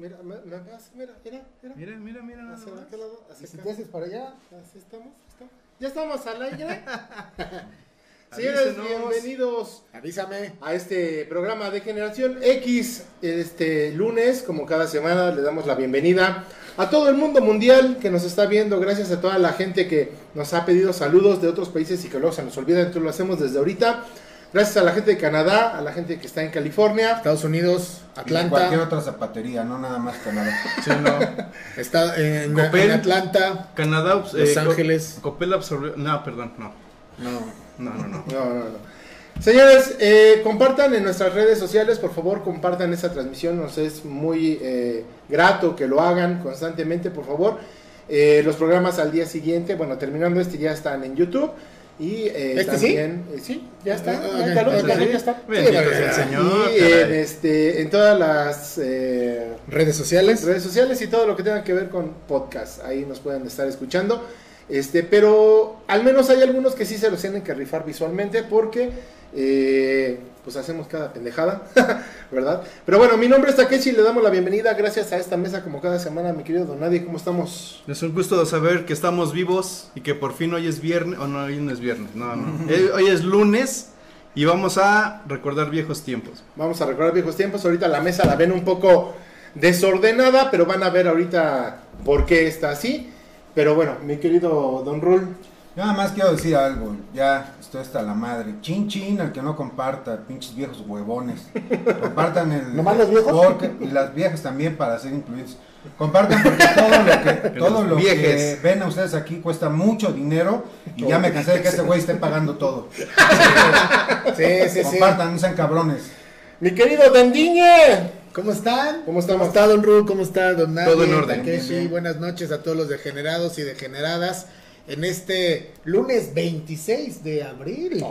Mira, me, me ves, mira, mira, mira. Mira, mira, mira nada Hacia más. aquel lado, hacia ¿Y si te haces para allá? Así estamos, estamos. Ya estamos al aire. Señores, bienvenidos Avísame. a este programa de Generación X. Este lunes, como cada semana, le damos la bienvenida a todo el mundo mundial que nos está viendo. Gracias a toda la gente que nos ha pedido saludos de otros países y que luego se nos olvida, entonces lo hacemos desde ahorita. Gracias a la gente de Canadá, a la gente que está en California. Estados Unidos, Cualquier Atlanta. otra zapatería, no nada más Canadá. Sí, no. Está en, Copel. en Atlanta. Canadá, pues, Los Ángeles. Copel absorbió. No, perdón, no. No. No, no, no. No, no, no. Señores, eh, compartan en nuestras redes sociales, por favor, compartan esta transmisión. Nos es muy eh, grato que lo hagan constantemente, por favor. Eh, los programas al día siguiente, bueno, terminando este ya están en YouTube. Y eh, ¿Este sí? también, eh, sí, ya está. Ah, ya ok, está, ok. ya está. Bendito Sí, sea el Señor. y en, este, en todas las eh, Redes sociales. redes sociales y todo lo que tenga que ver con podcast. Ahí nos pueden estar escuchando. Este, pero al menos hay algunos que sí se los tienen que rifar visualmente porque eh, pues hacemos cada pendejada, ¿verdad? Pero bueno, mi nombre es Takechi y le damos la bienvenida gracias a esta mesa como cada semana, mi querido Don Nadie, ¿cómo estamos? Es un gusto saber que estamos vivos y que por fin hoy es viernes. O no, hoy no es viernes. No, no. Eh, Hoy es lunes y vamos a recordar viejos tiempos. Vamos a recordar viejos tiempos, ahorita la mesa la ven un poco desordenada, pero van a ver ahorita por qué está así. Pero bueno, mi querido Don Rul, Yo nada más quiero decir algo, ya estoy hasta la madre. Chin chin al que no comparta, pinches viejos huevones. Compartan el ¿Nomás los viejos? porque- y las viejas también para ser incluidos. Compartan porque todo lo que todo lo que viejes. ven a ustedes aquí cuesta mucho dinero y ya me cansé de que ese güey esté pagando todo. Sí, sí, sí. Compartan, no sean cabrones. mi querido Dandiñe. ¿Cómo están? ¿Cómo estamos? está Don Ru? ¿Cómo está Don Nadie? Todo en orden. Takeshi, Bien, bien. buenas noches a todos los degenerados y degeneradas en este lunes 26 de abril.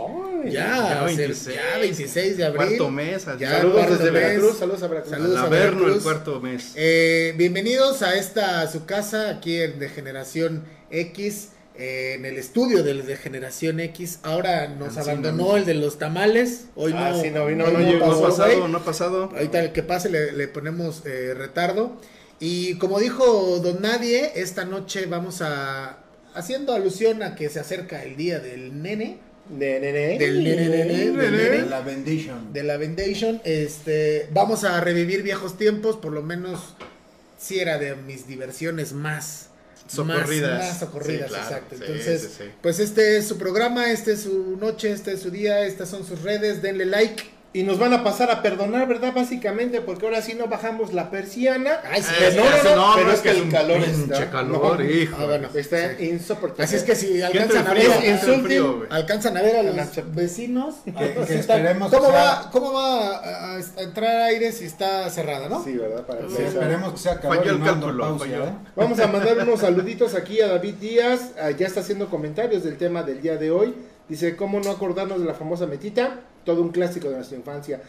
Ya, ya o sea, 26. ya 26 de abril. Cuarto mes. Ya, Saludos cuarto desde mes. Veracruz, saludos a Veracruz. Saludos. al a Averno, el cuarto mes. Eh, bienvenidos a esta a su casa aquí en de Generación X, eh, en el estudio del de Generación X. Ahora nos abandonó ¿no? el de los tamales. Hoy Ah, no, sí, no vino, no No, llegó, no ha pasado, no ha pasado. Ahorita el que pase le, le ponemos eh, retardo. Y como dijo Don Nadie, esta noche vamos a haciendo alusión a que se acerca el día del nene, De nene. del nene, De la bendition. de la Vendation. Este, vamos a revivir viejos tiempos, por lo menos si era de mis diversiones más Socorridas. Más, más socorridas, Sí, claro. exacto. Sí, Entonces, sí, sí. pues este es su programa, este es su noche, este es su día, estas son sus redes, denle like. Y nos van a pasar a perdonar, ¿verdad? Básicamente, porque ahora sí no bajamos la persiana. Ay, sí, Eh, no, no, eso no, pero no, es que el calor pinche está- calor, no. hijo. Ah, bueno. Está Sí. insoportable. Así es que si alcanzan a ver, alcanzan a ver a los vecinos. Que- que esperemos ¿Cómo, sea- va, ¿Cómo va a, a entrar aire si está cerrada, no? Sí, ¿verdad? Para Sí, que- esperemos que sea calor Falló y el no ando cálculo, pausa, falló. ¿eh? Vamos a mandar unos saluditos aquí a David Díaz. Ah, ya está haciendo comentarios del tema del día de hoy. Dice, ¿cómo no acordarnos de la famosa metita? Todo un clásico de nuestra infancia.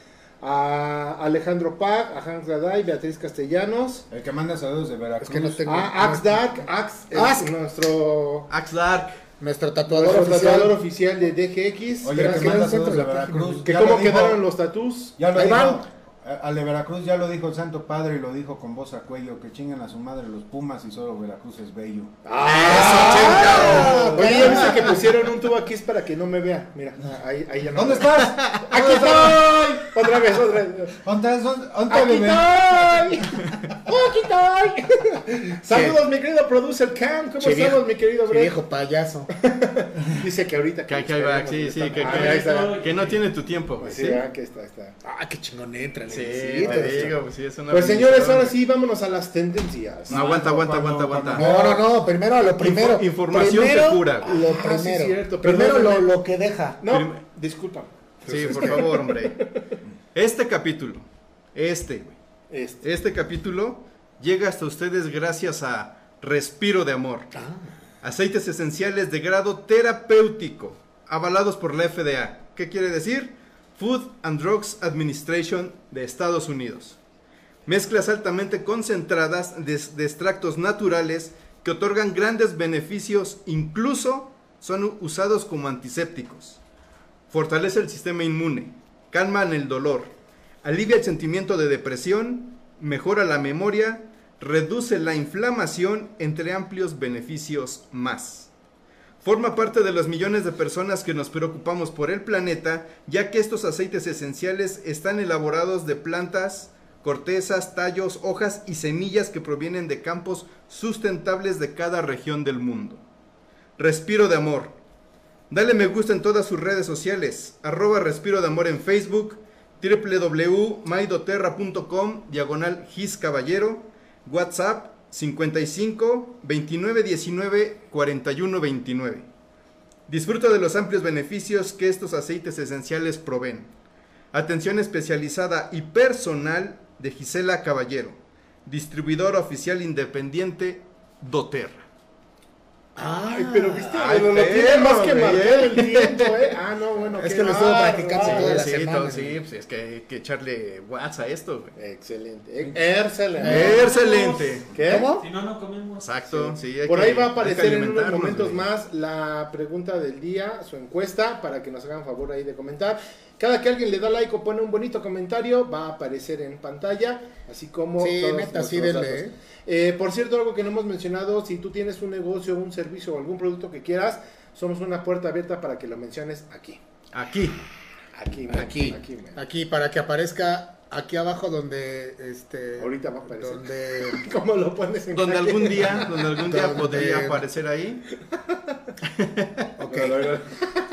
A Alejandro Pag, a Hans Gaday, Beatriz Castellanos. El que manda saludos de Veracruz. Es que no tengo. A Ax Dark, Ax, es Ask. nuestro, Axe Dark. Nuestro tatuador nuestro oficial. tatuador oficial de DGX. Oye, que que manda saludos de. Veracruz. que cómo quedaron los tatús. Ya lo Ahí dijo. van. Al de Veracruz ya lo dijo el Santo Padre y lo dijo con voz a cuello, que chingan a su madre los Pumas y solo Veracruz es bello. Ah, Oye, Oye, ya viste que pusieron un tubo aquí es para que no me vea. Mira, ahí, ahí ya no. ¿Dónde estás? ¡Aquí estoy! Otra vez, otra vez. ¿Dónde ¡Aquí estoy! ¡Aquí estoy! Saludos, mi querido producer Cam. ¿Cómo estamos, mi querido Brett? viejo payaso. Dice que ahorita. Que, que ahí va, sí, sí, que, que- ahí está. que no tiene tu tiempo, güey. Sí, ah, que está, está. Ah, qué chingón entra. Sí, Sí, te digo, pues sí, es una Pues señores, ahora sí, vámonos a las tendencias. No, aguanta, aguanta, aguanta, aguanta. No, no, no, primero lo primero. Info- información que cura. Lo Ah, primero. primero lo, que deja. No, disculpa. Sí, por favor, hombre. Este capítulo, este, güey, Este. este capítulo llega hasta ustedes gracias a Respiro de Amor. Ah, Aceites esenciales de grado terapéutico, avalados por la FDA. ¿Qué quiere decir? Food and Drugs Administration de Estados Unidos. Mezclas altamente concentradas de, de extractos naturales que otorgan grandes beneficios, incluso son usados como antisépticos. Fortalece el sistema inmune, calman el dolor, alivia el sentimiento de depresión mejora la memoria, reduce la inflamación, entre amplios beneficios más. Forma parte de los millones de personas que nos preocupamos por el planeta, ya que estos aceites esenciales están elaborados de plantas, cortezas, tallos, hojas y semillas que provienen de campos sustentables de cada región del mundo. Respiro de amor. Dale me gusta en todas sus redes sociales, arroba Respiro de Amor en Facebook, www.maidoterra.com, diagonal Gis Caballero, WhatsApp 55 29 19 41 29. Disfruta de los amplios beneficios que estos aceites esenciales proveen. Atención especializada y personal de Gisela Caballero, distribuidor oficial independiente doTERRA. Ay, pero viste, Ay, pero lo tiene más que marcar el tiempo, ¿eh? Ah, no, bueno. Es que lo estuvo practicando toda la sí, semana, sí, pues es que hay que echarle WhatsApp a esto. Excelente. Excelente. Excelente. ¿Qué? ¿Cómo? Si no, no comemos. Exacto, sí. hay Por que- ahí va a aparecer en unos momentos más la pregunta del día, su encuesta, para que nos hagan favor ahí de comentar. Cada que alguien le da like o pone un bonito comentario, va a aparecer en pantalla, así como Sí, neta, sí, denle. Eh, por cierto, algo que no hemos mencionado, si tú tienes un negocio, un servicio o algún producto que quieras, somos una puerta abierta para que lo menciones aquí. Aquí. Aquí, man, Aquí, aquí, man. aquí, para que aparezca aquí abajo donde, este... Ahorita va a aparecer. Donde... ¿Cómo lo pones en Donde algún día, donde algún día Donde- podría aparecer ahí. Ok. No, no, no.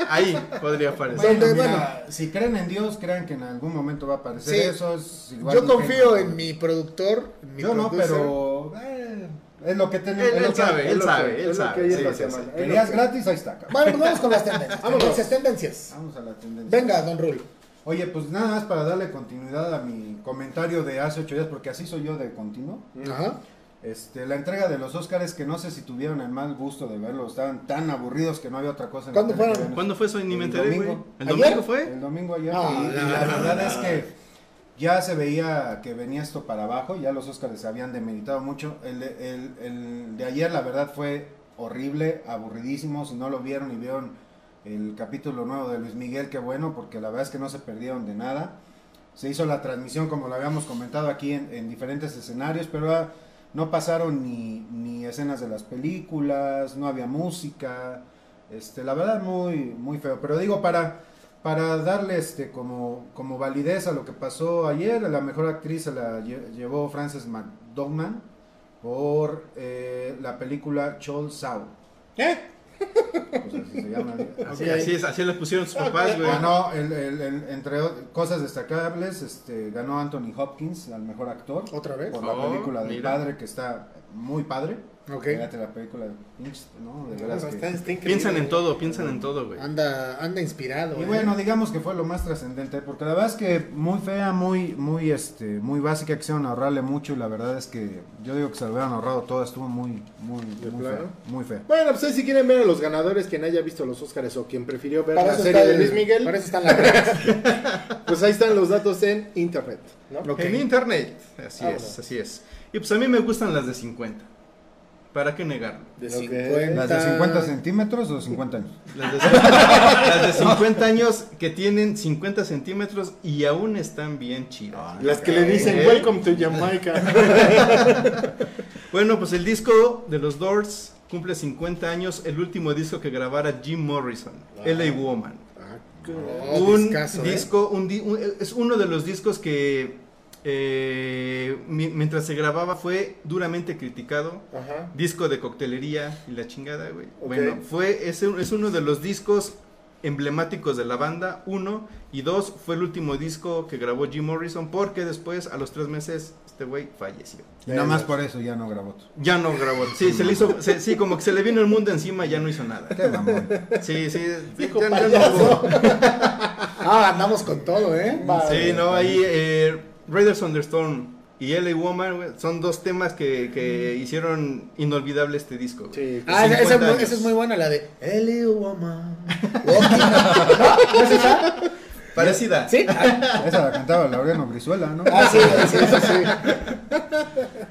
Ahí podría aparecer. Bueno, Donde, mira, si creen en Dios, crean que en algún momento va a aparecer Sí. eso. es igual Yo que- confío en mi productor, en mi Yo no, producer. pero eh, es lo que tenemos. Él- él que- sabe, él sabe, él sabe, hay sí, sí, Querías que- gratis, ahí está. cabrón. Bueno, vamos con las tendencias. Vámonos. Tendencias. Vamos a la tendencia. Venga, Don Rul. Oye, pues nada más para darle continuidad a mi comentario de hace ocho días, porque así soy yo de continuo. Ajá. Este, la entrega de los Óscares, que no sé si tuvieron el mal gusto de verlo, estaban tan aburridos que no había otra cosa en la ¿Cuándo fueron? ¿Cuándo fue eso? Ni me El enteré, güey. domingo. ¿El ¿Ayer? domingo fue? El domingo ayer. No, y, la no, verdad no, es que ya se veía que venía esto para abajo, ya los Óscares se habían demeritado mucho. El, de- el- el de ayer, la verdad, fue horrible, aburridísimo. Si no lo vieron y vieron el capítulo nuevo de Luis Miguel, qué bueno, porque la verdad es que no se perdieron de nada. Se hizo la transmisión, como lo habíamos comentado aquí, en, en diferentes escenarios, pero ah, no pasaron ni, ni escenas de las películas, no había música. Este, la verdad, muy, muy feo. Pero digo, para, para darle este, como, como validez a lo que pasó ayer, la mejor actriz se la lle- llevó Frances McDormand por eh, la película Chol Sao. ¿Eh? Pues así se llama. Así, es, así le pusieron sus papás, güey. Ganó, el, el- el- entre o- cosas destacables, este, ganó Anthony Hopkins al mejor actor ¿Otra vez? por la Oh, película del mira. padre que está muy padre. Ok. Fíjate la película, pinches, ¿no? De veras que- Está- está increíble. Piensan en todo, piensan en todo, güey. Anda, anda inspirado. Y ¿eh? bueno, digamos que fue lo más trascendente, porque la verdad es que muy fea, muy, muy, este, muy básica, quisieron ahorrarle mucho y la verdad es que yo digo que se lo hubieran ahorrado todo, estuvo muy, muy, ¿De muy fea, muy fea. Bueno, pues ahí si quieren ver a los ganadores, quien haya visto los Óscares o quien prefirió ver Para la serie de Luis Miguel, Para eso están las pues ahí están los datos en internet. ¿no? Ok. En internet. Así Vámonos. es, así es. Y pues a mí me gustan las de 50. ¿Para qué negarlo? De Ok. 50. ¿Las de 50 centímetros o 50 años? Las de, las de 50 años que tienen 50 centímetros y aún están bien chidas. Las que le dicen ¿Eh? Welcome to Jamaica. Bueno, pues el disco de los Doors cumple 50 años, el último disco que grabara Jim Morrison, LA Woman. Oh, un discazo, ¿eh? disco, un di- un- es uno de los discos que eh, mi- mientras se grababa fue duramente criticado. Ajá. Disco de coctelería y la chingada, güey. Bueno, fue, es, es uno de los discos emblemáticos de la banda, uno, y dos, fue el último disco que grabó Jim Morrison, porque después, a los tres meses, este güey falleció. Y nada más por eso ya no grabó. Ya no grabó, sí, se le hizo, se- sí, como que se le vino el mundo encima, ya no hizo nada. Qué mamón. Sí, sí, Viejo ya- ya no payaso. hubo. Ah, andamos con todo, ¿eh? Sí, no, ahí eh, Raiders on the Storm y LA Woman güey, son dos temas que, que hicieron inolvidable este disco. Sí. Ah, esa, 50 esa es muy- años. esa es muy buena, la de Ellie Woman. ¿No? ¿No es esa? Parecida. ¿Sí? Ah, Esa la cantaba Laureano Brizuela, ¿no? ah, sí, sí, sí, sí.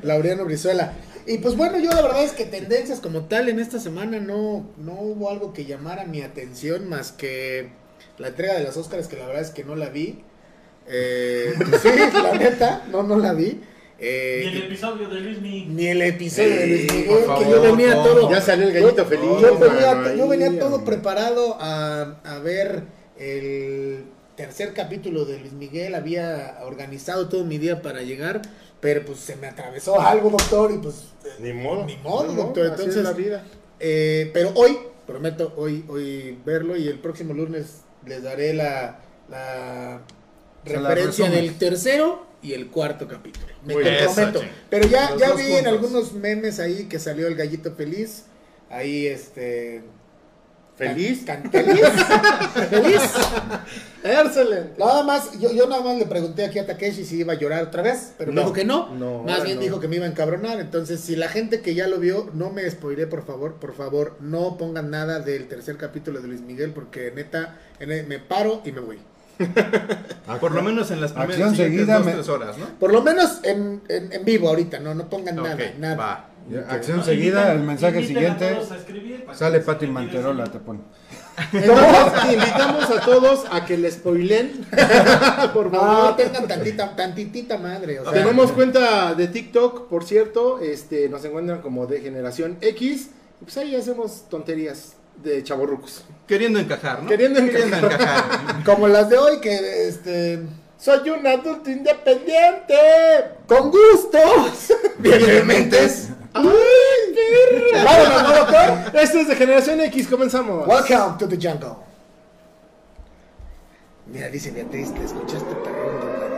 Laureano Brizuela. Y pues bueno, yo la verdad es que tendencias como tal en esta semana no, no hubo algo que llamara mi atención más que la entrega de los Oscars, que la verdad es que no la vi. Eh, sí, la neta, no, no la vi. eh, Y el episodio de Luis Mi. ni el episodio de Luis Miguel, que yo venía todo. Ya salió el gallito yo- feliz. Yo venía, yo venía todo preparado a, a ver el tercer capítulo de Luis Miguel. Había organizado todo mi día para llegar, pero pues se me atravesó algo, doctor, y pues. eh, Ni modo. Ni modo, doctor, así es entonces- la vida. eh, pero hoy, prometo hoy, hoy verlo y el próximo lunes les daré la, la Referencia del tercero y el cuarto capítulo. Me comprometo. Pero ya, Los ya vi en algunos memes ahí que salió el gallito feliz. Ahí este. ¿Feliz? can- feliz. feliz. Excelente. Nada más, yo, yo nada más le pregunté aquí a Takeshi si iba a llorar otra vez, pero No, dijo que no. no, más bien no. dijo que me iba a encabronar. Entonces, si la gente que ya lo vio, no me spoilé, por favor, por favor, no pongan nada del tercer capítulo de Luis Miguel, porque neta, en el- me paro y me voy. Por lo menos en las primeras Acción siguientes seguida dos, me- tres horas, ¿no? Por lo menos en, en, en vivo ahorita, no, no pongan nada, nada. Ya, Acción seguida, el mensaje siguiente. escribir Sale Pati Manterola, te pone. Entonces, invitamos a todos a que le spoilen. Por No, favor. tengan tantita, tantitita madre. O sea, Tenemos cuenta de TikTok, por cierto. Este, nos encuentran como de Generación X. Y pues ahí hacemos tonterías de chaborrucos. Queriendo encajar, ¿no? Queriendo encajar. encajar. como las de hoy, que este. Soy un adulto independiente. ¡Con gustos! Bien, mentes. ¡Ay, perra! Vámonos, ¿no, doctor? Esto es de Generación X, comenzamos. Welcome to the jungle. Mira, dice Beatriz, te escuchaste perrón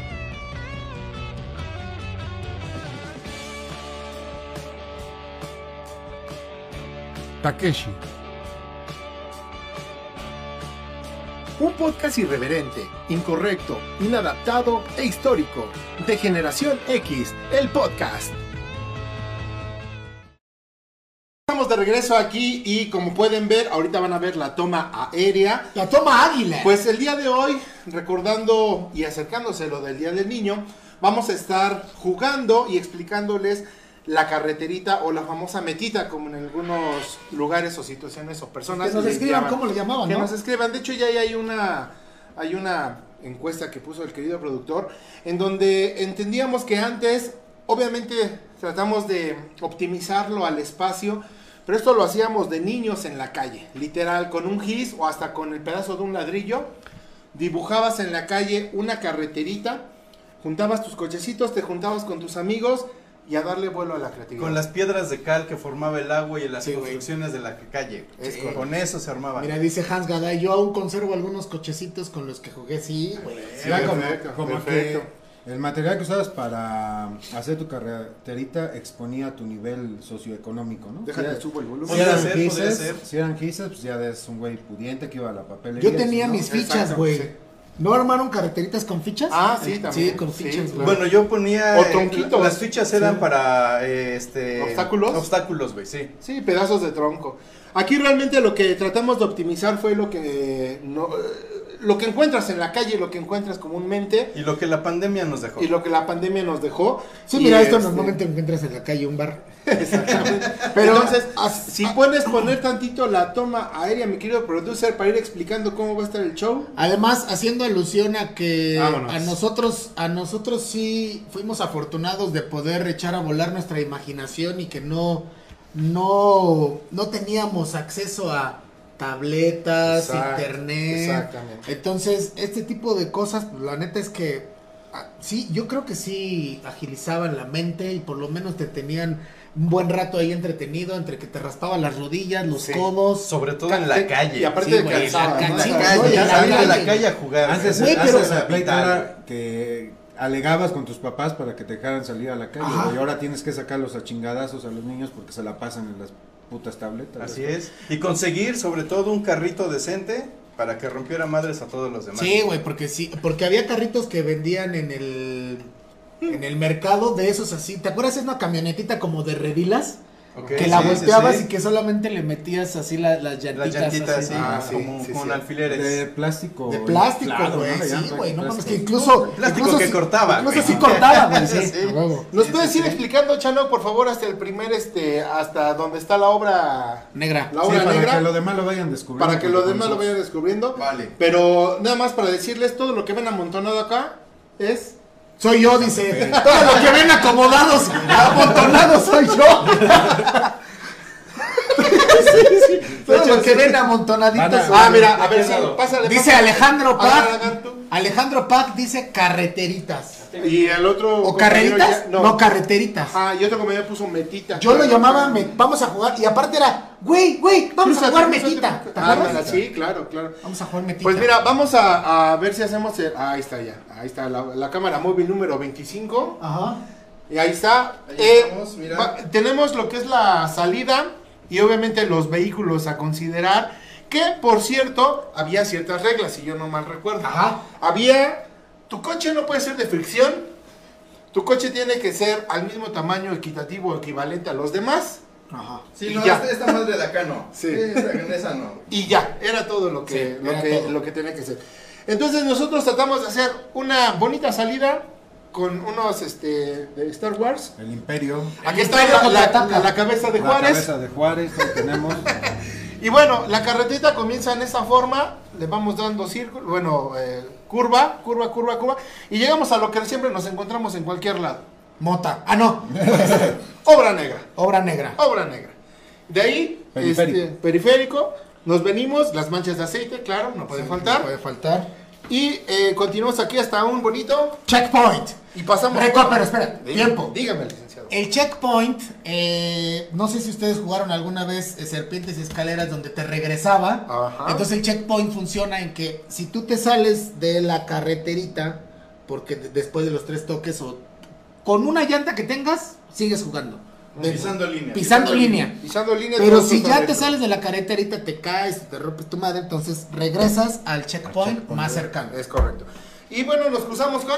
Takeshi. Un podcast irreverente, incorrecto, inadaptado e histórico. De Generación X, el podcast. Estamos de regreso aquí y como pueden ver, ahorita van a ver la toma aérea. La toma águila. Pues el día de hoy, recordando y acercándose lo del Día del Niño, vamos a estar jugando y explicándoles la carreterita o la famosa metita, como en algunos lugares o situaciones o personas. que nos escriban llaman. cómo le llamaban, Que ¿no? nos escriban. De hecho, ya hay una, hay una encuesta que puso el querido productor, en donde entendíamos que antes, obviamente, tratamos de optimizarlo al espacio. Pero esto lo hacíamos de niños en la calle, literal, con un gis o hasta con el pedazo de un ladrillo. Dibujabas en la calle una carreterita, juntabas tus cochecitos, te juntabas con tus amigos y a darle vuelo a la creatividad. Con las piedras de cal que formaba el agua y las Sí, güey. construcciones de la calle. Es Sí. Con eso se armaba. Mira, dice Hans Gaday, yo aún conservo algunos cochecitos con los que jugué, sí, güey. Sí, Ya como, perfecto, como perfecto. que el material que usabas para hacer tu carreterita exponía tu nivel socioeconómico, ¿no? Déjate, Si subo el volumen. Si eran, ser, podría gises, ser. si eran gises, pues ya eres un güey pudiente que iba a la papelería. Yo tenía ¿no? mis fichas, güey. Sí. ¿No armaron carreteritas con fichas? Ah, sí, también. Sí, con Sí, fichas, güey. claro. Bueno, yo ponía. O eh, tronquitos. las fichas eran Sí. para. eh, este, ¿Obstáculos? Obstáculos, güey, sí. Sí, pedazos de tronco. Aquí realmente lo que tratamos de optimizar fue lo que no, lo que encuentras en la calle, lo que encuentras comúnmente Y lo que la pandemia nos dejó. y lo que la pandemia nos dejó. Sí, Y, mira, esto este, normalmente encuentras en la calle un bar. Exactamente. Pero- Entonces, si puedes poner tantito la toma aérea, mi querido producer, para ir explicando cómo va a estar el show. Además, haciendo alusión a que Vámonos. a nosotros, a nosotros sí fuimos afortunados de poder echar a volar nuestra imaginación y que no, no, no teníamos acceso a tabletas, Exacto, internet. exactamente. Entonces, este tipo de cosas, pues, la neta es que ah, sí, yo creo que sí agilizaban la mente y por lo menos te tenían un buen rato ahí entretenido entre que te raspaban las rodillas, los Sí. codos. Sobre todo en la calle. Y aparte Sí, de güey, cansaba, la la calle, la a la calle. calle a jugar. Antes, Güey, antes pero- era que alegabas con tus papás para que te dejaran salir a la calle, Ajá. y ahora tienes que sacarlos a chingadazos a los niños porque se la pasan en las putas tabletas. Así es. Y conseguir sobre todo un carrito decente para que rompiera madres a todos los demás. Sí, güey, porque sí, porque había carritos que vendían en el en el mercado de esos así. ¿Te acuerdas de una camionetita como de redilas? Ok, que la sí, volteabas sí. y que solamente le metías así la- las llantitas. Las llantitas, así, sí, Ah, sí, como sí, con sí. alfileres. De plástico. De plástico, güey. sí, güey. No mames, que incluso. Plástico incluso que sí- cortaba, Incluso sí cortaba, güey. ¿Nos Sí, puedes sí, ir sí. explicando, Chano, por favor, hasta el primer, este, hasta donde está la obra, Negra. la Sí, obra para negra? que lo demás lo vayan descubriendo. para que los demás lo vayan descubriendo. Vale. Pero nada más para decirles, todo lo que ven amontonado acá es... Soy yo, dice. Todo lo que ven acomodados, amontonados soy yo. Todo lo que ven amontonaditos. Van a- soy Ah, yo. mira, a ver si pásale. Dice pásale. Alejandro tú. Alejandro Pac dice carreteritas. Y el otro... ¿O carreritas? ya- No, carreteritas. Ah, y otro compañero puso metita. Yo lo llamaba, me- vamos a jugar. Y aparte era, güey, güey, vamos a jugar metita. ¿Te Ah, acuerdas? sí, claro, claro. Vamos a jugar metita. Pues mira, vamos a, a ver si hacemos... el- ahí está ya. Ahí está la, la cámara móvil número 25. Ajá. Y ahí está. Ahí Eh, estamos, mira. va- tenemos lo que es la salida y obviamente los vehículos a considerar. Que por cierto, había ciertas reglas, si yo no mal recuerdo. Ajá. Había. Tu coche no puede ser de fricción. Tu coche tiene que ser al mismo tamaño, equitativo, equivalente a los demás. Ajá. Sí, Y no, ya. esta, esta madre de acá no. Sí. Esa, esa no. Y ya, era todo lo que, Sí, lo que, todo. lo que tenía que ser. Entonces nosotros tratamos de hacer una bonita salida con unos este, de Star Wars. El Imperio. Aquí El está Imperio la, la- la cabeza de la Juárez. cabeza de Juárez, lo tenemos. Y bueno, la carretita comienza en esa forma, le vamos dando círculo, bueno, eh, curva, curva, curva, curva, y llegamos a lo que siempre nos encontramos en cualquier lado. Mota. Ah, no. Obra negra, Obra negra. obra negra. De ahí, Periférico. este, periférico, nos venimos, las manchas de aceite, claro, no puede Sí, faltar. No puede faltar. Y eh, continuamos aquí hasta un bonito, Checkpoint. y pasamos... Recuerda, pero espera, tiempo. Dígame, licenciado. El checkpoint, eh, no sé si ustedes jugaron alguna vez eh, serpientes y escaleras donde te regresaba. Ajá. Entonces el checkpoint funciona en que si tú te sales de la carreterita, porque de- después de los tres toques o con una llanta que tengas, sigues jugando. De- Pisando línea. Pisando línea. Pisando línea. Pero si ya te sales de la carreterita, te caes, te rompes tu madre, entonces regresas al checkpoint, checkpoint, más cercano. Es correcto. Y bueno, nos cruzamos con...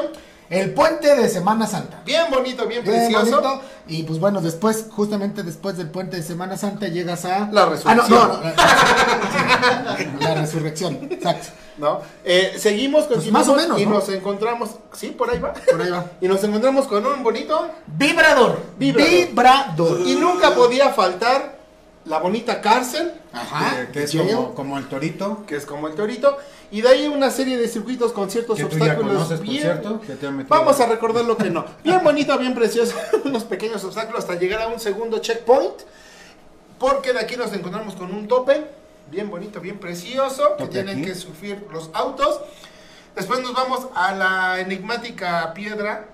El puente de Semana Santa. Bien bonito, bien, Bien precioso. bonito. Y pues bueno, después, justamente después del puente de Semana Santa, llegas a. La Ah, no, resurrección. no, no, la, resurrección. Exacto. ¿no? Eh, seguimos, Pues continuamos más o menos, y ¿no? nos encontramos, sí, por ahí va. Por ahí va. Y nos encontramos con un bonito Vibrador. Vibrador. Vibrador. y nunca podía faltar la bonita cárcel, Ajá. que, que es como el torito. que es como el torito, y de ahí una serie de circuitos con ciertos Que tú ya obstáculos conoces, bien- cierto. Que te han metido. Vamos a recordar lo que no. Bien bonito, bien precioso, unos pequeños obstáculos hasta llegar a un segundo checkpoint, porque de aquí nos encontramos con un tope, bien bonito, bien precioso, que tienen aquí. que sufrir los autos. Después nos vamos a la enigmática piedra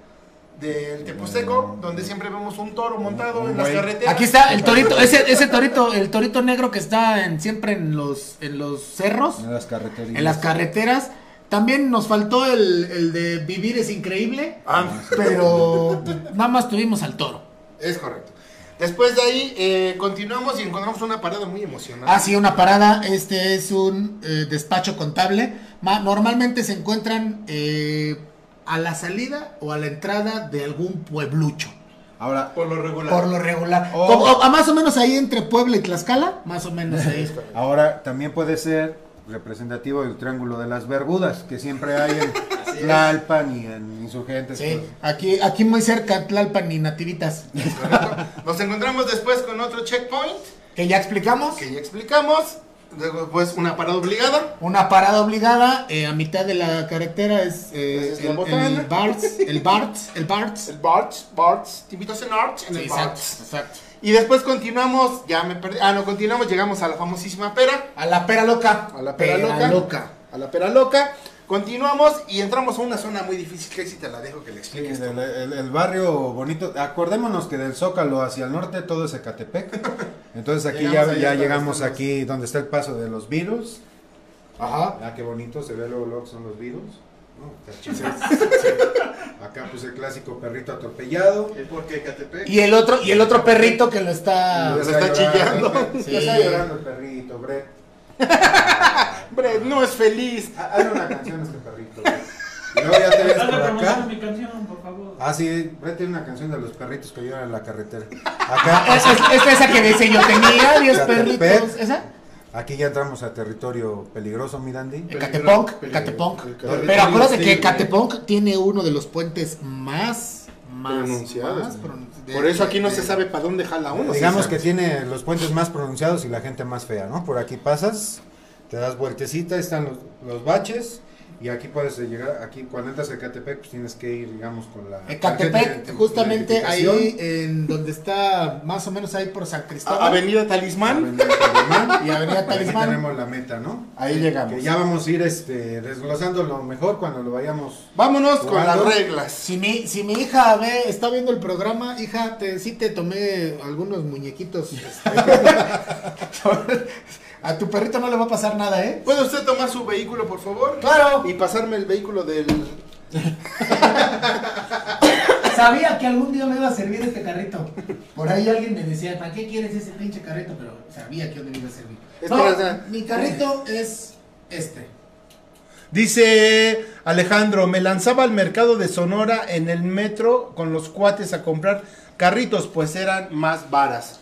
del Teposteco, donde siempre vemos un toro montado en las carreteras. Aquí está el torito, ese, ese torito, el torito negro que está en, siempre en los, en los cerros, En las carreteras. en las carreteras. También nos faltó el, el de vivir es increíble, Ah, pero pues, nada más tuvimos al toro. es correcto. Después de ahí eh, continuamos y encontramos una parada muy emocionante. Ah, sí, una parada. Este es un eh, despacho contable. Ma- normalmente se encuentran eh, a la salida o a la entrada de algún pueblucho. Ahora, Por lo regular. Por lo regular. Oh. Como- a más o menos ahí entre Puebla y Tlaxcala. Más o menos ahí. ahora también puede ser representativo del Triángulo de las Bermudas, que siempre hay en Tlalpan y en Insurgentes. Sí, pues. aquí, aquí muy cerca, Tlalpan y Nativitas. Nos encontramos después con otro checkpoint Que ya explicamos. que ya explicamos. Luego, pues, una parada obligada. Una parada obligada eh, a mitad de la carretera es, eh, Esa es el, Barts, el Barts, el Barts. El Barts, Barts. Te invito a cenar en Sí, el exacto, Barts. exacto. Y después continuamos, ya me perdí. Ah, no, continuamos, llegamos a la famosísima pera. A la pera loca. A la pera, loca. A la pera loca. Continuamos y entramos a una zona muy difícil que ahí sí te la dejo que le Sí, expliques. el, el- el barrio bonito. Acordémonos que del Zócalo hacia el norte todo es Ecatepec. Entonces aquí Llegamos ya, allá ya donde llegamos los- aquí donde está el paso de los virus. Ajá. Ah, qué bonito, se ve luego, luego que son los virus. No, está. Acá pues el clásico perrito atropellado. ¿Por qué Catepec? Y el otro, y el otro perrito que lo está. Lo está chillando. Sí. Está llorando el perrito, Brett. Hombre, no es feliz. Hazle una canción a este perrito. Y luego ya te ves por acá. mi canción, por favor. Ah, sí, Brett tiene una canción de los perritos que lloran en la carretera. Acá, Esa es, es esa que dice yo tenía 10 Catepec. perritos. ¿Esa? aquí ya entramos a territorio peligroso, mi dandy. Ecatepunk. Peligro. Pero acuérdate que Sí, Ecatepunk tiene uno de los puentes más, más Pronunciados. más pronun- de- Por eso aquí no de- se sabe para dónde jala uno. Digamos sí que tiene los puentes más pronunciados y la gente más fea, ¿no? Por aquí pasas, te das vueltecita, están los, los baches y aquí puedes llegar, aquí cuando entras a Ecatepec pues tienes que ir, digamos, con la... Ecatepec, justamente ahí en donde está más o menos ahí por San Cristóbal Avenida Talismán. Avenida Talismán. y Avenida Talismán. tenemos la meta, ¿no? Ahí llegamos. Que ya vamos a ir este, desglosando lo mejor cuando lo vayamos... Vámonos con las reglas. Si mi, si mi hija ve, está viendo el programa, hija, te, sí te tomé algunos muñequitos. este, a tu perrito no le va a pasar nada, ¿eh? ¿Puede usted tomar su vehículo, por favor? Claro. Y pasarme el vehículo del... Sabía que algún día me iba a servir este carrito. Por ahí alguien me decía, ¿para qué quieres ese pinche carrito? Pero sabía que me iba a servir. No, mi carrito es este. Dice Alejandro, me lanzaba al mercado de Sonora en el metro con los cuates a comprar carritos, pues eran más varas.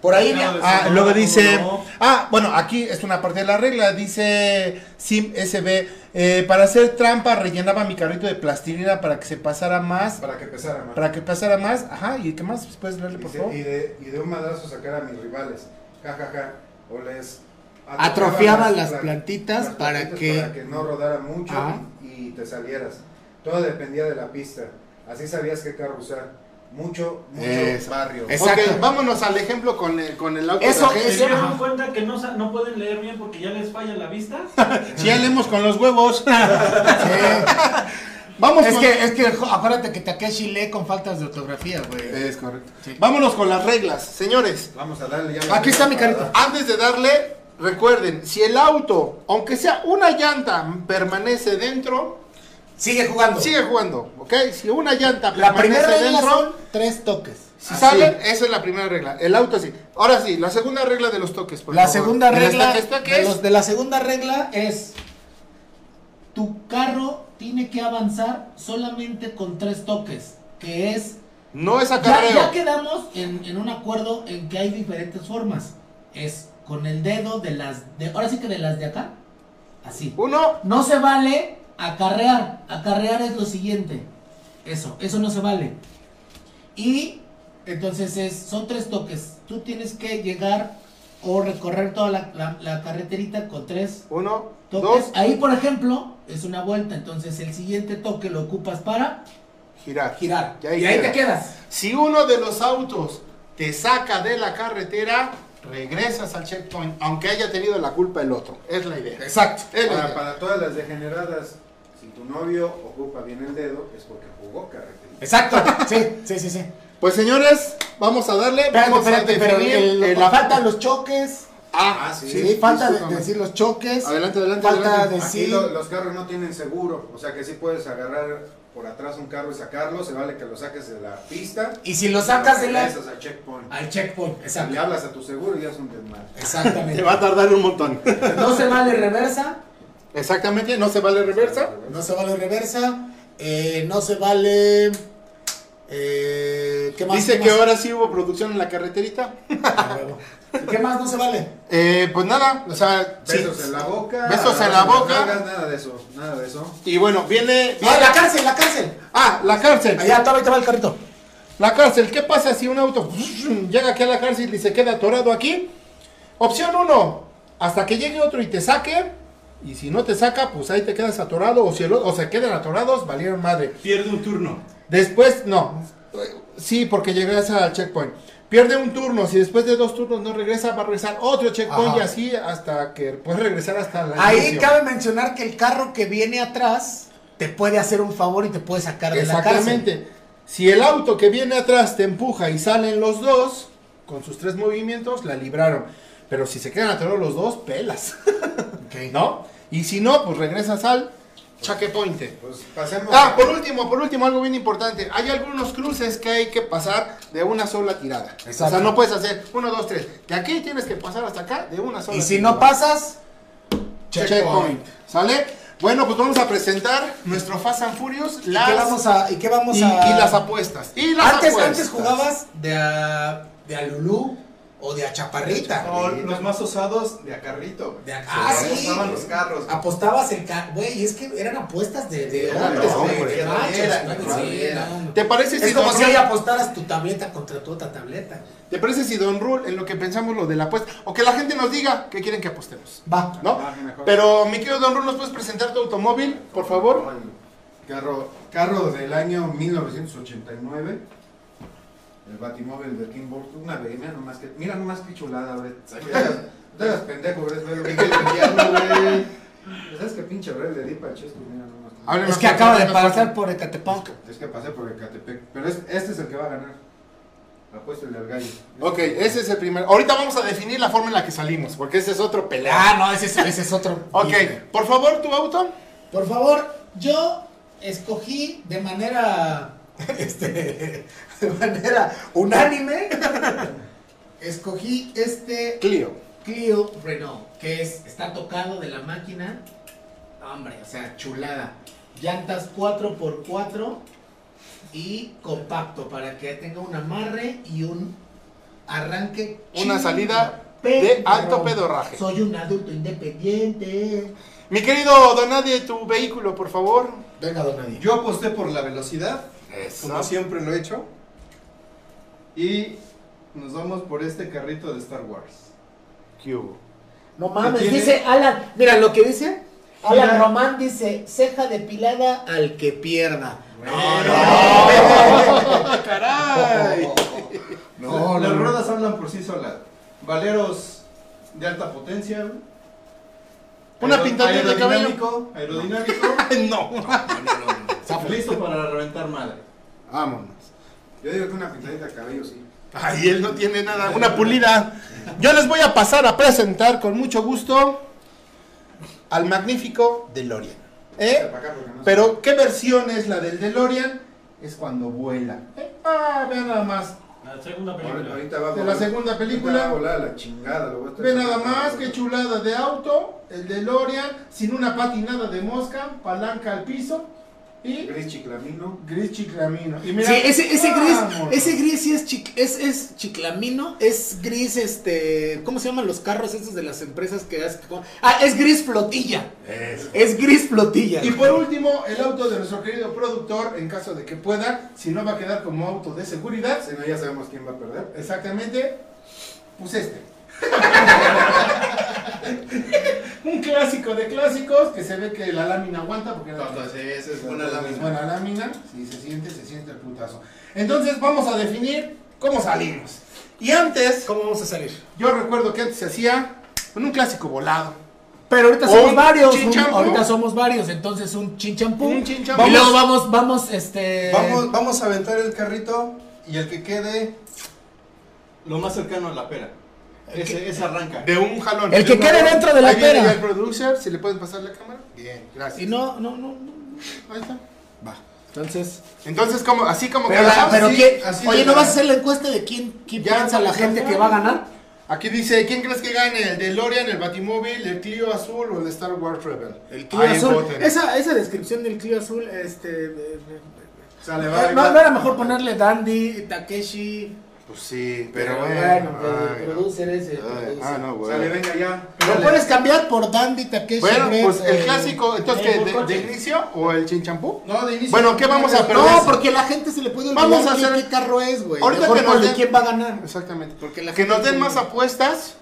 Por ahí, No, Ah, no, luego ¿cómo dice, no? ah, bueno, aquí es una parte de la regla, dice Sim SB, eh, para hacer trampa rellenaba mi carrito de plastilina para que se pasara más, Para que pesara más. para que pasara más, ajá, y qué más puedes leerle por favor. y de, y de un madrazo sacar a mis rivales. Ja, ja, ja. O les Atrofiaba las pla- plantitas las para plantitas que- para que no rodara mucho y, y te salieras. Todo dependía de la pista. Así sabías qué carro usar. Mucho, mucho Eso. barrio. Exacto. Ok, vámonos al ejemplo con el, con el auto Eso, de ¿Se agencia. dieron cuenta que no, no pueden leer bien porque ya les falla la vista? Si ya leemos con los huevos. Sí. Vamos Es con- que, es que jo- acuérdate que Takeshi lee con faltas de ortografía, güey. Es correcto. Sí. Vámonos con las reglas, señores. Vamos a darle ya. Aquí está mi carrito. Antes de darle, recuerden, si el auto, aunque sea una llanta, permanece dentro, Sigue jugando. sigue jugando, ¿ok? Si una llanta La permanece primera regla dentro, son tres toques. si Así. sale, esa es la primera regla. El auto sí. Ahora sí, la segunda regla de los toques. por La favor. segunda De los regla toques, toques. de, los- de la segunda regla es tu carro tiene que avanzar solamente con tres toques, que es No es ya, acarreo. ya quedamos en, en un acuerdo en que hay diferentes formas. Es con el dedo de las de ahora sí que de las de acá, así. Uno, No se vale acarrear. Acarrear es lo siguiente. Eso, eso no se vale. Y entonces es, son tres toques. Tú tienes que llegar o recorrer toda la, la- la carreterita con tres uno, toques. dos, Ahí, por ejemplo, es una vuelta. Entonces el siguiente toque lo ocupas para girar. girar. Y ahí y ahí queda. te quedas. Si uno de los autos te saca de la carretera, regresas al checkpoint, aunque haya tenido la culpa el otro. Es la idea. Exacto. Es la Ahora, idea. para todas las degeneradas, tu novio ocupa bien el dedo, es porque jugó carretera. Exacto. Sí, sí, sí, sí. Pues señores, vamos a darle. Espérate, vamos espérate, a pero el- el- la faltan los choques. Ah, Ah, sí. Sí, falta de- decir los choques. Adelante, adelante, Falta adelante. decir. Aquí lo- los carros no tienen seguro, o sea que sí puedes agarrar por atrás un carro y sacarlo, se vale que lo saques de la pista. Y si lo sacas de la. Regresas al checkpoint. Al checkpoint, Le exacto. hablas a tu seguro y ya es un desmadre. Exactamente. Te va a tardar un montón. No se vale reversa. Exactamente, no se vale reversa. No se vale reversa. eh, no se vale. eh, ¿qué más? Dice ¿Qué que más? ahora sí hubo producción en la carreterita. A huevo. ¿Qué más no se vale? Eh, pues nada, o sea, sí. Besos en la boca. Besos en la boca. nalgas, Nada de eso, nada de eso. Y bueno, viene. Ah, la cárcel, la cárcel. Ah, la cárcel. Allá, toma, ahí te va el carrito. La cárcel, ¿qué pasa si un auto llega aquí a la cárcel y se queda atorado aquí? Opción 1, hasta que llegue otro y te saque. Y si no te saca, pues ahí te quedas atorado. O, si el o- o se quedan atorados, valieron madre. Pierde un turno. Después, no. Sí, porque llegas al checkpoint. Pierde un turno. Si después de dos turnos no regresa, va a regresar otro checkpoint Ajá. y así hasta que puedes regresar hasta la Ahí inicio. cabe mencionar que el carro que viene atrás te puede hacer un favor y te puede sacar de la cárcel. Exactamente. Si el auto que viene atrás te empuja y salen los dos, con sus tres movimientos, la libraron. Pero si se quedan atorados los dos, pelas. ¿No? Y si no, pues regresas al checkpoint. Pues pasemos. Ah, por último, por último, algo bien importante. Hay algunos cruces que hay que pasar de una sola tirada. O sea, Exacto. no puedes hacer uno, dos, tres. De aquí tienes que pasar hasta acá de una sola Y si tirada. no pasas, checkpoint. ¿Sale? Bueno, pues vamos a presentar nuestro Fast and Furious. ¿Y qué vamos a, y qué vamos y, a... y las apuestas. Y las Antes, apuestas. antes jugabas de a, de a Lulú o de a Chaparrita. No, los más osados de a carrito. güey. De a- ah, sí. apostaban los carros. güey. Apostabas el carro, güey, es que eran apuestas de, hombres, de güey, machos, sí, no. ¿Te parece si Es como Don si ahí Rul- apostaras tu tableta contra tu otra tableta. ¿Te parece si Don Rule en lo que pensamos lo de la apuesta? O que la gente nos diga que quieren que apostemos. Va. ¿No? Va. Pero, mi querido Don Rule, ¿nos puedes presentar tu automóvil, por favor? Carro, carro del año 1989. El batimóvil de King Bolt. Una vez, mira nomás que, mira nomás que chulada, güey. No te hagas- pendejo, güey. Es güey, güey, güey. ¿Sabes qué pinche red le di para el Chesco? Mira nomás. Háblenos Es que acaba de pasar por Ecatepec. Es que pasé por el Catepec. Pero es- este es el que va a ganar. Apuéstale al gallo. Ok, ese es el primer. Ahorita vamos a definir la forma en la que salimos, porque ese es otro pelea. Ah, no, ese es, ese es otro. Ok, por favor, tu auto. Por favor, yo escogí de manera. Este. De manera unánime. escogí este Clio. Clio Renault, que es, está tocado de la máquina. Hombre, o sea, chulada. Llantas 4x4 y compacto para que tenga un amarre y un arranque. Una salida de alto pedorraje. Soy un adulto independiente. Mi querido Donadie, tu vehículo, por favor. Venga, don Nadie. Yo aposté por la velocidad, como siempre lo he hecho. Y nos vamos por este carrito de Star Wars. ¿Qué hubo? No mames, dice Alan. Mira lo que dice. Mira. Alan Román dice: ceja depilada al que pierda. No, ¡Oh, caray! no, Las no, no. ruedas hablan por sí solas. Valeros de alta potencia. Una pintadita de cabello. Aerodinámico. Aerodinámico. no. Listo para reventar madre. Vámonos. Yo digo que una pintadita de cabello sí. Ay, él no tiene nada. Una pulida. Yo les voy a pasar a presentar con mucho gusto al magnífico DeLorean. ¿Eh? Pero, ¿qué versión es la del DeLorean? Es cuando vuela. ¿Eh? Ah, vean nada más. La segunda película. ahorita va a De volar- la segunda película. Va a volar la chingada. Lo voy a estar Ve nada más, qué chulada de auto. El DeLorean, sin una patinada de mosca, palanca al piso y Gris chiclamino. gris chiclamino. Y mira, Sí, ese, ese gris, ese gris sí es, chic- es, es chiclamino, es gris, este, ¿cómo se llaman los carros estos de las empresas que hacen? Ah, es gris flotilla, es gris flotilla. Y por último, el auto de nuestro querido productor, en caso de que pueda, si no va a quedar como auto de seguridad, Si no, ya sabemos quién va a perder. exactamente, pues este. Un clásico de clásicos que se ve que la lámina aguanta porque esa es buena Es lámina. buena lámina, si se siente, se siente el putazo. Entonces vamos a definir cómo salimos. Y antes, ¿Cómo vamos a salir? yo recuerdo que antes se hacía con un clásico volado. Pero ahorita somos varios, un- ahorita somos varios, entonces un chinchampú. Un chinchampú. Y luego vamos, vamos, este... Vamos, vamos a aventar el carrito y el que quede lo más cercano a la pera. Ese, ese arranca. De un jalón. El que De quede jalón. dentro de la Ahí viene pera. el producer, si le pueden pasar la cámara. Bien, gracias. Y no, no, no, no. Ahí está. Entonces... Entonces, como, así como Pero, quedamos, pero así- ¿quién- así oye, de ¿no la- vas a hacer la encuesta de quién, quién Ya, piensa la gente que va a ganar? Aquí dice, ¿quién crees que gane? ¿El DeLorean, el Batimóvil, el Clio Azul o el Star Wars Rebel? El Clio Ahí azul. voten. Esa, esa descripción del Clio azul, este... eh, eh, Sale, Eh, va, No, va. no era mejor ponerle Dandy, Takeshi. Pues sí, pero Pero bueno. bueno, ay, el producer ese, el ay, producer. Ah, no, güey. Sale, venga ya. Lo puedes cambiar por Dandy, Takeshi. Bueno, Brett, pues el eh, clásico, entonces, ¿De, inicio o el chinchampú? No, de inicio. Bueno, ¿qué vamos a perder? No, porque la gente se le puede olvidar Vamos a qué- hacer- qué carro es, güey. Ahorita Mejor que nos den- quién va a ganar. Exactamente. Porque la Que gente nos den más apuestas,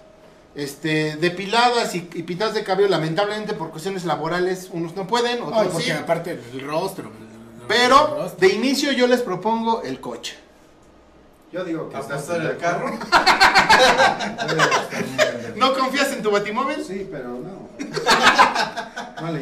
este, depiladas y, y pintadas de cabello, lamentablemente por cuestiones laborales, unos no pueden, otros Ay, sí. porque aparte el rostro. el- el Pero rostro. de inicio yo les propongo el coche. Yo digo que ¿Apostar el carro? ¿No confías en tu batimóvil? Sí, pero no.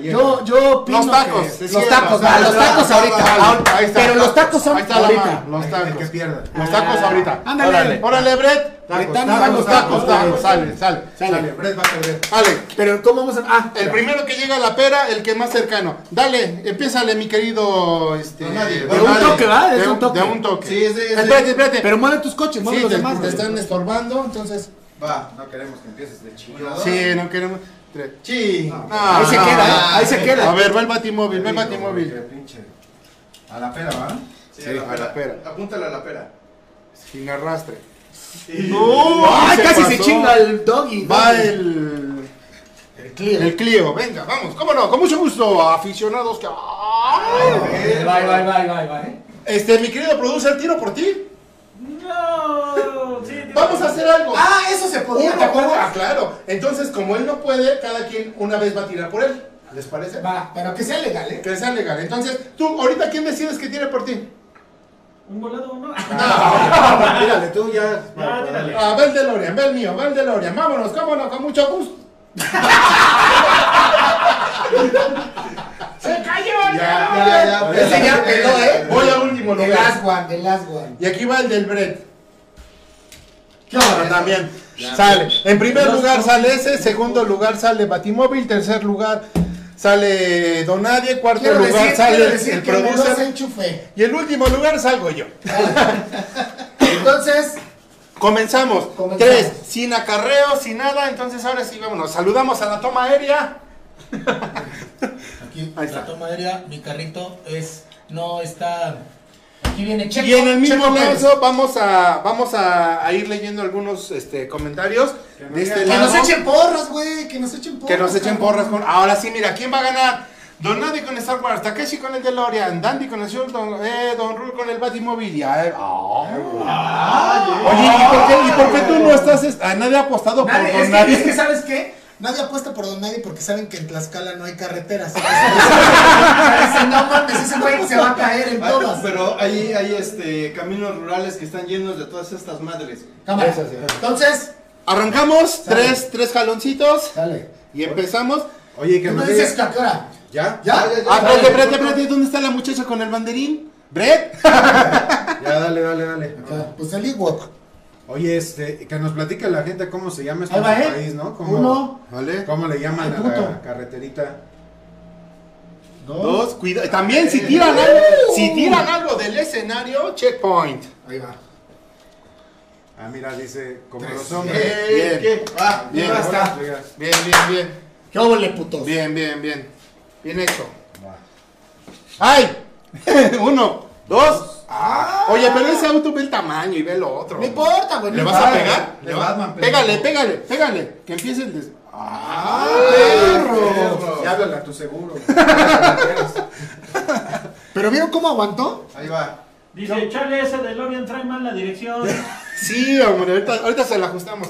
Yo, yo opino Los tacos, que- los tacos, los ah, los tacos, ahorita. está. Pero los tacos son Ahí está la ahorita. los El tacos. que pierda. Los tacos ahorita. Ándale. Órale, Brett. Tacos, Tacos, vamos, tacos, sale, sale. Sale, Brett va a perder. Dale, Pero ¿cómo vamos a...? Ah, el primero que llega a la pera, el que más cercano. Dale, empiézale, mi querido. Este. De un toque, ¿va? De un toque. De un toque. Sí, Espérate, espérate. Pero mueve tus coches, mueve sí, los demás. te están estorbando, entonces. Va, no queremos que empieces de chingado. Sí, no queremos. Tres. Sí. Ah, Ahí se queda, ¿eh? Ahí se queda. A ver, va el batimóvil, va el batimóvil. Pinche. A la pera, ¿va? Sí, Sí, a la a la pera. Apúntale a la pera. Sin arrastre. Ay, se casi se chinga el doggy. Va doggy. el. el Clio. El Clio, venga, vamos, cómo no, con mucho gusto, aficionados que. ¡Ay! Va, va, va, va, va, ¿eh? Este, mi querido producer, tiro por ti. No, sí, tío. Vamos a hacer algo. Ah, eso se podía. Ah. Entonces, como él no puede, cada quien una vez va a tirar por él. ¿Les parece? Va, pero que sea legal, ¿eh? Que sea legal. Entonces, tú, ahorita, ¿quién decides que tire por ti? Un volado, ¿no? Tírale, tú ya. Ya, tírale. Ah, va el DeLorean, va el mío, va el DeLorean. Vámonos, cómo no, con mucho gusto. ¡Se cayó! Ya, ya, ya. Ese ya peló, ¿eh? Voy al último The lugar. last one, the last one. Y aquí va el del Brett. ¿Qué onda? También. Sale. En primer lugar sale ese, segundo lugar sale Batimóvil, tercer lugar sale Donadie, cuarto Quiero lugar decir, sale decir el producer enchufe. y el último lugar salgo yo. Entonces, Comenzamos. Comenzamos. Tres, sin acarreo, sin nada, entonces ahora sí vámonos. Saludamos a la toma aérea. aquí Ahí está. la toma aérea, mi carrito es, no está, aquí viene Checo. Y en el mismo lapso vamos a vamos a, a ir leyendo algunos este, comentarios de este Que lado. nos echen porras, güey, que nos echen porras. Que nos echen porras con. Ahora sí, mira, ¿quién va a ganar? Don Nadie con Star Wars, Takeshi con el DeLorean, Dandy con el Shield, Don, eh, Don Rule con el Batimóvil. ah. Oye, ¿y por, qué, ¿y por qué tú no estás? est- A nadie ha apostado por Nadie, Don es, que, Nadie. es que, ¿sabes qué? Nadie apuesta por Don Nadie porque saben que en Tlaxcala no hay carreteras. Dicen, no mames, ese güey se va a caer en Ah, todas. Pero hay, hay este, caminos rurales que están llenos de todas estas madres. Cámara. Eso sí. Entonces, Arrancamos, Sale. tres, tres jaloncitos dale. y empezamos. Oye, que ¿Tú nos me dices que a qué hora? ¿Ya? ¿Ya? Ah, espérate, espérate, espérate, ¿dónde está la muchacha con el banderín? ¿Brett? Ya, dale, dale, dale. Pues el Ewok. Oye, este, que nos platique la gente cómo se llama su ¿eh? país, ¿no? ¿Cómo, Uno, ¿Vale? ¿Cómo le llaman a la carreterita? dos. Dos, cuidado. También si tiran algo, si tiran algo del escenario, checkpoint. Ahí va. Ah, mira, dice, como Tres. los hombres. Eh, Bien. ¿Qué? Ah, Bien, Ahí está. Bien, bien, bien. ¿Qué óvole, putos? Bien, bien, bien. Bien hecho. va. ¡Ay! Uno, dos. Ah. Oye, pero ese auto ve el tamaño y ve lo otro. No importa, güey. ¿Le no vas a pegar? De ¿Le vas- Batman, pero- Pégale, pégale, pégale. Que empiece el des... ¡Ah, Perro. Ya háblale a tu seguro. ¿Pero vieron cómo aguantó? Ahí va. Dice, chale, ese DeLorean trae mal la dirección. Sí, hombre, ahorita, ahorita se la ajustamos.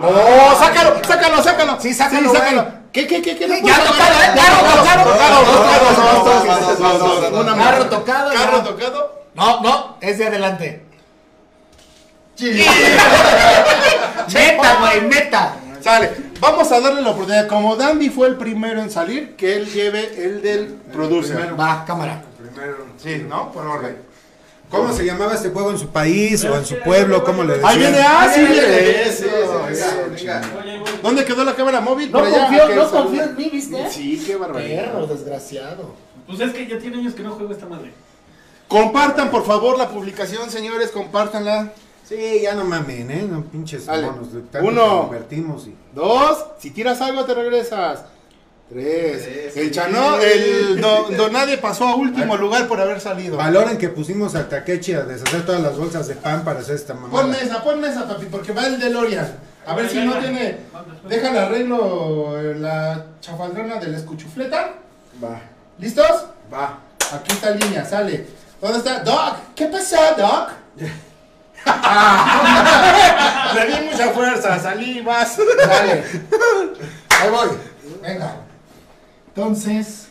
¡Oh! ¡Sácalo! ¡Sácalo! ¡Sácalo! Sí, sácalo, güey. ¿Qué, qué, qué, qué? Ya tocado, ¿eh? Carro tocado. Dos, dos. Una más. Carro tocado. ya. Carro tocado. No, no, es de adelante. Neta, güey, neta. Sale. Vamos a darle la oportunidad. Como Dandy fue el primero en salir, que él lleve el del producer. primero. Va, cámara. Primero. Sí, ¿no? Por orden. ¿Cómo se llamaba este juego en su país o en su pueblo? ¿Cómo le decían? Ahí viene, ah, sí, viene. Eso, eso. venga. ¿Dónde quedó la cámara móvil? No Por allá, confío, no confío en mí, ¿viste? Sí, qué barbaridad. Perro, desgraciado. Pues es que ya tiene años que no juego esta madre. Compartan, por favor, la publicación, señores, compártanla. Sí, ya no mamen, ¿eh? No pinches Dale. monos. de tanto Uno. que Invertimos y... Dos, si tiras algo te regresas. Tres. Tres. El Chano, el do- Donade pasó a último lugar por haber salido. Valoren que pusimos a Takechi a deshacer todas las bolsas de pan para hacer esta Pon mamada. mesa, pon mesa, papi, porque va el DeLorean. A ver si no tiene. Déjale arreglo eh, la chafaldrana del escuchufleta. Va, ¿Listos? va. Aquí está línea, sale. ¿Dónde está? Doc, ¿qué pasa, Doc? Le di mucha fuerza, salí, vas. Dale. Ahí voy. Venga. Entonces,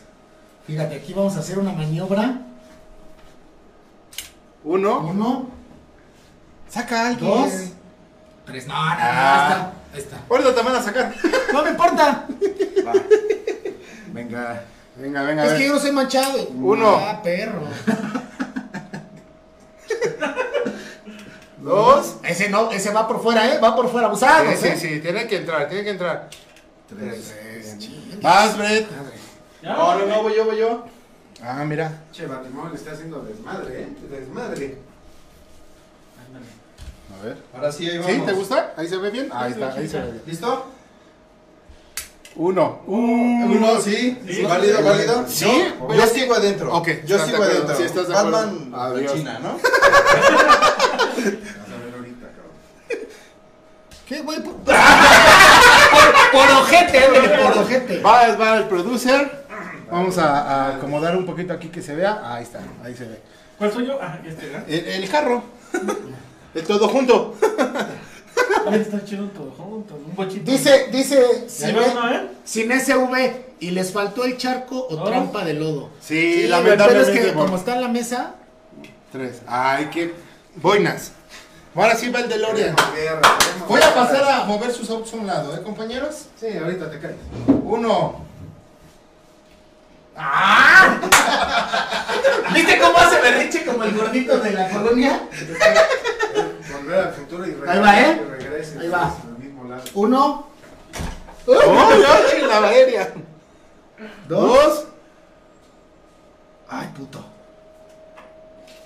fíjate, aquí vamos a hacer una maniobra. Uno. Uno, Saca alguien. dos, tres. No, no, no, Ah. ahí está. Ahí está. Ahorita te van a sacar. No me importa. va. Venga. Venga, venga. Es que yo no soy manchado. Uno. Ah, perro. Dos. Ese no, ese va por fuera, ¿eh? Va por fuera, abusado. Sí, sí, ¿eh? sí, tiene que entrar, tiene que entrar. Tres. Vas, Brett. No, no, no, voy yo, voy yo. Ah, mira. Che, Batimón le está haciendo desmadre, ¿eh? Desmadre. Ándale. A ver. Ahora sí, ahí ¿Sí? vamos. ¿Te gusta? Ahí se ve bien. Ahí está, ahí se ve bien. ¿Listo? Uno. Uno, sí. Sí. ¿Válido, válido? Sí. Yo, yo sigo adentro. Ok, Yo ¿estás sigo adentro. Sí, estás de. Batman, Adiós. China, ¿no? Vas a ver ahorita, cabrón. ¿Qué, güey? Por, por ojete, güey, por ojete. Va, va el producer. Vamos a, a acomodar un poquito aquí que se vea. Ahí está, ahí se ve. ¿Cuál soy yo? Ah, este, ¿verdad? El, el jarro. El todo junto. Está chido todo junto. Un bochito. Dice, dice, ¿Ya sin, uno, eh? sin SV, y les faltó el charco o ¿Oh? trampa de lodo. Sí, Sí, lamentablemente. pero es que por- como está en la mesa, Tres. Ay, qué. Boinas. Ahora sí va el DeLorean. Voy a pasar a mover sus autos a un lado, ¿eh, compañeros? Sí, ahorita te caes. Uno. ¿Viste cómo hace berrinche como el gordito de la colonia? Volver al futuro y Ahí va, ¿eh? y regrese, Ahí va. al mismo lado. Uno, ¡Ay, ay, la aérea! Dos. ay puto.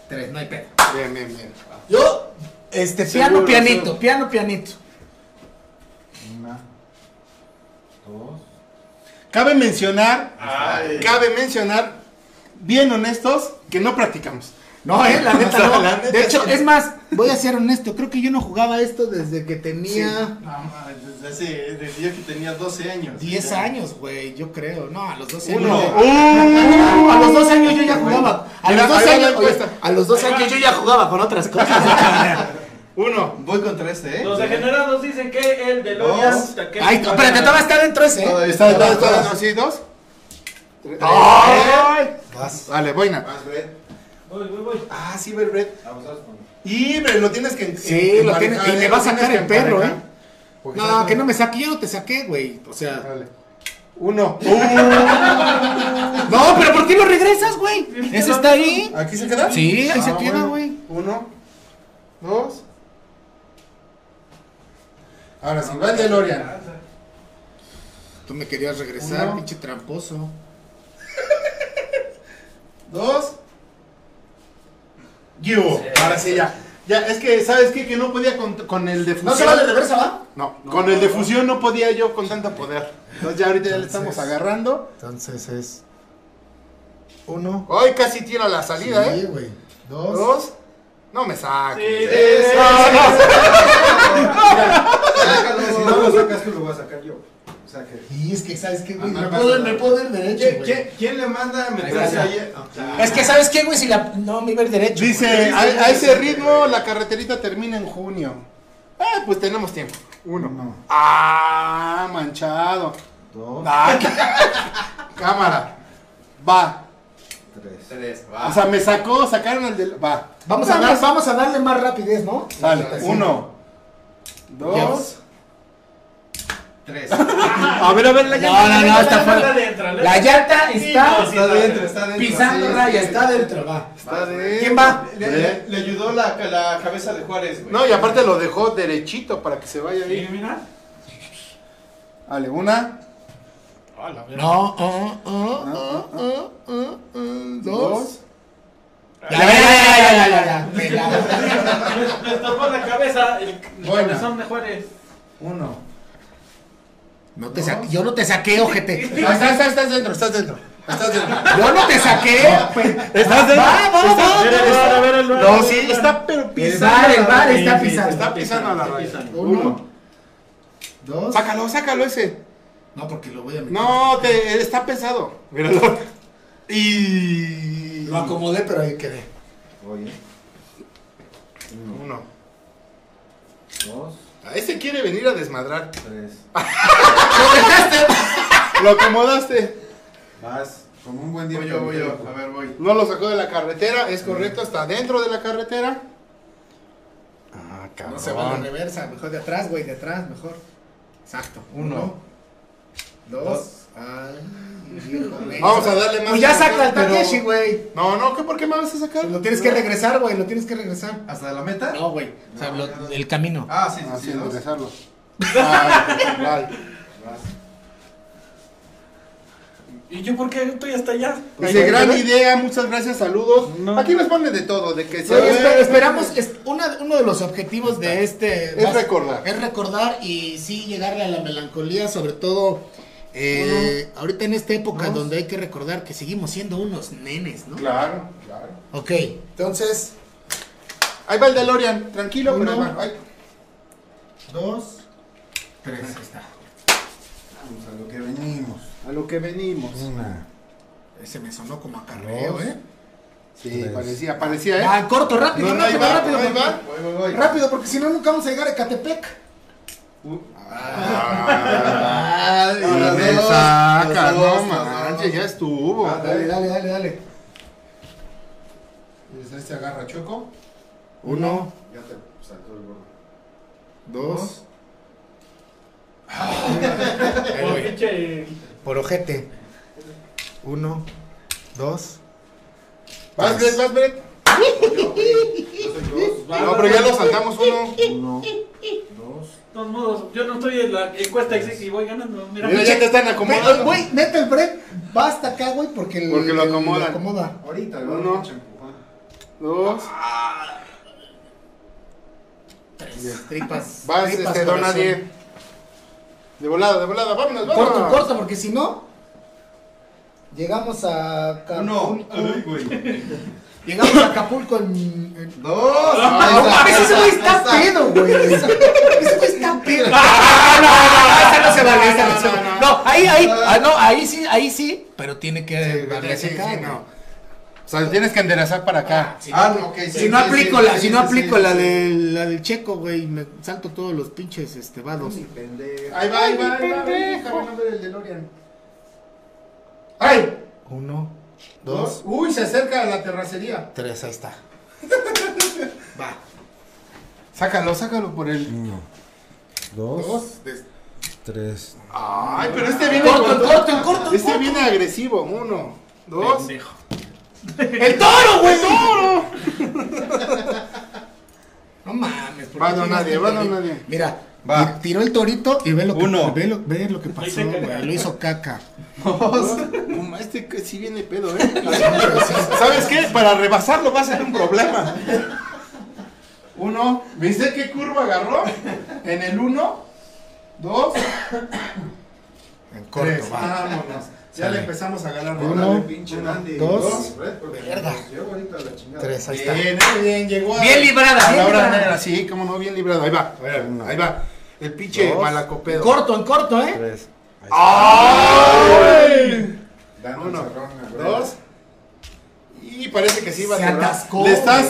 Tres, no hay pedo. Bien, bien, bien. Yo, este, piano, pianito, piano, pianito. Una, dos. Cabe mencionar, Ay. cabe mencionar, bien honestos, que no practicamos. No, eh, la neta no. la neta de hecho, sí. es más, voy a ser honesto, creo que yo no jugaba esto desde que tenía No, mames, desde hace, desde yo que tenía 12 años. 10 Ya. años, güey, yo creo. No, a los 12 años. Uno. yo- Uh. a los 12 años yo ya jugaba. A los 12 ahí va la años, oye, a los 12 años yo ya jugaba con otras cosas. Uno. Voy contra este, ¿eh? Los degenerados dicen que el de Lorian. Dos. Ay, espérate, todavía está dentro ese. ¿eh? Todavía Está, está, Está, está, está. ¿sí? ¿Dos? Tres. ¡Ay! Vale, boina. Más, Brett. Voy, voy, voy. Ah, sí, Brett. Abusados con. Y pero lo tienes que. Sí, lo tienes- y me ¿eh? va a sacar el perro. ¿eh? No, que no me saque, yo no te saqué, güey. O sea. Dale. Uno. No, pero ¿por qué lo regresas, güey? Ese está ahí. ¿Aquí se queda? Sí, ahí se Ah, queda, bueno. güey. Uno. Dos. Ahora sí, va el DeLorean. Tú me querías regresar, Uno. pinche tramposo. Dos. Yo. Ahora sí, ya. Ya, es que, ¿sabes qué? Que no podía con, con el de fusión. ¿No se va de reversa, va? No, con el de fusión no podía yo con tanto poder. Entonces ya ahorita ya le estamos agarrando. Entonces es. Uno. Ay, casi tira la salida, Sí, ¿eh? güey. Dos. Dos. No me saques. Sí, Eh, sí, Sácalo, si no lo sacas tú, lo voy a sacar yo. O sea que. Y es que, ¿sabes qué, güey? Ah, Me puedo, me puedo ir derecho, ¿Quién, güey. quién- quién le manda a meterse Ahí va, ayer? Es que, ¿sabes qué, güey? Si la. No, me iba a ir derecho. Dice, güey. a, a ese ritmo la carreterita termina en junio. Ah, pues tenemos tiempo. Uno. Uno. Ah, manchado. Dos. Ah, Cámara. Va. Tres. Tres, O va. sea, me sacó, sacaron el del. Va. Vamos a, dar, vamos a darle más rapidez, ¿no? Sale. Uno. Dos. Tres. A ver, a ver la No, llanta. no, no, está La fuera. dentro, ¿no? La llanta está no, Está dentro, está dentro. pisando sí, raya, sí. está dentro, va. Está de- ¿Quién va? Le, le- le ayudó la, la cabeza de Juárez, güey. No, y aparte lo dejó derechito para que se vaya Sí, ahí. mira. Vale, una. No, uh, uh, uh, uh, uh, uh, Dos. Ya, ya, ya, ya, ya, ya, ya. Les, les tapó la cabeza el, el Buena. cabezón de Juárez. Uno. No te saqué, yo no te saqué, ojete. Ah, estás, estás, estás dentro, estás dentro. Estás dentro. Yo no te saqué. Estás dentro. Va, va, va. Mira, el bar, a ver, el bar. No, sí, está pero El pisando. bar, el bar Sí, está sí, pisando. Está pisando a la raya. Uno, dos. Sácalo, sácalo ese. No, porque lo voy a meter. No, te, está pesado. Míralo. Y. Lo acomodé, pero ahí quedé. Oye. Uno. Dos, A ese quiere venir a desmadrar. tres. Lo acomodaste. Vas. Con un buen día. Voy yo, voy yo. A ver, voy. No lo sacó de la carretera, es correcto, está dentro de la carretera. Ah, No se va a la reversa, mejor de atrás, güey, de atrás, mejor. Exacto. Uno. dos. Ay. Vamos a darle más. Pues ya saca el pero- Takeshi, güey. No, no, ¿qué, ¿por qué me vas a sacar? Lo tienes que regresar, güey, lo tienes que regresar. ¿Hasta la meta? No, güey. O sea, lo- el camino. Ah, sí, Ah, sí, sí, sí. enderezarlo. Ah, vale. ¿Y yo por qué estoy hasta allá? Dice, gran idea, muchas gracias, saludos. No. Aquí nos ponen de todo, de que se Sí, esperamos, es una- uno de los objetivos de este... Es recordar. Es recordar y sí llegarle a la melancolía, sobre todo eh, ahorita en esta época donde hay que recordar que seguimos siendo unos nenes, ¿no? Claro, claro. Ok, entonces, Ahí va el DeLorean, tranquilo, pero Uno. ahí va. Ahí. dos, tres, ahí está. Vamos a lo que venimos. A lo que venimos. Una. Ese me sonó como a carreo, Dos. ¿eh? Sí, Tres. parecía, parecía, ¿eh? Ah, corto, rápido, No, no, ahí rápido, va, rápido. ahí porque- va. Voy, voy, voy. Rápido, porque si no nunca vamos a llegar a Catepec. Ah, y me dos, saca, no manches, ya estuvo. Ah, dale, dale, dale, dale. Este agarra Choco. Uno, Ya te saltó el gordo. dos. Por ojete. Uno, dos. Vas, Brett, vas, Brett. No, pero ya lo saltamos uno. Uno. Todos modos, yo no estoy en la encuesta y voy ganando. Mira, Mira, ya te están Güey, acomodando. Güey, neta el break va hasta acá, güey, porque, el- Porque lo el- acomodan. acomoda. Ahorita, Uno. Uno. Dos. Tres. Tripas. Vas, tripas, este, don. Nadie. De volada, de volada, vámonos, vámonos. Corto, corto, porque si no. Llegamos a Acapulco. Ay, güey. Llegamos a Acapulco en. en- Dos. No, mames, ese güey está pedo, güey. Ese ese güey Ah, no, no, esa no se vale, esa no se No, vale. no, no. No, ahí, ahí, ah, no, ahí sí, ahí sí, pero tiene que Sí, darle sí, acá, no. O sea, tienes que enderezar para acá. Si Ah, no, no, sí, si no sí, aplico la, si no aplico la del la del checo, güey, me salto todos los pinches este vados. Pendejo. Ahí va, ahí va, ahí va. Déjame no ver el DeLorean. ¡Ay! Uno, Dos. dos, Uy, se acerca a la terracería. tres, ahí está. Va. Sácalo, sácalo por el. Uno. Dos. Dos. des- Tres. Ay, pero este viene. Corto, Este corto. viene agresivo. Uno, dos. pendejo. ¡El toro, güey! ¡Toro! No mames. ¿por Va tiraste nadie, va torito? nadie. Mira, Va. ti- tiró el torito y ve lo que, Uno. Ve, lo, ve lo que pasó, güey. Lo hizo caca. Este sí viene pedo, ¿eh? ¿Sabes qué? Para rebasarlo va a ser un problema. Uno, ¿viste qué curva agarró? En el uno, dos, En corto, tres. va. Vámonos. Ya Sale. le empezamos a ganar. Uno, uno, Randy. dos, Verga. chingada. Tres, ahí está. Bien, bien, llegó a, Bien librada, a la hora librada. sí, cómo no, bien librado. Ahí va, ahí va. El pinche Dos. malacopedo. Corto, en corto, ¿eh? Tres. Ahí ¡Ay! Uno, dos. Y parece que sí va a Se atascó, Le estás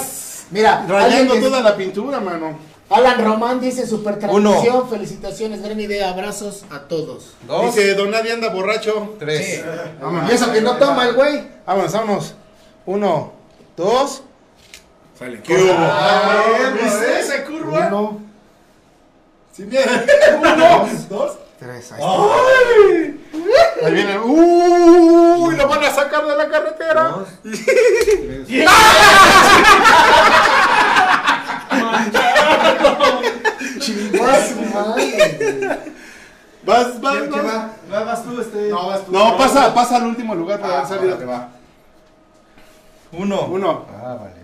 Mira, rayando toda la pintura, mano. Alan Román dice super transmisión, felicitaciones, gran idea, abrazos a todos. Dos. Dice, don nadie anda borracho. Tres. Sí. Vámonos. Y eso que no toma el güey. Vámonos, vámonos. Uno, dos. Sale. ¿Qué hubo? Ah, ¿Viste esa curva? Uno, Sí, bien. Uno, dos. tres, ahí está. ¡Ay! Ahí viene. ¡Uy! Lo van a sacar de la carretera. Su madre. Vas, vas, ¿Quién vas. va? Va, Vas tú, este. No, vas tú. No, pasa, pasa al último lugar para Ah, salir. órale, va. Uno. Uno, Ah, vale.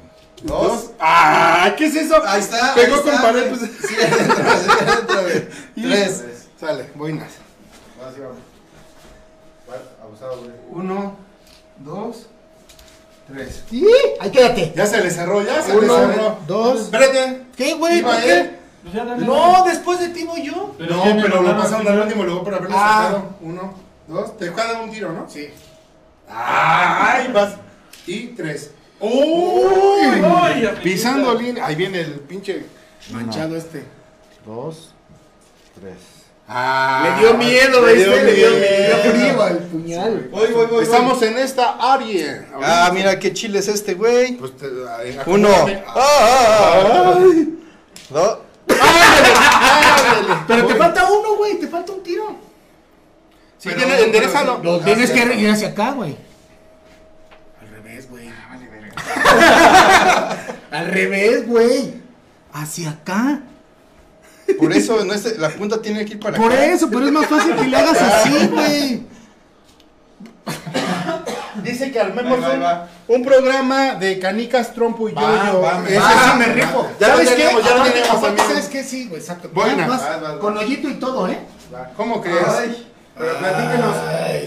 dos. ¡Ah! ¿Qué es eso? Ahí está. Pegó ahí con está, pared. Pues. Sí, adentro, sí, adentro, Tres. Sale, boinas. Así vamos. Vale, abusado, güey. Uno, dos, tres. Ahí quédate. Ya se le cerró, ya se le Uno, cerró. dos. Espérate. ¿Qué, güey? Iba ¿Por él. qué? Pues ya dale. No, después de ti voy yo. no, ya me pero lo mandaron pasaron al último luego por haberlo Ah. sacado. Uno, dos, te cada un tiro, ¿no? Sí. ¡Ay! Vas. Y tres. ¡Uy! Ay, amiguita. Pisando línea. Ahí viene el pinche. Manchado este. Dos, tres. Ah, Le dio miedo, le ¿viste? Le dio miedo. frío al puñal. Voy, voy, voy. Estamos en esta área. Ah, mira qué chile es este, güey. Pues te, ay, Uno. Ah, ah, ah. Dos. Pero te falta uno, güey. Te falta un tiro. Sí, tiene, enderezalo. Lo tienes que ir hacia acá, güey. Al revés, güey. Al revés, güey. Hacia acá. Por eso no es- la punta tiene que ir para Por acá. eso, pero es más fácil que le hagas así, güey. Dice que armemos va, un, va. un programa de canicas, trompo y Va, yo-yo. va, me sí rifo. Ya ¿Sabes qué? tenemos, ya lo Aparte- tenemos aparte. ¿Sabes qué? Sí, güey, exacto. Buena. Más, con hoyito y todo, ¿eh? ¿Cómo crees? Ay, pero platíquenos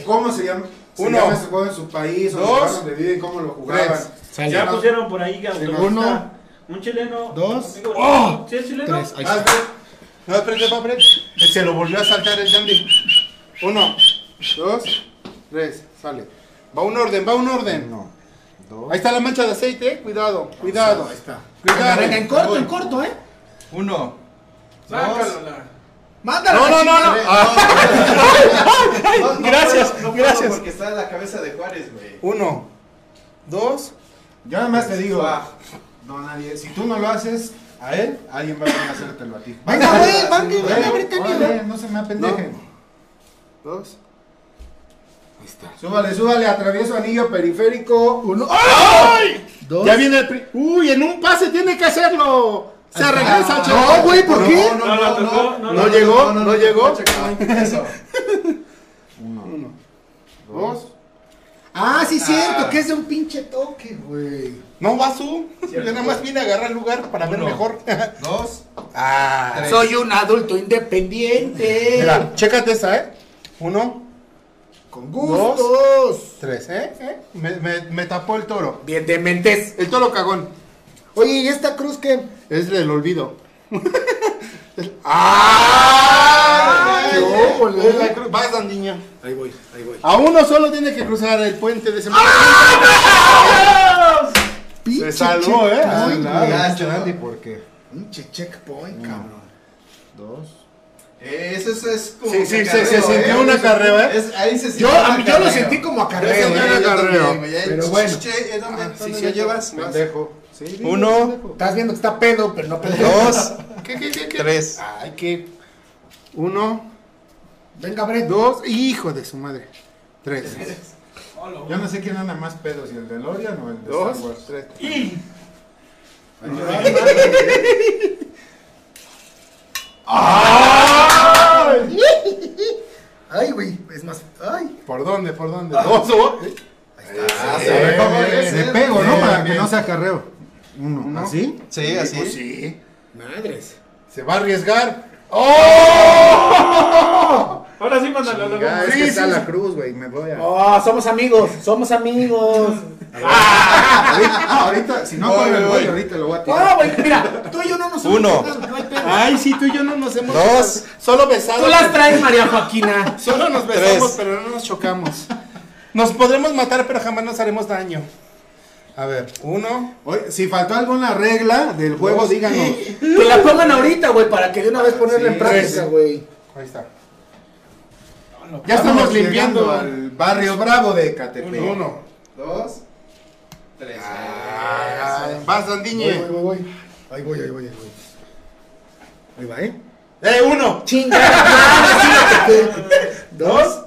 cómo se llama, se Uno. llama ese juego en su país, o Dos. donde viven, cómo lo jugaban. Tres. Ya pusieron por ahí autopista. Uno. Un chileno. Dos. amigo, ¡Oh! ¿Sí es chileno? Tres. Ahí Vas, está. ve. No, espérate, va, espérate. Se lo volvió a saltar el dandy. Uno, dos, tres, sale. Va un orden, va un orden. Uno, dos, Ahí está la mancha de aceite, eh. Cuidado, cuidado. Ahí está. Cuidado. Venga, en corto, en corto, ¿eh? Uno. Sácalo, Mándalo. No, no, no, no. No, no Gracias, no gracias. Porque está en la cabeza de Juárez, güey. Uno, dos. Yo nada más te digo, Ah. no nadie, si tú no lo haces a él, alguien va a venir a hacértelo a ti. Venga, güey, venga, venga, no se me apendejen. Dos. Ahí está. Súbale, súbale, atravieso anillo periférico. Uno. ¡Ay! Dos. Ya viene el. pri- Uy, en un pase tiene que hacerlo. Se regresa, chaval. No, güey, ¿por qué? No tocó, no No la llegó, no llegó. Eso. Uno, dos. Ah, sí, cierto, que es de un pinche toque, güey. No va su. Yo nada más vine a agarrar lugar para ver Uno. mejor. Dos. ah. Tres. Soy un adulto independiente. Mira, chécate esa, ¿eh? Uno, Con gustos. tres, ¿eh? ¿Eh? Me, me- me tapó el toro. Bien de mentes. El toro cagón. Oye, ¿y esta cruz qué? Es del olvido. ¡Ah! La cruz. Vas, Andiño. Ahí voy, ahí voy. A uno solo tiene que cruzar el puente de ese Pinche Se salvó, ¿eh? Ah. Dandy, ¿por qué? Pinche checkpoint, cabrón. Dos. Eso es, es como Sí, sí, que se- se acarreo, sintió ¿eh? un acarreo, ¿eh? Es- ahí se Yo, a mí, yo lo acarreo. sentí como Yo acarreo, sentí un güey. un acarreo. acarreo. Pero bueno. Che, ¿eh, ¿Dónde, Ah, dónde sí, sí, llevas? Pendejo. Sí, Uno. pendejo. Estás viendo que está pedo, pero no pedo. Dos. ¿Qué, qué, qué, qué? Tres. Ay, qué. Uno, Venga, Brett. dos, hijo de su madre. Tres. Yo no sé quién anda más pedo, si el de Lorian o el de Dos, Star Wars. tres. Ay, güey, es más. Ay. ¿Por dónde? ¿Por dónde? Dos o. Ah, A ver, ¿cómo bien, es? bien, Le pego, ¿no? Para que no sea carreo. Uno. Uno. ¿Así? Sí, así. Pues sí. Madres. Se va a arriesgar. ¡Oh! Ahora sí, mándalo. Ya, luego. es Sí, que sí, está sí. la cruz, güey. Me voy a. Oh, somos amigos, somos amigos. Ahorita, ahorita, si no Voy, con el voy, voy. ahorita lo voy a Oh, tirar. güey, mira, tú y yo no nos hemos Uno. no hay pedo. Ay, sí, tú y yo no nos hemos. Dos. Solo besados. Tú las traes, María Joaquina. Solo nos besamos, Tres. pero no nos chocamos. Nos podremos matar, pero jamás nos haremos daño. A ver, uno. Oye, si faltó alguna regla del juego, díganos. Que la pongan ahorita, güey, para que de una vez ponerla Sí, en práctica, güey. Ahí está. Ya estamos limpiando. al barrio bravo de Catepec. Uno. Dos. Tres. Ah, vas, Voy, Andiñe. voy, voy, voy. Ahí voy, ahí voy, ahí voy. Ahí va, ¿eh? Eh, uno. Chingada, sí, Dos.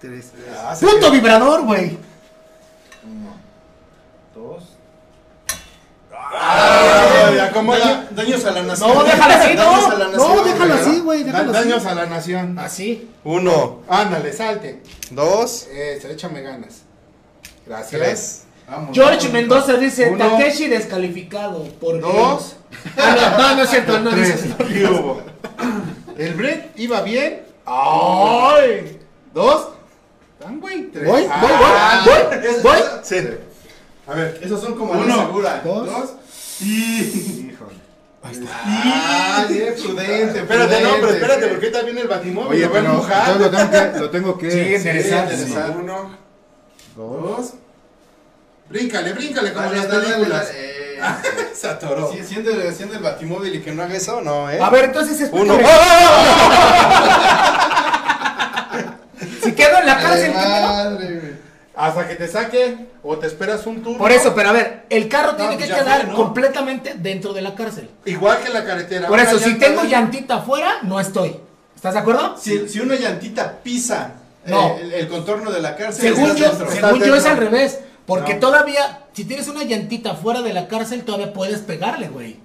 Tres. Punto vibrador, güey. Dos. Ay, acomoda. Daño- daños a la nación. No, déjala así, Daños no. a la No, ¿verdad? así, güey, así. daños a la nación. Así. Uno. Ándale, salte. Dos. Eso, échame ganas. Gracias. Tres. Vamos. George Mendoza dice, Uno. Takeshi descalificado. ¿Por Dos. Ah, no, no, no es cierto, no, no es Tres. cierto. ¿Qué hubo? El Brett iba bien ¡Ay! ¿Dos? ¿Tan, güey? Tres. Voy, voy, Ah, voy, voy, voy. Sí. A ver. Esos son como Uno, la segura. dos. Dos. Y... Híjole. Ah, bien, prudente. Espérate, no, pero espérate, porque ahorita viene el batimóvil. Oye, lo va a pero empujar. entonces lo tengo que, lo tengo que Sí, Sí, interesante. interesante. Uno, dos. Bríncale, bríncale como las películas. eh, Se atoró. sí, siendo, el- siendo el batimóvil y que no haga eso, no, ¿eh? A ver, entonces Uno. explícame. Si quedo en la cárcel, madre, güey. Hasta que te saque o te esperas un turno. Por eso, pero a ver, el carro tiene pues que quedar fue, ¿no? completamente dentro de la cárcel. Igual que la carretera. Por eso, si tengo de- llantita afuera, no estoy. ¿Estás de acuerdo? Si, si una llantita pisa eh, No. el, el contorno de la cárcel, Según yo, dentro. según yo es al revés. Porque todavía, si tienes una llantita fuera de la cárcel, todavía puedes pegarle, güey.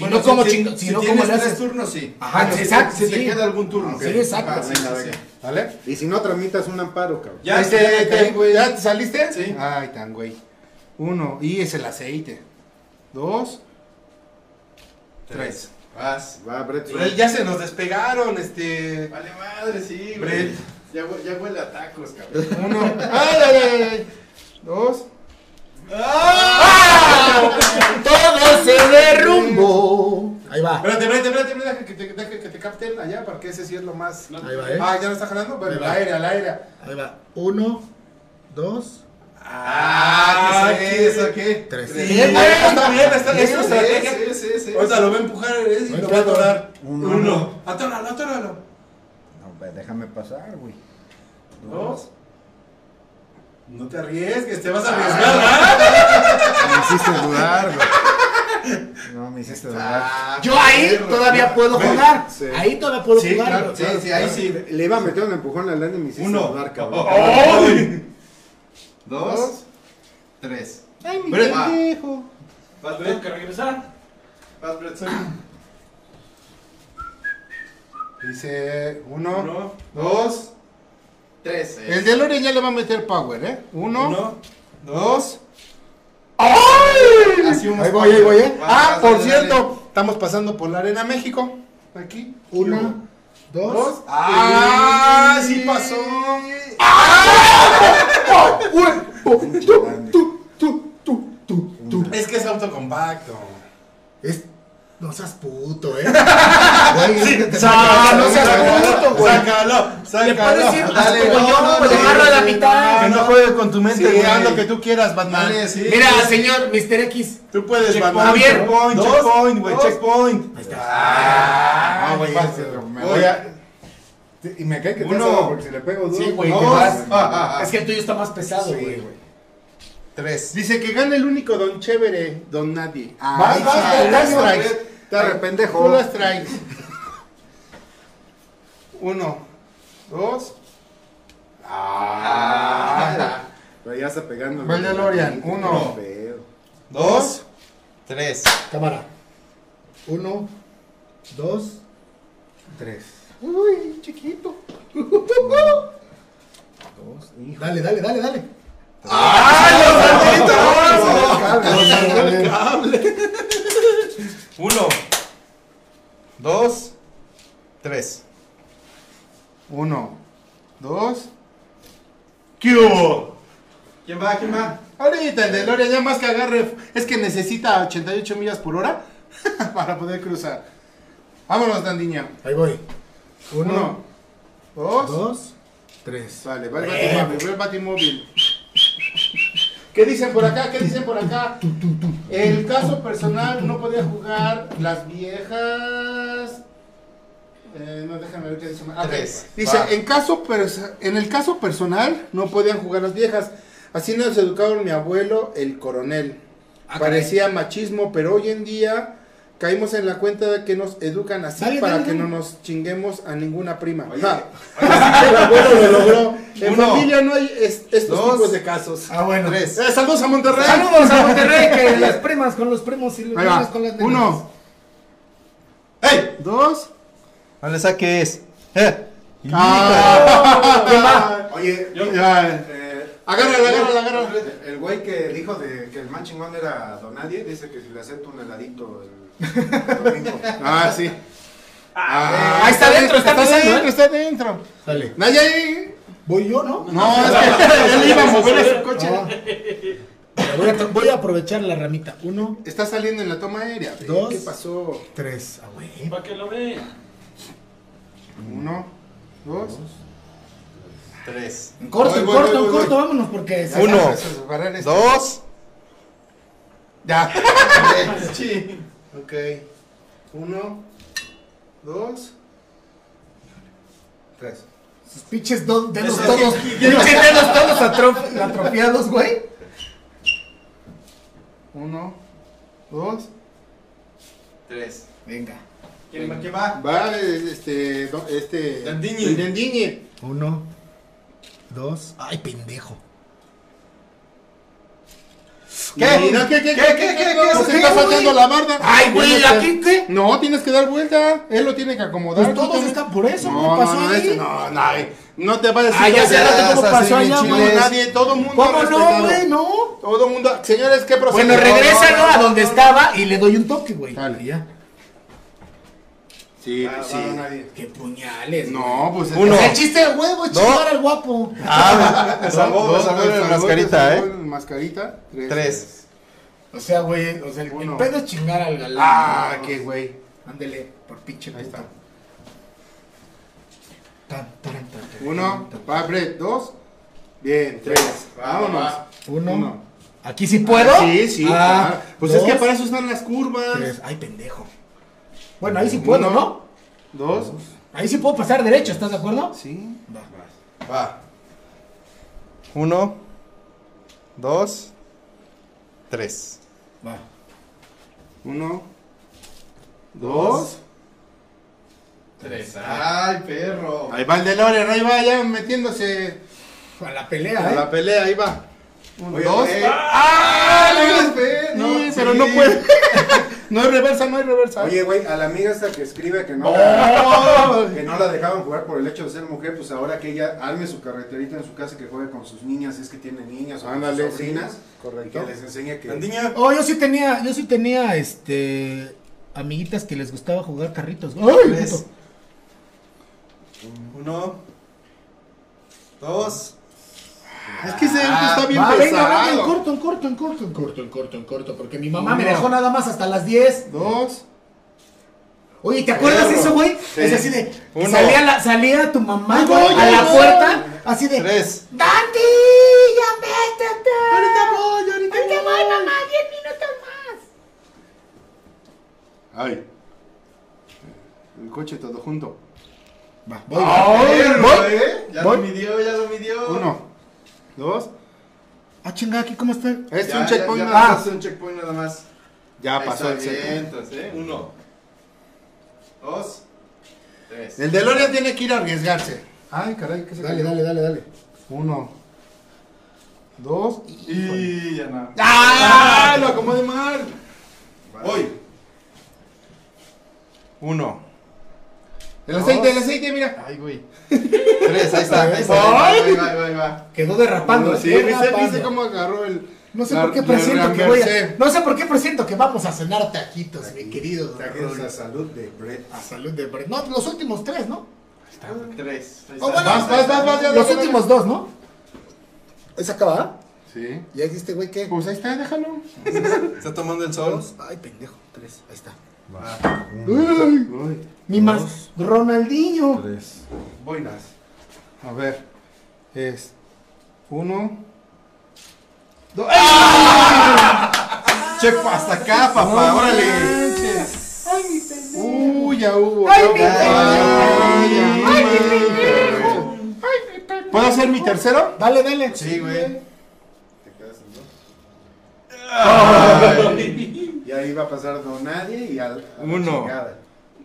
Si Bueno, no, como si, si, si no, tienes como le tres haces. turnos, sí. Ajá, exacto, Si te sí. queda algún turno. Sí, exacto. Ah. ¿Vale? Y si no tramitas un amparo, cabrón. Ya, Este, ya te- caí, güey. ¿Ya te saliste? Sí. Ay, tan güey. Uno. Y es el aceite. Dos. Tres. Vas. Va, Brett. Brett, ya se nos despegaron, este. Vale madre, sí, güey. Brett. Ya, ya huele a tacos, cabrón. Uno. Ay, ay, ay, ay. Dos. Todo se derrumbó. Ahí va. Espérate, espérate, espérate, espérate, que te, deje que te capten allá, porque ese sí es lo más. Ahí va, ¿eh? Ah, ya no está jalando. Bueno, al aire, al aire. Ahí va. Uno, dos, Ah, ¿qué es eso? ¿Qué? tres. Sí, güey, está bien, está bien. Sí, sí, sí, sí. Ahorita lo va a empujar eh, y Bueno, lo va a atorar. Uno. Uno. Atóralo, atóralo. No, pues, déjame pasar, güey. Dos. No te arriesgues, te vas a arriesgar, ¿verdad? Me hiciste dudar, güey. No, me hiciste dudar. Ah, Yo ahí todavía puedo jugar. Sí. Ahí todavía puedo Sí, jugar. claro. Sí, sí, ahí sí. Le iba a meter un empujón al Dani y me hiciste Uno. dudar, cabrón. ¡Ay! Dos. Tres. Ay, mi pendejo. Vas, Tengo que regresar. Vas, Brett. soy- Dice uno, Uno. dos. Tres. eh. El de Lore ya le va a meter power, ¿eh? Uno, Uno. dos. Así unos Ahí voy, ahí voy, ¿eh? Ah, por dale, cierto, estamos pasando por la Arena México. Aquí. Una, dos. Dos. Ah, sí pasó. Tú, tú, tú, tú, tú, tú. Es que es autocompacto. Es... No seas puto, eh. Güey, te- Ah, no seas puto, güey. Sácalo, Le puedes ir Dale, como no, yo, no, pues dejarlo a la mitad. Que no juegue con tu mente, Sí, güey. Haz güey. lo que tú quieras, Batman. Dale, sí. Mira, señor Mr. X. Tú puedes, Batman. Javier. checkpoint, checkpoint, güey, checkpoint. Ah, No, güey, fácil. ese, me Oye, voy a- Y me cae que te Uno. porque si le pego dos. Sí, güey. Ah, ah, ah. Es que el tuyo está más pesado, Sí, güey. güey. Tres. Dice que gana el único don chévere, don nadie. Ay, vas, sí, vas, Te arrependejo. Full strikes. Uno, dos. Ah. Pero ya está pegando. DeLorean. Uno. Dos. Tres. Cámara. Uno, dos, Tres. Uy, chiquito. Dos. Hijo. Dale, dale, dale, dale. Uno. Dos. Tres. Uno, dos. ¿Qué hubo? ¿Quién va? ¿Quién va? Ahorita el DeLorean ya más que agarre. Es que necesita 88 millas por hora para poder cruzar. Vámonos, Dandiña. Ahí voy. Uno, Uno, dos. dos, tres. Vale, va el batimóvil, va el batimóvil. ¿Qué dicen por acá? ¿Qué dicen por acá? El caso personal no podía jugar las viejas. Eh, no, déjame ver qué dice. Ah, ok. Tres. Dice, Va. en, caso en el caso personal no podían jugar las viejas. Así nos educaron mi abuelo, el coronel. Parecía machismo, pero hoy en día caímos en la cuenta de que nos educan así Dale, para dale, que dale. no nos chinguemos a ninguna prima. Oye, Ja. Así que el abuelo lo logró. En Uno. familia no hay es- estos Dos. tipos de casos. Ah, bueno. Tres. Eh, saludos a Monterrey. Saludos a Monterrey, que las primas con los primos y los va. con las nenas. Uno, ¡Ey! dos. No le saques. Eh. Ah. Oye, Yo- Ya. eh, Agárrala, agárrala, agárrala. El güey que dijo de que el más chingón era Don Nadie, dice que si le acepto un heladito el. Ah, sí. Ah, Ahí está adentro, está pisando, adentro, ¿eh? está adentro. Dale. Nayari. Voy yo, ¿no? No, es que él iba a mover a su coche. Ah. Voy, a, voy a aprovechar la ramita. Uno, Está saliendo en la toma aérea. güey. Dos. ¿Qué pasó? tres. Ah, güey. Para que lo vea. Uno, dos. Tres. En corto, Voy, en voy, corto, voy, en voy. corto, vámonos porque... se- Uno. Dos. Ya. ok. Uno, dos, tres. Sus pinches do- dedos Eso todos, pinches dedos todos atro- atrofiados, güey. Uno, dos. Tres. Venga. ¿Quién va? ¿Quién va? Va este. este Dandiñi. el Dandiñi. Uno, dos. Ay, pendejo. ¿Qué? ¿qué, qué, qué, qué, qué, qué? ¿Por Se qué, está güey? faltando la barda. Ay, güey, ¿aquí qué? No, tienes que dar vuelta. Él lo tiene que acomodar. Pues todos están por eso, No, ¿qué pasó ahí? no, no, no te va a decir. Ya te cómo pasó allá, güey. nadie, todo mundo. ¿Cómo no, güey? No. Todo mundo. Señores, ¿qué procede? Bueno, No, regrésalo a donde estaba y le doy un toque, güey. Dale. Ya. Sí, Ah, sí. va, nadie. Qué puñales. No, pues. Uno. El chiste de huevo es chingar al guapo. Ah, me salvó, me Dos, salvó mascarita, dos, ¿eh? Mascarita. Tres. Tres. O sea, güey, o sea, el, el pedo es chingar al galán. Ah, qué güey. Ándele, por pinche Ahí puto. está. Tan, taran, tan, tan, Uno. Brett. Dos. Bien, tres. Vámonos. Uno. Uno. ¿Aquí sí puedo? Sí, sí. Ah, claro. Pues dos, es que para eso están las curvas. tres. Ay, pendejo. Bueno, ahí sí puedo, Uno. ¿no? Dos. Ahí sí puedo pasar derecho, ¿estás de acuerdo? Sí. Va. Va. Uno. Dos. Tres. Va. Uno. Dos. Tres. Ay, perro. Ahí va el DeLorean, ahí va ya metiéndose A la pelea, a ¿eh? la pelea, ahí va. Uno, Oye, dos. oye. ¡Ah! no, no, no, sí. pero no puede. no hay reversa, no hay reversa. Oye, güey, a la amiga esta que escribe que no, Oh. que no la dejaban jugar por el hecho de ser mujer, pues ahora que ella arme su carreterita en su casa y que juegue con sus niñas, si es que tiene niñas o Ándale, sus sobrinas, sí, y correcto. que les enseñe que... Andiña. Oh, yo sí tenía, yo sí tenía, este, amiguitas que les gustaba jugar carritos. Uno. Dos. Es que ese está bien Va, venga, venga, en corto, en corto, en corto, en corto, en corto, en corto, porque mi mamá me dejó nada más hasta las 10. Dos. Oye, ¿te acuerdas de eso, güey? Sí. Es así de, salía, la, salía tu mamá a la puerta, así de, Tres. ¡Dandy! ¡Ya métete! Ahorita voy, ahorita Ahorita voy. voy, mamá, 10 minutos más. Ay. El coche todo junto. Va, voy. ¿eh? Ya voy. lo midió, ya lo midió. Uno. Dos. Ah, chingada, ¿aquí cómo está? Es Ya, un checkpoint. Ya, nada más. pasó un checkpoint nada más. Ya Ahí pasó el checkpoint. entonces, ¿eh? Uno. Dos. Tres. El DeLorean tiene que ir a arriesgarse. Ay, caray, ¿qué se Dale, cayó? dale, dale, dale. Uno. Dos. Y ya no. ¡Ah! Lo acomodé mal. Voy. Uno. El aceite, el aceite, mira. Ay, güey. Tres, ahí está. Ahí está. Ahí va, ahí va, ahí va. Quedó derrapando, sí, ¿eh? ¿viste, Derrapando. viste cómo agarró el. No sé la- por qué la presiento que voy a, no sé por qué presiento que vamos a cenar taquitos, mi querido. don Taquitos a salud de Brett. A salud de Brett. No, los últimos tres, ¿no? Tres. Ahí Oh, está. bueno, Vas, vas, vas, vas, ya, los dale, últimos dos, ¿no? ¿Esa acaba? Sí. ¿Ya existe, güey, qué? Pues ahí está, déjalo. Está tomando el sol. Ay, pendejo. Tres. Ahí está. Uy. Mi más Ronaldinho. Tres. Voy. A ver. Es. Uno. Dos. Che, hasta acá, papá. Órale. Uy, ya hubo. Ay, mi pendejo. Ay, ya. ¿Puedo hacer mi tercero? Dale, dale. Sí, güey. Te quedas en dos. Va a pasar Don Nadie y al. Uno. chingada.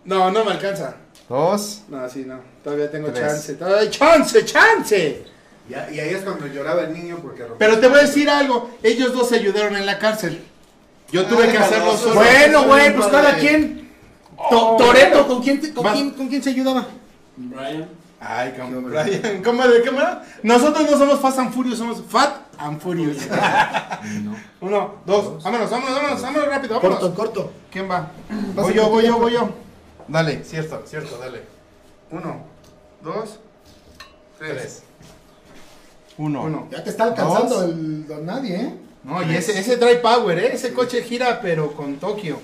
No, no me alcanza. Dos. No, sí, no. Todavía tengo Tres. chance. Todavía hay chance, chance. Y, a- y ahí es cuando lloraba el niño porque rompió Pero te voy a decir algo. Ellos dos se ayudaron en la cárcel. Yo tuve Ay, que hacerlo solo. Bueno, güey, pues cada quien. To- Toreto, ¿con quién, te- con, quién, ¿con quién se ayudaba? Brian. Ay, cómo, Brian, ¿cómo de cámara? Nosotros no somos Fast and Furious, somos Fat and Furious. Uno, dos, vámonos, vámonos, vámonos, vámonos rápido, vámonos. Corto, corto. ¿Quién va? Voy yo, voy yo, voy yo. Dale, cierto, cierto, dale. Uno, dos, tres. Uno. Uno. Ya te está alcanzando Dos. el don nadie, ¿eh? No, y ese, ese trae power, ¿eh? Ese coche gira, pero con Tokio.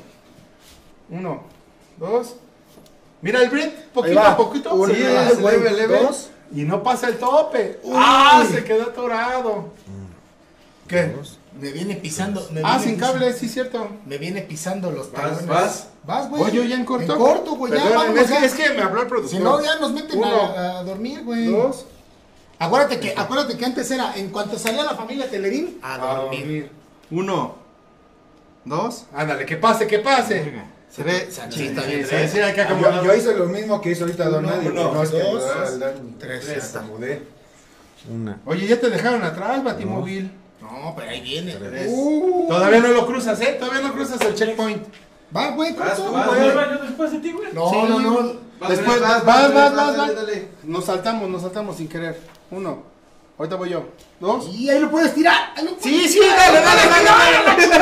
Uno, dos. Mira el Brit, poquito a poquito. Uno, Sí, es leve, leve. dos. Y no pasa el tope. ¡Ah! Se quedó atorado. ¿Qué? Me viene pisando. Me Ah, viene sin pis- cable, sí, cierto. Me viene pisando los Vas, talones. vas. Vas, güey. Voy yo ya en corto. En corto, güey. Ya, es, que, ya. es que me habló el productor. Si no, ya nos meten Uno, a, a dormir, güey. dos, Acuérdate que, acuérdate que antes era, en cuanto salía la familia Telerín, a a dormir. Uno. Dos. Ándale, que pase, que pase. Está bien. Sí, que Yo, hice lo mismo que hizo ahorita Don Uno, Nadie. uno, no, es que dos, el daño. tres, está. acomodé. Una. Oye, ya te dejaron atrás, Batimóvil. No, pero ahí viene. Uh, Todavía no lo cruzas, ¿eh? Todavía no cruzas el checkpoint. Va, güey, Vas, corto. vas, güey. al baño después de ti, güey. No, Sí. no, no. Después, vas, vas, vas, vas, vas, vas, dale, dale. Nos saltamos, nos saltamos sin querer. Uno. Ahorita voy yo. Dos. Y ahí lo puedes tirar. Ahí lo puedes Sí, sí, dale, dale, dale, dale.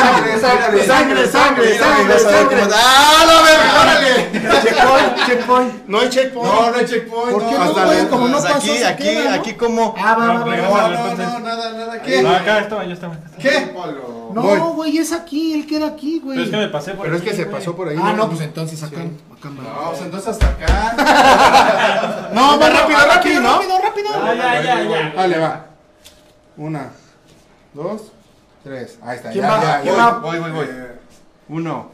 Sangre, Sangre, sangre, sangre, sangre, sangre. ¡Ah, la verga! ¡Órale! Checkpoint, checkpoint. No hay checkpoint. No, no hay checkpoint. ¿Por no. qué no, güey? Como no pasó, aquí, aquí, ¿no? aquí como. Ah, va, va, va, No. No, no, no, nada, nada. No, ¿Qué? acá estaba, yo estaba. ¿Qué? No, Voy. güey, es aquí, él queda aquí, güey. Pero es que me pasé por Pero es que se güey. pasó por ahí. Ah, no, pues entonces acá. acá va. No, pues entonces hasta acá. No, va rápido, rápido, ¿no? Rápido, rápido. Ah, ya, ya, ya. Dale, va. Una, dos, tres. Ahí está. ¿Quién ya, va? ya, ¿Quién ya. va? Voy, voy, voy. Uno.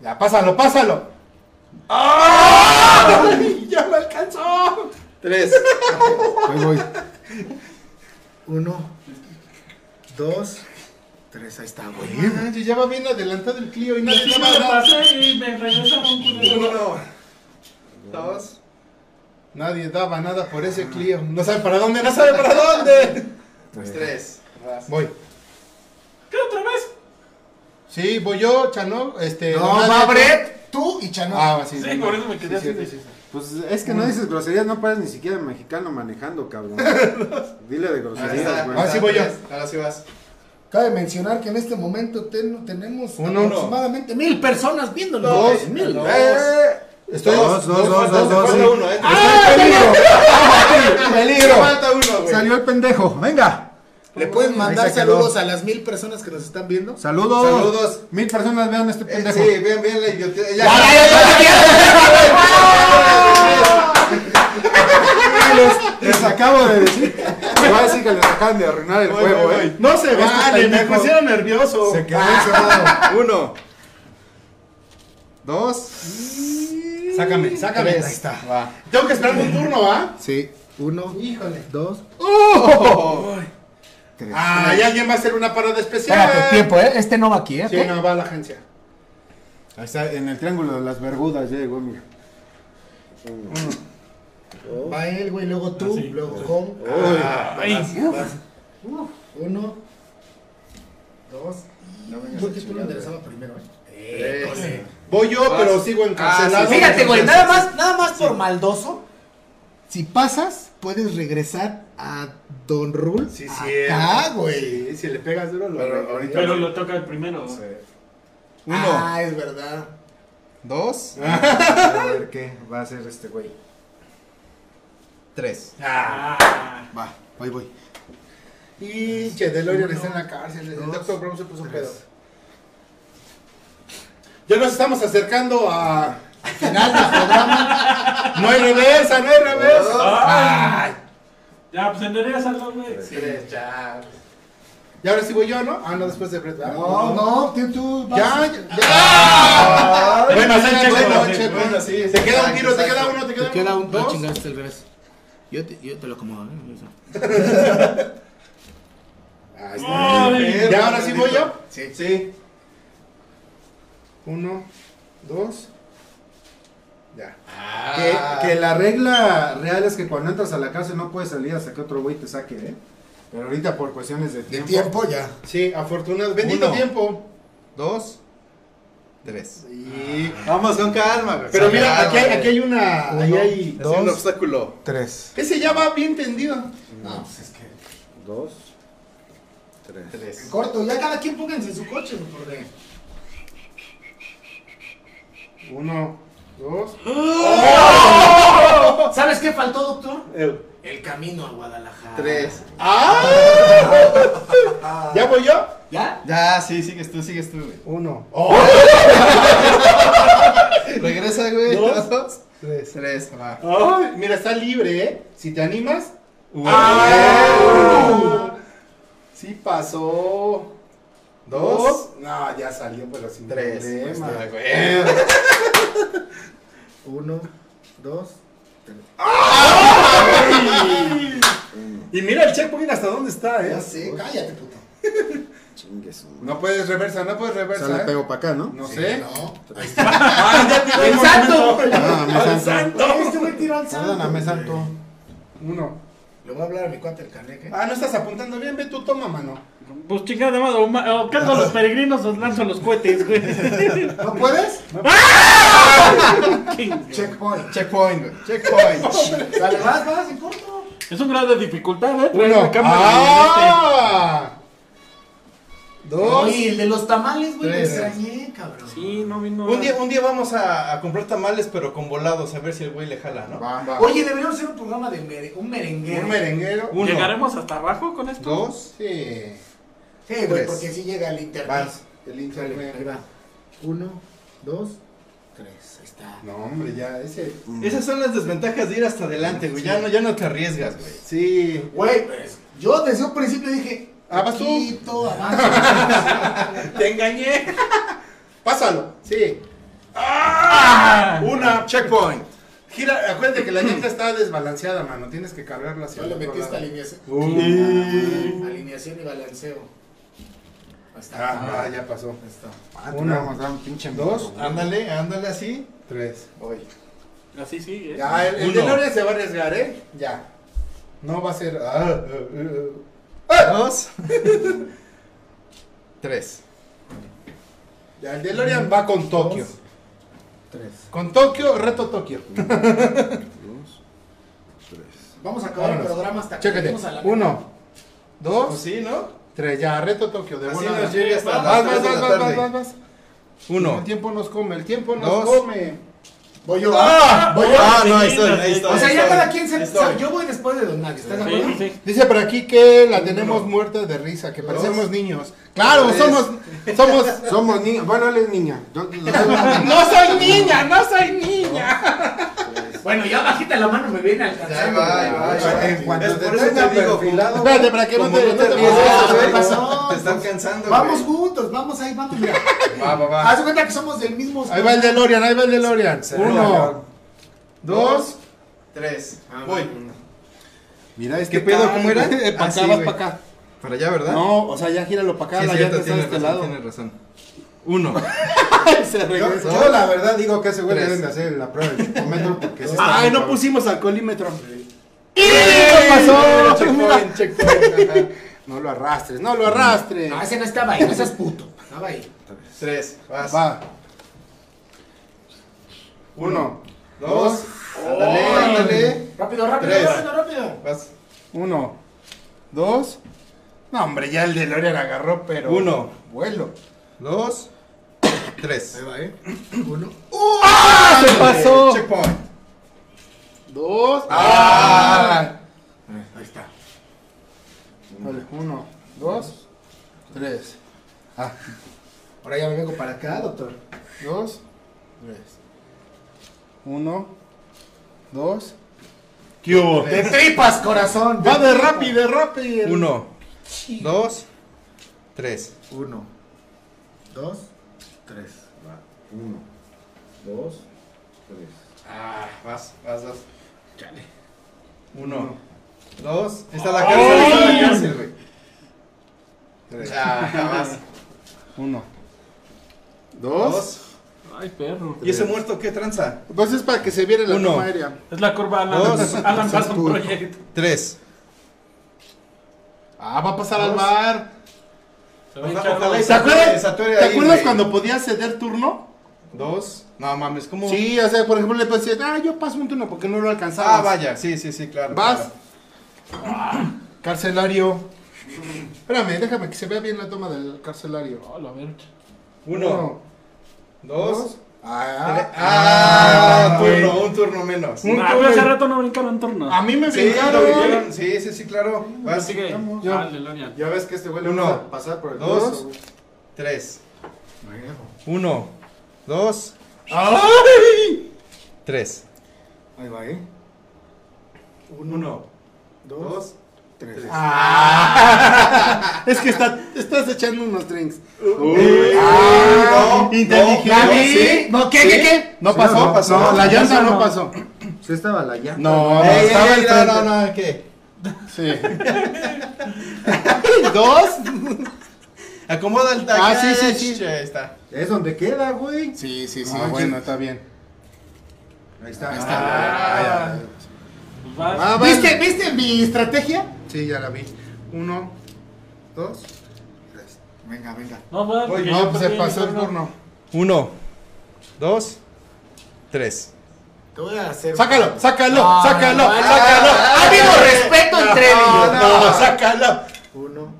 Ya, pásalo, pásalo. ¡Ah! ¡Ya me alcanzó! Tres. Voy, voy. Uno, dos, tres, ahí está, güey. Manches, ya va bien adelantado el Clio y nadie le me va a dar. pasé y me regresaron culero. Uno. Dos. Nadie daba nada por ese Clio. No sabe para dónde, no sabe para dónde. Tres. Voy. ¿Qué otra vez? Sí, voy yo, Chano. Este, No, va tú. Brett, tú y Chano. Ah, sí, Sí, por eso me quedé sí, así de- sí, sí, sí. Pues es que no dices groserías, no pares ni siquiera mexicano manejando, cabrón. Dile de Ahí groserías, está. güey. Ahora sí voy yo. Ahora sí vas. Cabe mencionar que en este momento ten- tenemos Uno. aproximadamente mil personas viéndolo. Dos. mil. Dos. Estoy Dos, dos, dos, dos, dos, falta uno, eh. ¡Peligro! Falta uno, güey. Salió el pendejo. Venga. ¿Le pueden mandar saludos a las mil personas que nos están viendo? Saludos. Saludos. Mil personas vean este Eh, pendejo. sí, bien, bien la idiotez. Ya, Les acabo de decir. Voy a decir que les acaban de arruinar el Voy, juego, voy, eh. voy. No se Este vale, me pusieron nervioso. Se quedó encerrado. Uno. Dos. Sácame, sácame. Tres, ahí está. Va. Tengo que esperar un turno, ¿va? Sí. Uno, Híjole. dos. Tres. Ah, y alguien va a hacer una parada especial. Espérate, tiempo, ¿eh? Este no va aquí, ¿eh? Sí, no, va a la agencia. Ahí está, en el triángulo de las Bergudas ya llegó, mira. Va él, güey, luego tú, Ah, sí. luego Home. Ay, Uno, dos. Creo que tú lo enderezaba primero, ¿eh? Tres. Voy yo, Vas. pero sigo encarcelado. Ah, sí, Fíjate, güey, nada más, nada más por maldoso. Si pasas, puedes regresar a Don Rule. Sí, Acá, sí. güey. Sí, si le pegas duro, lo Pero ahorita- Pero lo toca el primero. Uno. Ah, es verdad. Dos. A ver qué va a hacer este güey. Tres. Ah, Va, voy, voy. Y che, DeLorean está en la cárcel. El Dr. Brown se puso un pedo. Ya nos estamos acercando a. Final del programa. No hay reversa, no hay reversa. Ay. Ya, pues enderezalo, güey. Tres, ya. Y ahora sí voy yo, ¿no? Ah, no, después de Brett. No, no, tú, tú vas. Ya, ya. Bueno, Buen sí, bueno, bueno, bueno. sí, sí, Te queda un tiro, te queda uno, te queda Te queda un. uno. No Dos. chingaste el revés. Yo te, yo te lo acomodo, ¿eh? Ahí está. Ay. ¿Y ahora sí voy yo? Sí. Sí. Uno, dos. Ya. Que, que la regla real es que cuando entras a la cárcel no puedes salir hasta que otro güey te saque, ¿eh? Pero ahorita por cuestiones de De tiempo. tiempo ya. Sí, afortunado. Bendito Uno. tiempo. Dos. Tres. Sí. Vamos con calma, güey. Pero mira, aquí hay, aquí hay una. Ahí hay. Es un obstáculo. Tres. Ese ya va bien tendido. No, pues es que. Dos. Tres. Tres. Corto, ya cada quien pónganse en su coche, porque. Uno, dos. ¿Sabes qué faltó, doctor? Eh, El camino a Guadalajara. Tres. ¡Ah! ¿Ya voy yo? ¿Ya? Ya, sí, sigues tú, sigues tú, güey. Uno. Regresa, güey. Dos. Dos. Tres. Tres, va. Ay, mira, está libre, ¿eh? Si te animas. Uno. ¡Ah! Sí pasó. Dos. Dos. No, ya salió, pero sin Tres. problema. Güey. Uno, dos, Y mira el checkpoint hasta dónde está, ¿eh? Ya sé, cállate, puto. No puedes reversa, no puedes O reversa. sea, le ¿eh? pego para acá, ¿no? No sé. No. ¡Ah, ya el ¡Santo! Perdóname, santo. Este güey tiró al santo. Perdóname, santo. Uno. Le voy a hablar a mi cuate el caneque. Ah, no estás apuntando bien, ve tú, toma, mano. Pues chingada madre, o, o cargo a los peregrinos o lanzo los cohetes, güey. ¿No puedes? Checkpoint. Checkpoint, güey. Checkpoint. Dale, vas, vas, en corto. Es un grado de dificultad, ¿eh? Uno. cámara ¡Ah! Dos. Oye, el de los tamales, güey, lo extrañé, cabrón. este. Sí, no vino. Un día, un día vamos a, a comprar tamales, pero con volados, a ver si el güey le jala, ¿no? Va, va. Oye, deberíamos hacer un programa de mere- un merenguero. Un merenguero. Uno. ¿Llegaremos hasta abajo con esto? Dos. Sí. Sí, güey, porque si llega el internet. Vas. El Dale, internet. ahí va. Uno, dos, tres. Ahí está. No, hombre, ya, ese. Esas son las desventajas de ir hasta adelante, güey. Ya no, ya no te arriesgas, güey. Sí. Güey, pues, yo desde un principio dije. Ah, vas tú. poquito, avanza. Te engañé. Pásalo. Sí. ¡Ah! Una. Checkpoint. Gira, acuérdate que la llanta está desbalanceada, mano. Tienes que cargarla hacia Yo le metí esta alineación. Uh. Alineación y balanceo. Está. Ah, ah, ya pasó. Está. Ah, Uno. pinche Dos. Ándale, ándale así. Tres. Voy. Así sí, ¿eh? Ya, el, el. DeLorean se va a arriesgar, ¿eh? Ya. No va a ser. ah, ah, ah. Dos. Tres. Ya, el DeLorean va con Tokio. Tres. Con Tokio, reto Tokio. Dos. Tres. Vamos a acabar el Vámonos. programa hasta que Chécate. a la Uno, Pues dos, sí, ¿no? Tres. Ya, reto Tokio. De Así volada. nos llega hasta Vas, las vas, tres de vas, la vas, vas, tarde. vas, vas. Uno. El tiempo nos come, el tiempo nos Dos. come. Voy yo. ¡Ah! Voy yo. Ah, no, ahí estoy, ahí estoy. O sea, ahí ya estoy. cada quien se. Ahí estoy. Yo voy después de Don Nadie, ¿estás de Sí, acuerdo? sí, sí. Dice por aquí que la tenemos muerta de risa, que parecemos niños. Claro, Tres. somos, somos. Somos niños. Bueno, él es niña. Yo- yo- No soy niña, no soy niña. Bueno, ya bajita la mano me viene alcanzando. Ya va, ya ya. En cuanto te tenga perfilado, Espérate, para que no te. ¿qué pasó? Te están cansando, Vamos juntos, vamos ahí, vamos. Mira. Va, va, va. Haz cuenta que somos del mismo. Ahí va el DeLorean, ahí va el DeLorean. Uno, dos. Tres. Ah, Voy. Mira, es ¿Qué pedo? ¿Cómo era? Eh, para Ah, acá, para acá. Para allá, ¿verdad? No, o sea, ya gíralo para acá, Sí, la cierto, está de tienes este razón, lado. tienes razón. Uno. Se Yo, la verdad digo que ese güey Tres. deben de hacer la prueba del chupómetro porque sí está Ay, no cabrón. pusimos alcoholímetro. ¿Qué ¿Qué pasó? Checkpoint, checkpoint. No lo arrastres, no lo arrastres. No, ese no estaba ahí, no seas puto. Estaba ahí. Tres. Vas. Va. Uno, Dos. Ándale, ándale. Rápido, rápido, Tres. rápido, rápido. Vas. uno, dos. No, hombre, ya el DeLorean agarró, pero. Uno. Vuelo. Dos. Tres. Ahí va, eh. Uno. ¡Ah! ¡Se pasó! Checkpoint. Dos. Ah. Ahí está. Vale, uno, dos, tres. Ah, Ahora ya me vengo para acá, doctor. dos, tres. Uno, dos. ¿Qué hubo? De tripas, corazón. Va de de Rappi. Uno. Dos. Tres. Uno, dos, tres. Va. Uno, dos, tres. Ah, vas, vas, vas. Chale. Uno. Dos. Está la cárcel, está la cárcel, güey. Tres. Ah, vas. Uno, dos. Dos. Ay, perro. ¿Y ese muerto qué tranza? Pues es para que se viera la Uno. toma aérea. Es la curva Alan, Dos. Alan Parsons Project. Tres. Ah, va a pasar al bar. ¿Te acuerdas, se atore ¿te ahí, acuerdas güey. cuando podías ceder turno? Dos. No mames, ¿cómo? Sí, o sea, por ejemplo, le puedes decir, ah, yo paso un turno porque no lo alcanzaba. Ah, vaya, sí, sí, sí, claro. Vas. claro. Carcelario. Espérame, déjame que se vea bien la toma del carcelario. Oh, la verga. Uno, dos, Ah, Ah, güey. turno, un turno menos. Un Ah, pero hace rato no brincaron turno. A mí me Sí, brincaron. sí, sí, sí, claro. Vas. Así que, Yo-. Ya ves que este güey Uno, gusta pasar por el dos. güey. Tres. Uno, dos, ¡Ay! tres. Ahí va, ¿eh? Uno, Dos, dos, tres. tres. Ah, es que está, estás echando unos drinks. Uy, Ah, no, inteligente. no, ¿Sí? sí. ¿No, qué, qué, qué? No Sí, pasó. no pasó. No, la llanta no pasó. Sí estaba la llanta. No, Ey, estaba ey, al no, no, no, ¿qué? Sí. ¿Dos? Acomoda el Ah, sí, sí, sí. Ahí está. Es donde queda, güey. Sí, sí, sí. Ah, bueno, está bien. Ahí está. Ahí Ah, está. Pues. Ah. ¿Viste, ¿Viste mi estrategia? Sí, ya la vi. Uno, dos, tres. Venga, venga. No, vas. Voy, porque No, pues se pasó el turno. Uno, dos, tres. Te voy a hacer. Sácalo, sácalo, No, sácalo, no, no, sácalo. Ha habido respeto entre ellos. No, no, sácalo. Uno,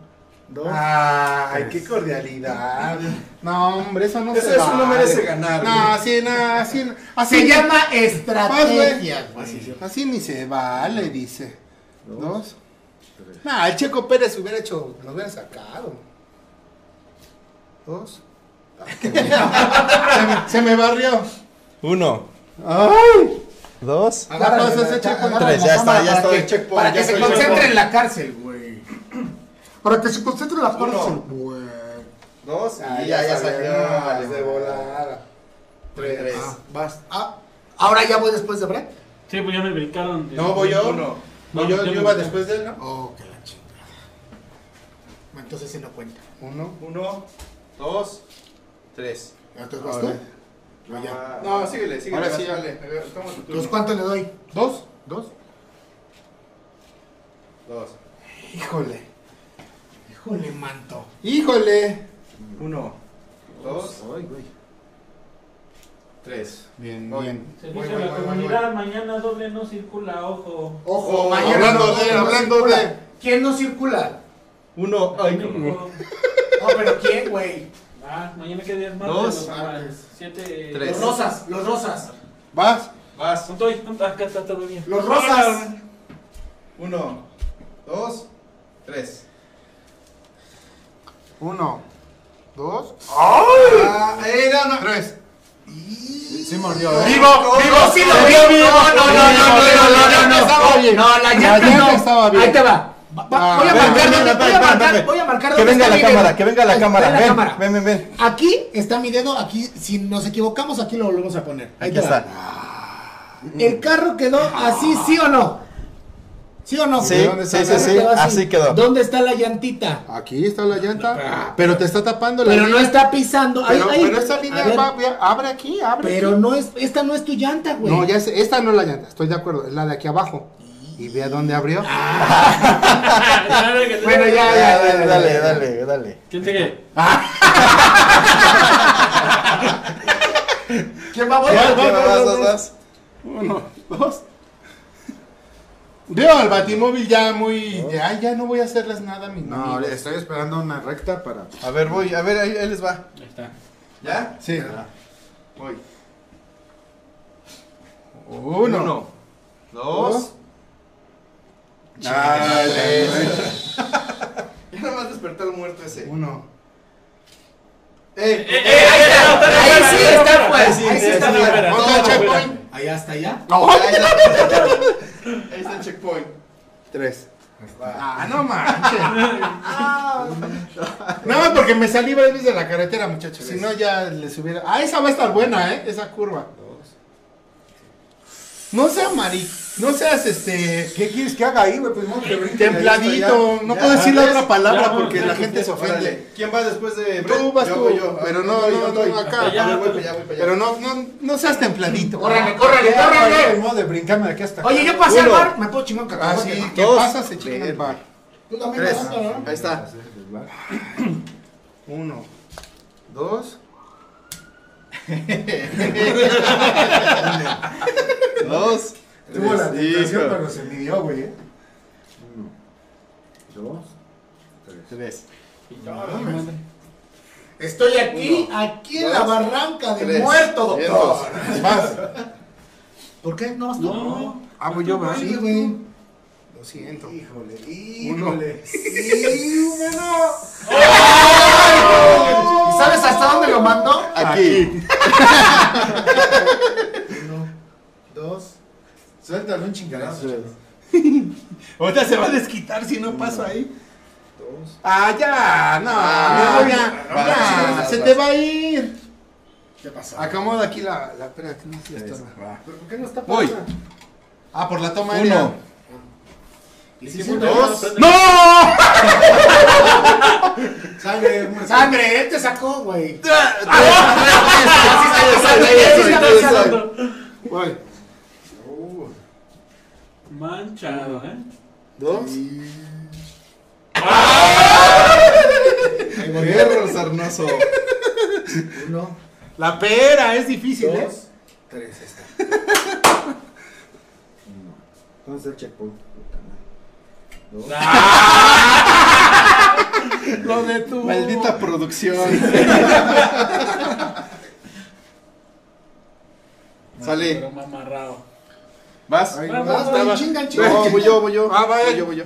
dos. Ay, qué cordialidad. No, hombre, eso no Eso- se eso no merece ganar, No, así, no, así, no. así Se llama güey. estrategia, así ni se vale, dice. Dos. Nah, el Checo Pérez hubiera hecho, nos hubiera sacado. Dos. se, me, se me barrió. Uno, Ay. dos, ese checkpoint. agárrale Tres, ya está, ya para está que- Para que se concentre en la cárcel, güey. Para que se concentre en la cárcel, güey. dos. Ah, y ya, ya salió. De volada. Tres. Tres. Ah, vas. Ah, ahora ya voy después de Brett. Sí, pues ya me brincaron. No, voy yo. Uno. No, No, yo, yo yo iba después de él, ¿no? Oh, que la chingada. Entonces se no cuenta. Uno. Uno, dos, tres. Entonces vas tú. Yo ya. Ah, No, síguele, síguele. Ahora vas, sí, ya. dale. Toma tu turno. Entonces, ¿cuánto le doy? Dos. ¿Dos? Dos. Híjole. Híjole, manto. Híjole. Uno, dos, Ay, güey. Tres. Bien, Voy. bien. Se Voy, dice voy, la voy, voy, comunidad, mañana doble no circula, ojo. Ojo, Oh, mañana. hablando no- de- no hablando circula. de- ¿Quién no circula? Uno, ay, México. No, pero ¿quién, güey? Ah, mañana qué día es martes. Dos, martes. Siete. Tres. Los rosas, los rosas. Vas. Vas. ¿Cuánto? Acá está todo bien. Los rosas. Uno, dos, tres. Uno. Dos. Ah, eh, no, no. Tres. Sí mordió, ¿eh? ¡Vivo! ¡Vivo! ¡Sí lo vi! ¡No, no, no, no, no, no, no, no, la llanta no! estaba bien. Ahí te va. Voy a marcar, voy a marcar Que venga la cámara, que venga la cámara. Ven, ven, ven. Aquí está mi dedo, aquí, si nos equivocamos, aquí lo volvemos a poner. Ahí está. El carro quedó así, ¿sí o no? ¿Sí o no? Sí, ¿De dónde sí, está? sí, así quedó. ¿Dónde está la llantita? Aquí está la llanta. Pero te está tapando la Pero no está pisando. Pero, pero esa línea ver, va, va- abre aquí, abre Pero aquí. no es, esta no es tu llanta, güey. No, ya sé, esta no es la llanta, estoy de acuerdo, es la de aquí abajo. Y ve a dónde abrió. Bueno, ya, ya, Dale, dale, dale, dale. ¿Quién sigue? ¿Quién va? Voy Ya, a- va, va, Vas, va, vas, va. Veo al batimóvil ya muy. Ya, ya no voy a hacerles nada a mis No, amigos. estoy esperando una recta para. A ver, voy, a ver, ahí, ahí les va. Ahí está. ¿Ya? Sí. Voy. Uno. Uno, dos. Dale. Ya nada más despertó el muerto ese. Uno. ¡Eh! Ahí sí está fuera. sí, Ahí sí está fuera. Checkpoint. Ahí hasta allá. Ahí está. Ahí está el checkpoint. Tres. Ah, no manches. Nada más porque me salí varias veces de la carretera, muchachos. Si no, ya les hubiera. Ah, esa va a estar buena, ¿eh? Esa curva. No seas mari. No seas este. ¿Qué quieres que haga ahí, güey? Pues no, Templadito. No Ya, puedo decir la otra palabra Ya, porque ya, la gente se ofende. Órale. ¿Quién va después de Tú vas Yo tú, yo. pero no, no, yo voy. no, acá. Allá, A ver, voy pues. para allá, voy para allá. Pero no, no, no seas templadito. Córrele, córrele, Ya, güey, córrele. de modo de brincarme de aquí hasta acá. Oye, yo pasé al bar, me puedo chingar un Ah, cacahuate. sí, ¿no? ¿qué pasa? Se chinga el bar. Tú también ¿no? Ahí está. Uno, dos. Dos. Tuvo la tres. tentación, pero se midió, güey. ¿eh? Uno, dos, tres. Tres. Estoy aquí, Uno, aquí en la barranca de tres. muerto, doctor. Vas. ¿Por qué? No. No. Ah, pues yo. Sí, güey. Lo siento. Híjole, Uno. híjole. ¿Y sabes hasta dónde lo mandó? Aquí. Uno, dos. Suéltalo un chingadazo. Ahorita se va a desquitar si no paso ahí. Dos. Ah, ya, no, Ah, no, ya, ya, vas, se te va a ir. ¿Qué pasó? Acomoda aquí la, la, espera, que no se estorba. ¿Pero ¿Por qué no está Voy. pasando? Ah, por la toma Uno. aérea. ¿Y si Hicimos se- Dos. ¡No! Sangre. Sangre, él te sacó, güey. Manchado, ¿eh? Dos. Perro sarnoso. Uno, La pera es difícil, ¿eh? dos, tres. Está. Vamos a hacer checkpoint. Dos. Lo de tu. Maldita producción. Sale. Pero mamarrao. ¿Vas? Ay, Vas, vas, estaba- vas. Chingan, chingan. No, voy yo, voy yo. Ah, va, Voy eh. yo, voy yo.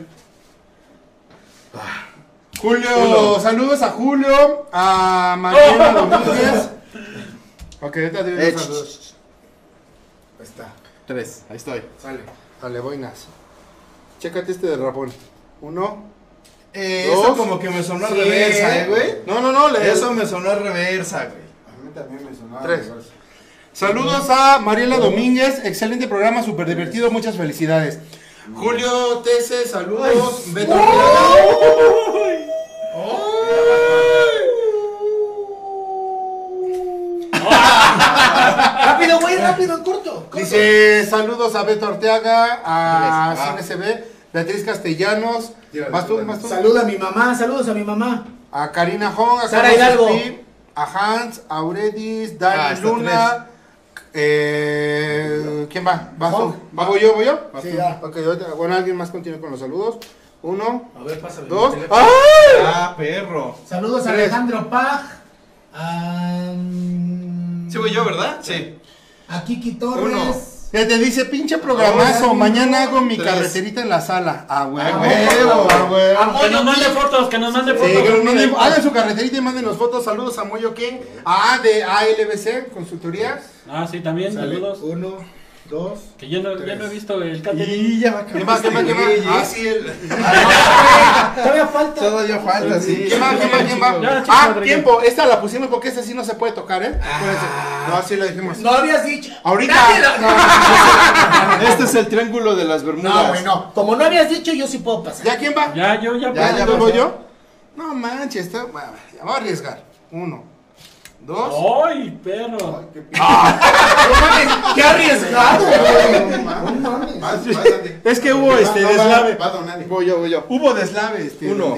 Julio, Uno. saludos a Julio, a Mariana Domínguez. Ok, ahorita ch- saludos. Ahí está. Tres, ahí estoy. Sale. Dale, boinas. Chécate este de rapón. Uno. Eh, Dos. eso como que me sonó a Sí. reversa, eh, güey. No, no, no. le- Eso me sonó a reversa, güey. A mí también me sonaba. Tres. reversa. Saludos a Mariela Domínguez, excelente programa, súper divertido, muchas felicidades. Julio Tese, saludos. Beto Arriaga. Rápido, güey, rápido, en corto. corto. Dice saludos a Beto Arteaga, a. CNCB, Beatriz Castellanos, más tú, tírale. más tú, Saluda a mi mamá, saludos a mi mamá. a Karina Hong, a Sara Carlos Hidalgo. A Hans, a Auredis, Ah, Dani está Luna. Eh, ¿Quién va? ¿Vas tú? ¿Va, voy yo? ¿Voy yo? Sí, ya. Ok, ahorita- bueno, alguien más continúa con los saludos. Uno, A ver, pásame. dos. ¡Ay! Ah, perro. Saludos a. Alejandro Paj. Mm, Sí, voy yo, ¿verdad? Sí. a Kiki Torres. Uno. Ya te dice pinche programazo. Mañana hago mi Tres. carreterita en la sala. Ah, huevo. Ah, huevo. Ah, huevo. Que nos mande fotos, que nos mande Sí, fotos. que nos manden- hagan su carreterita y mándenos fotos. Saludos a Moyo King. Ah, de ALBC, consultoría. Ah, sí, también, Sale. saludos. Uno, dos. Que yo no, ya no he visto el catering. Y ya va a ¿Quién más? ¿Quién más? ¿Quién más? Ah, sí, el. Todavía falta. Todavía falta, sí. ¿Quién más? ¿Quién más? ¿Quién más? Ah, tiempo. Esta la pusimos porque esta sí no se puede tocar, ¿eh? Acuérdense. No, así lo dijimos. No habías dicho. Ahorita. Este es el triángulo de las Bermudas. No, güey, no. Como no habías dicho, yo sí puedo pasar. ¿Ya quién va? Ya, yo, ya, Ya, ya ¿Luego pasó. yo? No manches, está. bueno, ya voy a arriesgar. Uno, dos. ¡Ay, perro! ¡Qué arriesgado, mames. No mames. Vas, vas, Andy. Es que hubo este deslave. Voy yo, voy yo. Hubo deslave, este. Uno.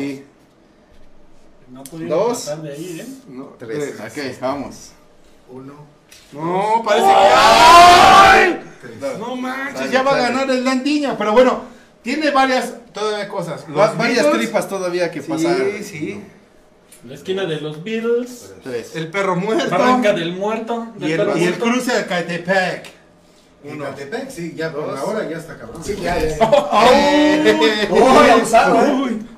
No pudimos Dos. pasar de ahí, ¿eh? No, Tres. Ok, vamos. Uno. No, parece que. ¡Ay! No manches, ya va a ganar el Landiña. Pero bueno, tiene varias todavía cosas. Los varias Beatles, tripas todavía que pasar. Sí, sí. La esquina de los Beatles. Tres. El perro muerto. Barranca del Muerto. del y el, y el cruce de Catepec. En Catepec, sí, ya por Dos. la hora ya está cabrón. Sí, ya, ya. ¡Uy, abusado,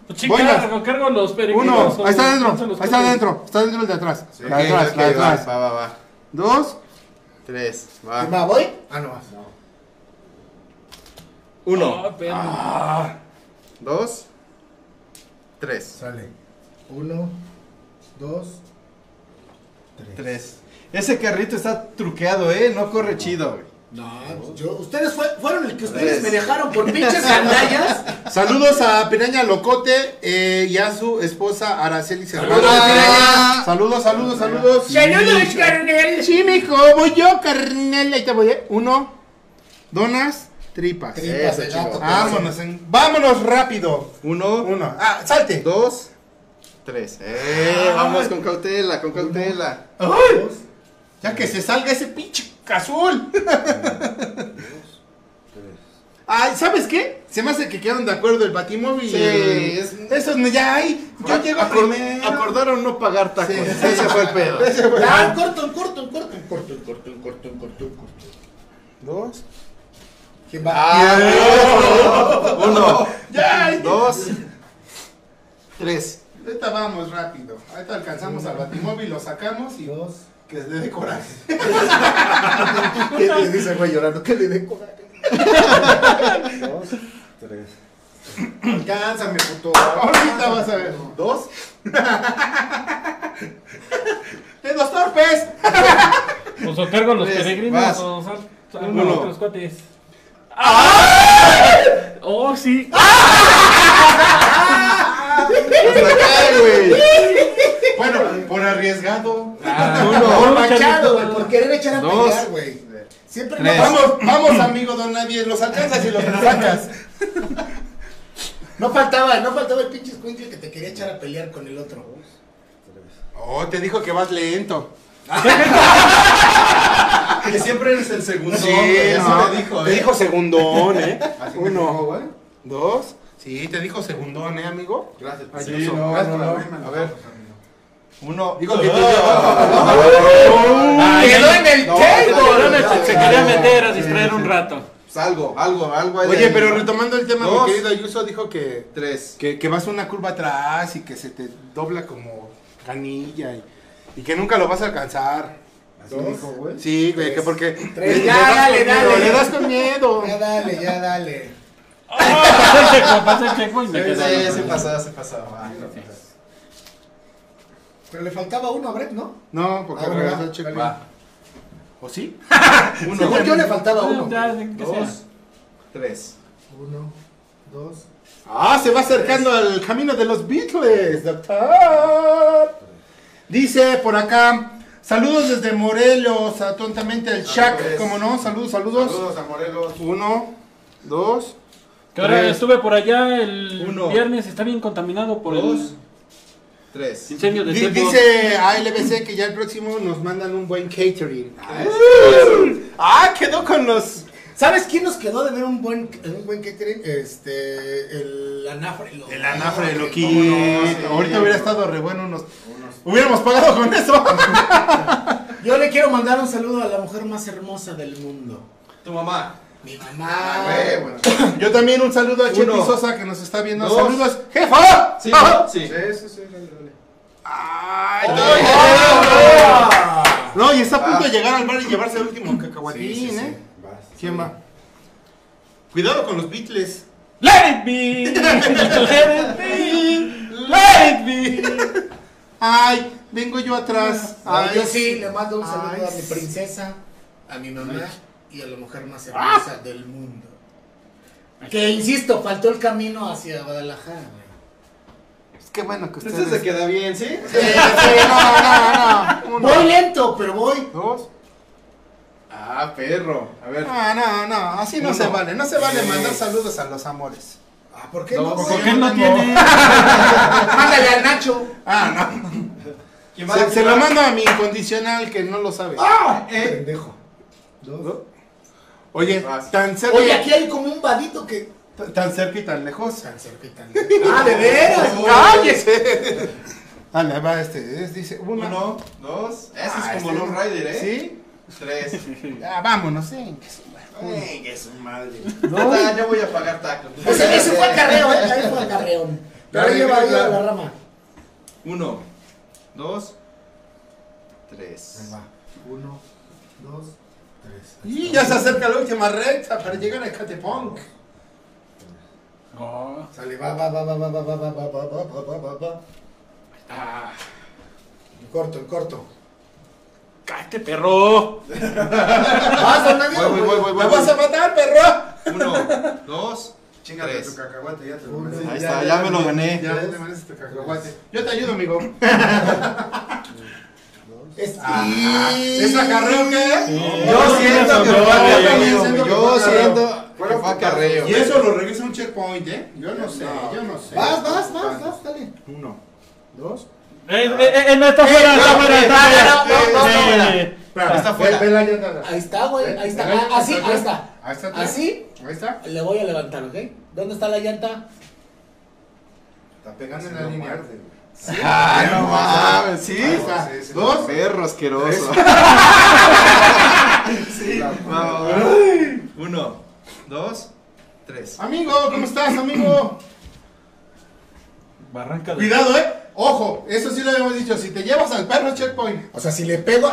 Pues sí, Buenas. cargo, cargo los periquitos. Uno, ahí está adentro, ahí está adentro, está dentro el de atrás. Sí. La de atrás, Ok, la de ok, va, atrás. Va, va, va. Dos, Tres. ¿Quién Va. va? ¿Voy? Ah, no vas. Uno. Ah, perro. Dos. Tres. Sale. Uno, dos, Tres. Ese carrito está truqueado, ¿eh? No corre chido, güey. No, yo, ustedes fue- fueron el que ustedes me dejaron por pinches gandallas. Saludos a Piraña Locote eh, y a su esposa Araceli Cervantes. Saludos. Saludos, saludos, saludos. Saludos, carnel. Sí, mijo, voy yo, carnel. Ahí te voy, ¿eh? Uno, donas, tripas. Tripas de gato. Vámonos, en- vámonos rápido. Uno. Uno. Ah, salte. Dos. Tres. Eh, vamos con cautela, con cautela. Ay, ya que se salga ese pinche azul. Ay, ¿sabes qué? Se me hace que quedaron de acuerdo el Batimóvil. Sí, es- Esos ya hay. Yo llego Acor- primero. Acordaron no pagar tacos. Sí. Ese fue el pedo. Ese fue- Ya, en corto, en corto, en corto, en corto, corto, corto, corto, corto. Dos. ¿Quién va? Ah, Uno, Ya. dos, tres. Ahorita vamos rápido. Ahorita alcanzamos al Batimóvil, lo sacamos y Dos. que le dé coraje. ¿Qué le dice el güey llorando? ¿Qué le dé coraje? Dos, tres. Alcánzame, puto. Ahorita vas a ver. Dos. ¡Dedos torpes! Pues o cargo a los Tres, peregrinos vas. o sal- sal- Uno. no, otros cuates. ¡Oh, sí! Hasta acá, güey. Bueno, por arriesgado. Uno, Por machado, güey, por querer echar a Dos. pelear, güey. Siempre Tres. no Vamos, vamos, amigo don Nadie. Los alcanzas y los sacas. No faltaba, no faltaba el pinche escuincle que te quería echar a pelear con el otro. Oh, te dijo que vas lento. Que siempre eres el segundo. Sí, eso no, me dijo, te ¿eh? dijo segundón, ¿eh? Uno, dijo, güey. dos. Sí, te dijo segundón, ¿eh, amigo? Gracias, Ay, Sí, no, Gracias no, por no. A ver. Uno. Digo que ¡Quedó en el no, table! Se, quería meter a distraer un rato. Pues algo, algo, algo. Oye, ahí. pero retomando el tema, Dos. mi querido Ayuso dijo que, Tres. que, que vas una curva atrás y que se te dobla como canilla y, y que nunca lo vas a alcanzar. Así dijo, güey. Sí, güey, que porque Tres. Ya, dale, dale. le das con miedo. Ya dale, ya dale. Pasé el checo, pasé el checo y me Sí, quedé. sí, pasaba, se pasaba. Pero le faltaba uno a Brett, ¿no? No, porque Ah, regresó el. Va. ¿O sí? Según yo le faltaba uno. Dos. Tres. Uno, dos. Ah, se va acercando al camino de los Beatles, doctor. Dice por acá, saludos desde Morelos, a tontamente el Shack, Saludos. como no, saludos, saludos. Saludos a Morelos. Uno, dos, Que ahora Tres. estuve por allá el Uno. viernes, está bien contaminado por Dos. el Tres. incendio de tiempo. Dice ALBC que ya el próximo nos mandan un buen catering. Ah, quedó con los... ¿Sabes quién nos quedó de ver un buen, un buen catering? Este, el anafre. lo- El anafre de ¿Cómo Loquito. no? Sí. Ahorita hubiera estado re bueno unos... Hubiéramos pagado con eso. Yo le quiero mandar un saludo a la mujer más hermosa del mundo. Tu mamá. Mi Ah, mamá. güey, bueno. Yo también un saludo a Chepi. Sosa que nos está viendo. Dos. Saludos, jefa. Sí, Ah. sí. Sí, sí, sí, dale, dale. Ay, ¡Ah! no, y está a punto de llegar al bar y llevarse el último cacahuatín, Sí, sí, sí. ¿eh? Vas. ¿Quién va? Cuidado con los Beatles. Let it be, let it be, let it be. Ay, vengo yo atrás. Ay, Ay, yo sí le mando un saludo Ay, a mi princesa, a mi mamá y a la mujer más hermosa del mundo. Que insisto, faltó el camino hacia Guadalajara. güey. Es que bueno que ustedes... Este se queda bien, ¿sí? Sí, sí, no, no, no. Uno, Voy lento, pero voy. dos. Ah, perro. A ver. No, no, no, así no Uno. se vale. No se vale mandar saludos a los amores. Ah, ¿por qué No, no? ¿por qué no tiene? Mándale al Nacho. Ah, no. ¿Quién va? Se, lo mando a mi incondicional que no lo sabe. Eh, Pendejo. ¿No? Oye, tan cerca, Oye, aquí hay como un vadito que. tan cerca y tan lejos. Tan cerca y tan lejos. Ah, de veras. güey. ¡Cállese! Ah, le va este. es- dice uno. Uno, dos. Ese Ah, es como este- Lone Rider, ¿eh? ¿Sí? Tres. Ah, vámonos, sí. Venga, su madre. No, yo voy a pagar tacos. Ese, ese fue acarreo, ¿eh? Ahí fue acarreón. Pero ahí Dale, lleva ahí a la rama. Uno, dos, tres. Ahí va. Uno, dos, tres. Y ya se acerca la última recta para llegar a Catepunk. Oh, Sale, va, va, va, va, va, va, va, va, va, va, va, va, va, va. ah, En corto, en corto. cállate, perro. Vas, Nadie. Voy, voy, voy, voy, ¡Me vas a matar, perro! Uno, dos, Chingate tres. tu cacahuate, ya te lo mereces. Ahí está, ya me lo gané. Ya te mereces tu cacahuate. Yo te ayudo, amigo. Es- Ah, ¿Es acarreo qué? Yo siento que fue acarreo. Yo siento que fue acarreo. Y eso lo regresa un checkpoint, ¿eh? Yo no sé, yo no sé. Vas, vas, vas, vas, dale. Uno, dos. Eh, eh, eh, no está fuera, está fuera, está no, no, no, fuera. Está llanta. Ahí está, güey. Ahí está. Ah, Así, ahí está. Ahí está. atrás. Así Ahí está. le voy a levantar, ¿ok? ¿Dónde está la llanta? Está pegando en la línea. Ah, no mames, ¿sí? Está. Sí, sí. Dos. Perro asqueroso. Vamos. Uno, dos, tres. Amigo, ¿cómo estás, amigo? Barranca de. Cuidado, eh. Ojo, eso sí lo habíamos dicho. Si te llevas al perro, checkpoint. O sea, si le pego.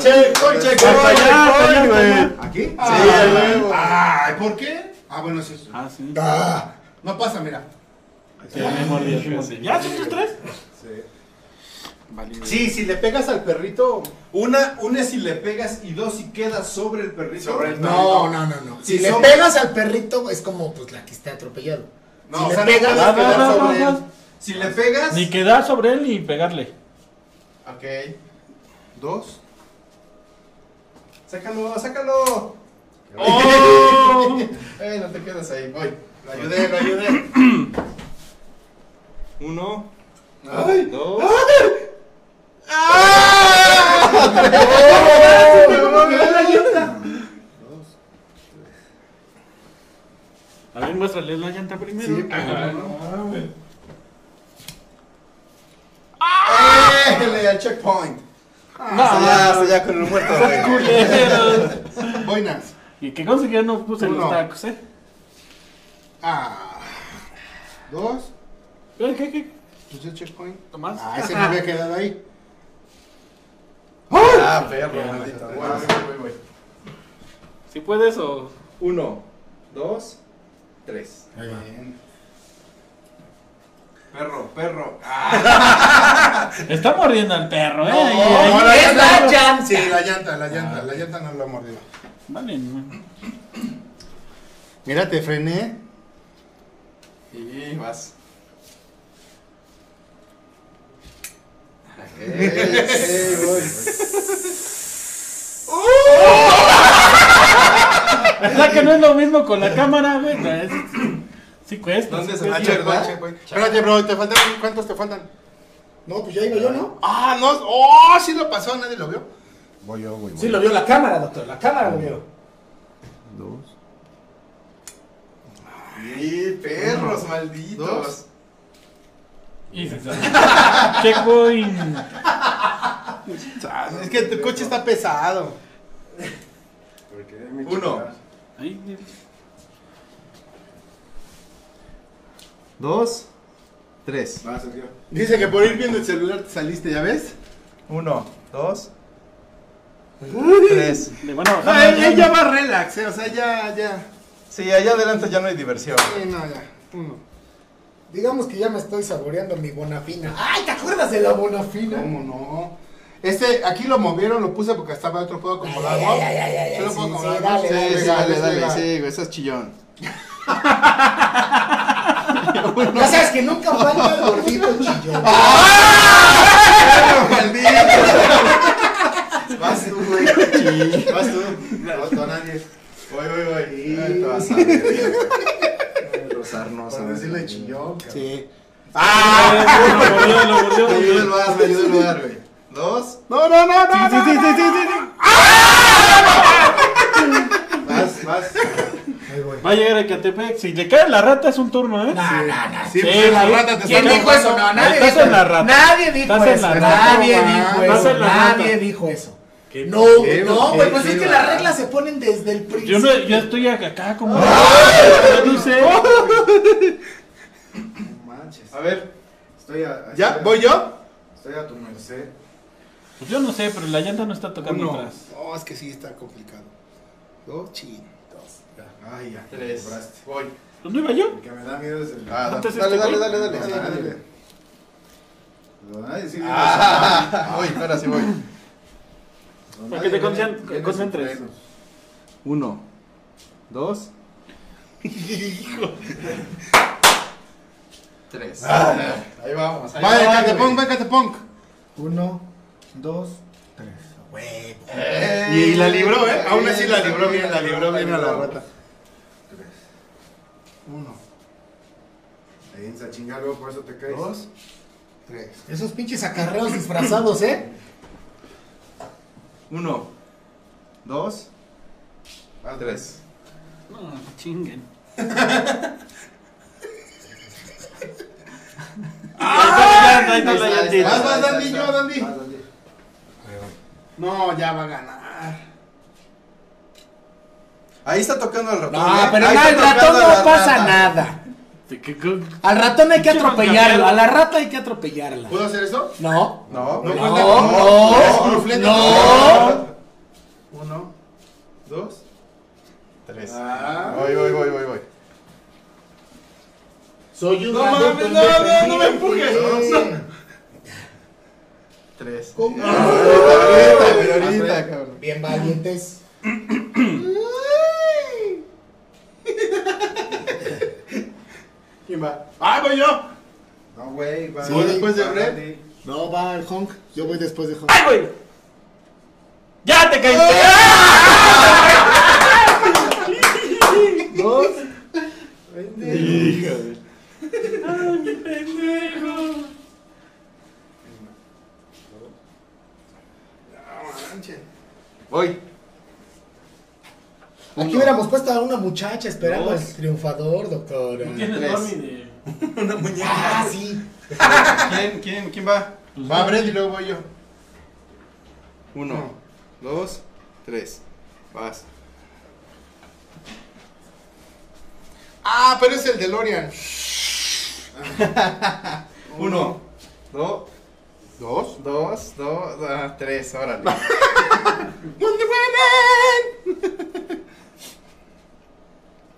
Checkpoint, checkpoint. Hasta allá, hasta allá, hasta allá. ¿Aquí? Ay, ¿por qué? Ah, bueno, sí. sí. Ah, sí. Ah, no pasa, mira. Sí, me. ¿Ya son tus tres? Sí. Sí, si le pegas al perrito. Una, una es si le pegas y dos si quedas sobre el perrito. Sobre el No, no, no, no. Si Si le pegas al perrito, es como pues la que está atropellado. No, si o le sea, pegas, puedes no, quedar no, sobre no, él. no. Si le pegas. Ni quedar sobre él ni pegarle. Ok. Dos. Sácalo, sácalo. ¡Oh! Eh, no te quedas ahí. Voy. Lo ayudé, lo ayudé. Uno. Ay. Dos. A ver, muéstrale la llanta primero. Sí, pero Ah, no. Déjale al checkpoint. No, Hasta allá, hasta allá con el muerto, güey. Buenas. Y que consiguió no puse los tacos, ¿eh? Ah. Dos. ¿Qué, qué, qué? Pues el checkpoint. Tomás. Ah, ese me había quedado ahí. Ah, perro, maldito. Voy, voy, voy, voy. Si puedes o. Uno, dos, tres. Bien. Perro, perro. Ah, Está mordiendo al perro, ¿eh? No, Ahí, ahí. no, la Es llanta. la llanta. Sí, la llanta, la llanta. La llanta no lo ha mordido. Vale, no. Mira, te frené. Y vas. Eh, voy. ¿Verdad que no es lo mismo con la cámara, güey? No, es- Sí cuesta. ¿Dónde sí se cuesta. va? checkpoint, checkpoint. Espérate, bro, te faltan. ¿Cuántos te faltan? No, pues ya iba yo, ¿no? Ah, no. Oh, sí lo pasó, nadie lo vio. Voy yo, güey. Sí, lo vio la cámara, doctor. La cámara lo vio. Dos. Y perros malditos. Dos. Y se sale. Checkpoint. Es que tu coche está pesado. Uno. Dos, tres. Va, Sergio. Dice que por ir viendo el celular te saliste, ¿ya ves? Uno, dos, tres. le van a bajar. No, la él, él llanta. ya va relax, eh, o sea, ya, ya. Sí, allá adelante ya no hay diversión. Sí, no, ya. Uno. Digamos que ya me estoy saboreando mi bonafina. ¡Ay, ¿te acuerdas de la bonafina? ¿Cómo no? Este, aquí lo movieron, lo puse porque estaba otro juego acomodado. Ay, ay, ay, ay, ay, ¿Se lo sí, puedo sí, acomodar? dale, Sí, dale, sí, dale, dale, dale, dale. sí, güey, estás chillón. Ya sabes que nunca falta el gordito chillón. Vas tú, güey. Vas tú. No, no, nadie. Voy, voy, voy. Sí. Ay, te vas a ver. Los arnosos. Por decirle chillón. cabrón. Sí. Ah, lo mordió, lo mordió. Me ayuda el bar, me ayuda el bar, güey. Dos. No, no, no, no. Sí, sí, no, sí, no. sí, sí, sí, sí. Vas, vas. Va a llegar a Catepec. Si le cae la rata es un turno, ¿eh? No, no, no. Sí, Sí, pues la rata te ¿Quién dijo eso? No, nadie Estás dijo en la rata. Nadie dijo eso. Nadie No, dijo eso. Nadie dijo eso. ¿Qué? No, ¿Qué? no, güey, pues es que las reglas se ponen desde el Yo, principio. no, yo estoy acá como. Yo no sé. No manches. A ver. Estoy a, ¿Ya? estoy a- ¿Voy yo? Estoy a tu merced. Pues yo no sé, pero la llanta no está tocando Uno. atrás. Oh, es que sí está complicado. Dos, chin. Dos. Ya. Ay, ya. Tres. Cobraste. Voy. ¿Dónde iba yo? El que me da miedo es el. Ah, dale, este dale, güey. dale, dale. No, sí, nadie. dale. Lo nadie sí Ah, voy, espera, sí voy. Para que te concentres. Uno, dos, tres. Ahí vamos. Ahí Vaya, vamos, Catepunk, güey. va Catepunk. Uno, dos, tres. Eh, Y la libró, ¿eh? Aún así la libró bien, la libró bien a la rata. Tres. Uno. Ahí en chingar luego por eso te caes. Dos. tres. Esos pinches acarreos disfrazados, ¿eh? Uno, dos, tres. No, chinguen. ¡Ah! Ahí está la llantita. Vas, vas, Dandy, yo, Dandy. Vas, Dandy. No, ya va a ganar. Ahí está tocando el ratón. No, ¿eh? pero Ahí no, está al ratón tocando no pasa rata. nada. ¿De qué co- Al ratón hay que atropellarlo. A la rata hay que atropellarla. ¿Puedo hacer eso? No. No, No, no, no, no. Uno, dos, tres. Ah. Voy, voy, voy, voy, voy. Soy un No mames, no, no, no me empujes. Tres. ¿Cómo? Ahorita, pero ahorita, cabrón. Bien valientes. ¿Quién va? ¡Ah, voy yo! No, güey. va. Sí, después de. Dandy. No, va el honk. Yo voy después de honk. ¡Ay, güey! ¡Ya te caíste! Dos. ¡Ay, mi pendejo! Voy. Aquí hubiéramos puesto a una muchacha esperando al triunfador, doctor. Tienes Tres. Dormi de. Ah, sí. ¿Quién, quién, quién va? Va Brett y luego voy yo. Uno, dos, tres. Vas. Ah, pero es el DeLorean. Uno, dos, Dos. dos, dos, ah, tres, órale. Wonder Woman.